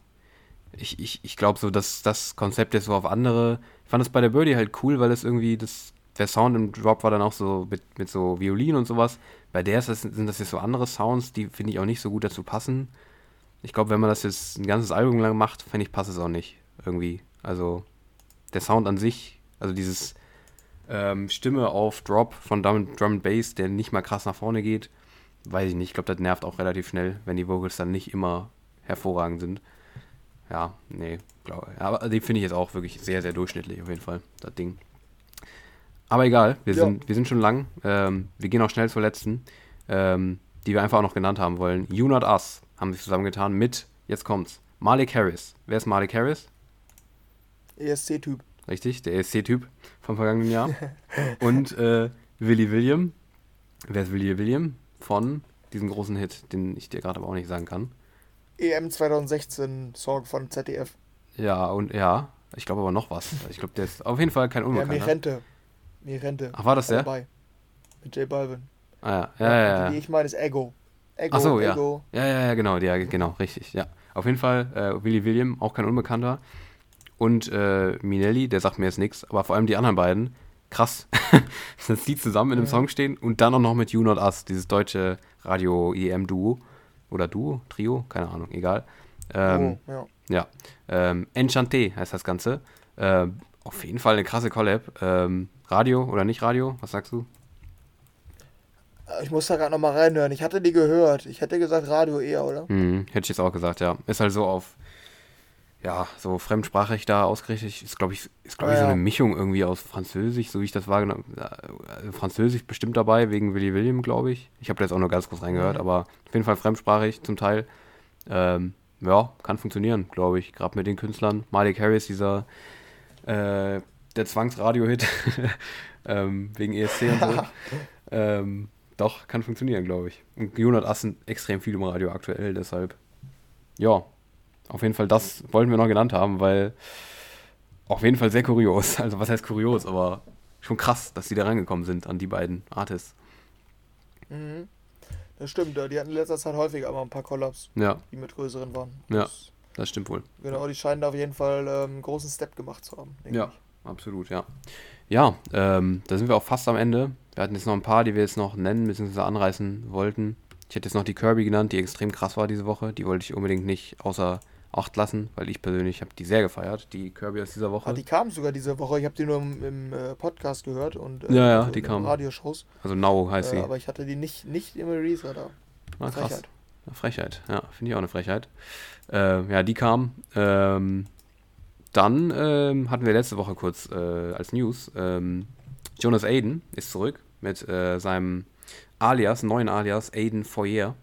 ich, ich, ich glaube so, dass das Konzept jetzt so auf andere. Ich fand es bei der Birdie halt cool, weil es irgendwie das. Der Sound im Drop war dann auch so mit, mit so Violin und sowas. Bei der das, sind das jetzt so andere Sounds, die finde ich auch nicht so gut dazu passen. Ich glaube, wenn man das jetzt ein ganzes Album lang macht, finde ich, passt es auch nicht. Irgendwie. Also, der Sound an sich, also dieses ähm, Stimme auf Drop von Drum, Drum Bass, der nicht mal krass nach vorne geht, weiß ich nicht. Ich glaube, das nervt auch relativ schnell, wenn die Vocals dann nicht immer hervorragend sind. Ja, nee, glaube ich. Aber die finde ich jetzt auch wirklich sehr, sehr durchschnittlich auf jeden Fall, das Ding. Aber egal, wir, ja. sind, wir sind schon lang. Ähm, wir gehen auch schnell zur letzten, ähm, die wir einfach auch noch genannt haben wollen. You Not Us haben sich zusammengetan mit, jetzt kommt's, Malik Harris. Wer ist Malik Harris? ESC-Typ. Richtig, der ESC-Typ vom vergangenen Jahr. Und äh, Willy William. Wer ist Willy William? Von diesem großen Hit, den ich dir gerade aber auch nicht sagen kann. EM 2016 Song von ZDF. Ja, und ja, ich glaube aber noch was. Ich glaube, der ist auf jeden Fall kein Unbekannter. Ja, Mirente. Mirente. Ach, war das der? Dabei. Mit J Balvin. Ah, ja, ja, ja. ja, Die, die ich meine, ist Ego. Ego, Ach so, Ego. ja. Ja, ja, ja, genau, ja, genau, richtig, ja. Auf jeden Fall äh, Willy William, auch kein Unbekannter. Und äh, Minelli, der sagt mir jetzt nichts, aber vor allem die anderen beiden, krass, dass die zusammen in einem Song stehen und dann auch noch mit You Not Us, dieses deutsche Radio-EM-Duo. Oder Duo, Trio, keine Ahnung, egal. Ähm, oh, ja. Ja. Ähm, Enchanté heißt das Ganze. Ähm, auf jeden Fall eine krasse Collab. Ähm, Radio oder nicht Radio? Was sagst du? Ich muss da gerade nochmal reinhören. Ich hatte die gehört. Ich hätte gesagt Radio eher, oder? Mhm, hätte ich jetzt auch gesagt, ja. Ist halt so auf ja, so fremdsprachig da ausgerichtet. Ist, glaube ich, ist, glaub ich, so eine Mischung irgendwie aus Französisch, so wie ich das wahrgenommen habe. Äh, Französisch bestimmt dabei, wegen Willy William, glaube ich. Ich habe da jetzt auch nur ganz kurz reingehört, mhm. aber auf jeden Fall fremdsprachig zum Teil. Ähm, ja, kann funktionieren, glaube ich. Gerade mit den Künstlern. Malik Harris, dieser äh, der Zwangsradio-Hit ähm, wegen ESC und so. ähm, doch, kann funktionieren, glaube ich. Und Jonat Assen extrem viel im Radio aktuell, deshalb. Ja, auf jeden Fall, das wollten wir noch genannt haben, weil auf jeden Fall sehr kurios. Also was heißt kurios, aber schon krass, dass die da rangekommen sind an die beiden Artists. Mhm. Das stimmt, die hatten in letzter Zeit häufig aber ein paar Kollaps, ja. die mit größeren waren. Das, ja, das stimmt wohl. Genau, die scheinen da auf jeden Fall ähm, einen großen Step gemacht zu haben. Ja, ich. Absolut, ja. Ja, ähm, da sind wir auch fast am Ende. Wir hatten jetzt noch ein paar, die wir jetzt noch nennen bzw. anreißen wollten. Ich hätte jetzt noch die Kirby genannt, die extrem krass war diese Woche. Die wollte ich unbedingt nicht außer Acht lassen, weil ich persönlich habe die sehr gefeiert, die Kirby aus dieser Woche. Ah, die kam sogar diese Woche. Ich habe die nur im, im äh, Podcast gehört und äh, ja, ja, also die kam. Radioshows. Also Now heißt sie. Äh, aber ich hatte die nicht, nicht im Release-Radar. Ah, krass. Frechheit. Eine Frechheit, ja, finde ich auch eine Frechheit. Äh, ja, die kam. Ähm, dann ähm, hatten wir letzte Woche kurz äh, als News, ähm, Jonas Aiden ist zurück mit äh, seinem Alias, neuen Alias, Aiden Foyer.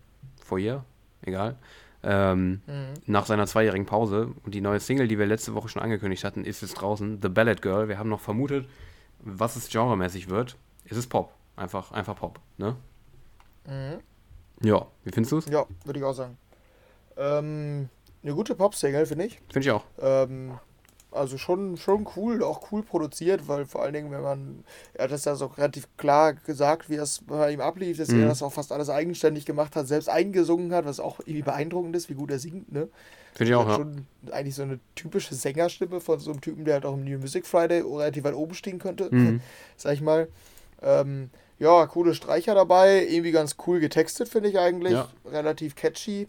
Foyer, egal. Ähm, mhm. Nach seiner zweijährigen Pause. Und die neue Single, die wir letzte Woche schon angekündigt hatten, ist jetzt draußen. The Ballad Girl. Wir haben noch vermutet, was es genremäßig wird. Es ist Pop. Einfach, einfach Pop. Ne? Mhm. Ja, wie findest du es? Ja, würde ich auch sagen. Ähm, eine gute Pop-Single, finde ich. Finde ich auch. Ähm, also schon, schon cool, auch cool produziert, weil vor allen Dingen, wenn man, er hat das ja so relativ klar gesagt, wie es bei ihm ablief, dass mhm. er das auch fast alles eigenständig gemacht hat, selbst eingesungen hat, was auch irgendwie beeindruckend ist, wie gut er singt, ne? Finde ich auch, ja. Schon eigentlich so eine typische Sängerstimme von so einem Typen, der halt auch im New Music Friday relativ weit oben stehen könnte, mhm. sag ich mal. Ähm, ja, coole Streicher dabei, irgendwie ganz cool getextet, finde ich eigentlich. Ja. Relativ catchy.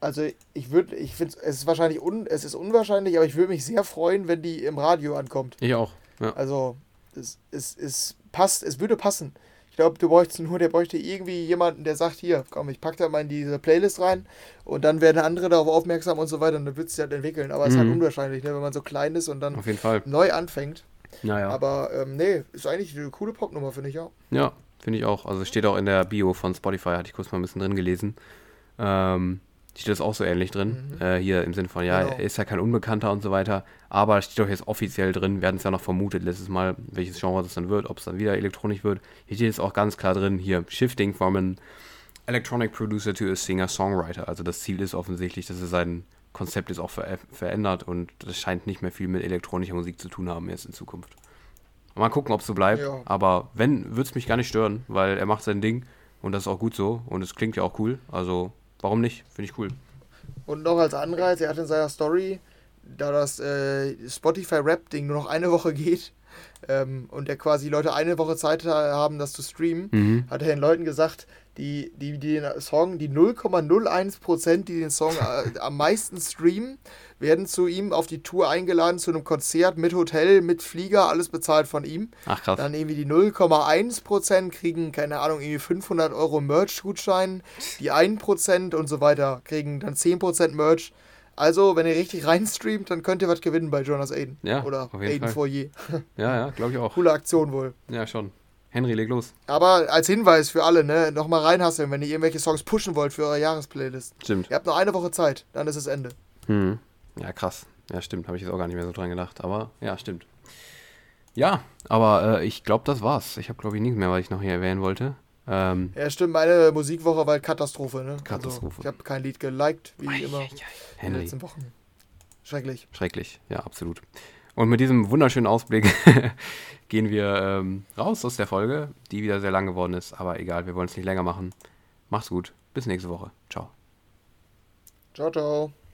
Also ich würde, ich finde es ist wahrscheinlich un, es ist unwahrscheinlich, aber ich würde mich sehr freuen, wenn die im Radio ankommt. Ich auch. Ja. Also es, es, es passt, es würde passen. Ich glaube, du bräuchtest nur, der bräuchte irgendwie jemanden, der sagt, hier, komm, ich pack da mal in diese Playlist rein und dann werden andere darauf aufmerksam und so weiter und dann wird es sich halt entwickeln. Aber es mhm. ist halt unwahrscheinlich, ne, wenn man so klein ist und dann neu anfängt. Naja. Aber ähm, nee, ist eigentlich eine coole Popnummer, finde ich auch. Ja, finde ich auch. Also steht auch in der Bio von Spotify, hatte ich kurz mal ein bisschen drin gelesen. Ähm, steht das auch so ähnlich drin. Mhm. Äh, hier im Sinne von, ja, genau. er ist ja kein Unbekannter und so weiter. Aber steht doch jetzt offiziell drin. Wir hatten es ja noch vermutet letztes Mal, welches Genre das dann wird, ob es dann wieder elektronisch wird. Hier steht jetzt auch ganz klar drin, hier, Shifting from an Electronic Producer to a Singer-Songwriter. Also das Ziel ist offensichtlich, dass er sein Konzept jetzt auch ver verändert und das scheint nicht mehr viel mit elektronischer Musik zu tun haben jetzt in Zukunft. Mal gucken, ob es so bleibt. Ja. Aber wenn, würde es mich gar nicht stören, weil er macht sein Ding und das ist auch gut so und es klingt ja auch cool. Also warum nicht? Finde ich cool. Und noch als Anreiz, er hat in seiner Story, da das äh, Spotify-Rap-Ding nur noch eine Woche geht ähm, und er quasi Leute eine Woche Zeit haben, das zu streamen, mhm. hat er den Leuten gesagt, die, die, die den Song, die 0,01%, die den Song äh, am meisten streamen, werden zu ihm auf die Tour eingeladen zu einem Konzert mit Hotel, mit Flieger, alles bezahlt von ihm. Ach krass. Dann irgendwie die 0,1% kriegen, keine Ahnung, irgendwie 500 Euro Merch-Gutschein, die 1% und so weiter kriegen dann 10% Merch. Also, wenn ihr richtig reinstreamt, dann könnt ihr was gewinnen bei Jonas Aiden. Ja, Oder Aiden Fourier. Ja, ja, glaube ich auch. Coole Aktion wohl. Ja, schon. Henry, leg los. Aber als Hinweis für alle, ne, nochmal reinhasseln, wenn ihr irgendwelche Songs pushen wollt für eure Jahresplaylist. Stimmt. Ihr habt noch eine Woche Zeit, dann ist es Ende. Hm. Ja, krass. Ja, stimmt. Habe ich jetzt auch gar nicht mehr so dran gedacht. Aber ja, stimmt. Ja, aber äh, ich glaube, das war's. Ich habe, glaube ich, nichts mehr, was ich noch hier erwähnen wollte. Ähm, ja, stimmt. Meine Musikwoche war Katastrophe. Ne? Katastrophe. Also, ich habe kein Lied geliked, wie ei, immer ei, ei. in den letzten Wochen. Schrecklich. Schrecklich, ja, absolut. Und mit diesem wunderschönen Ausblick gehen wir ähm, raus aus der Folge, die wieder sehr lang geworden ist. Aber egal, wir wollen es nicht länger machen. Macht's gut. Bis nächste Woche. Ciao. Ciao, ciao.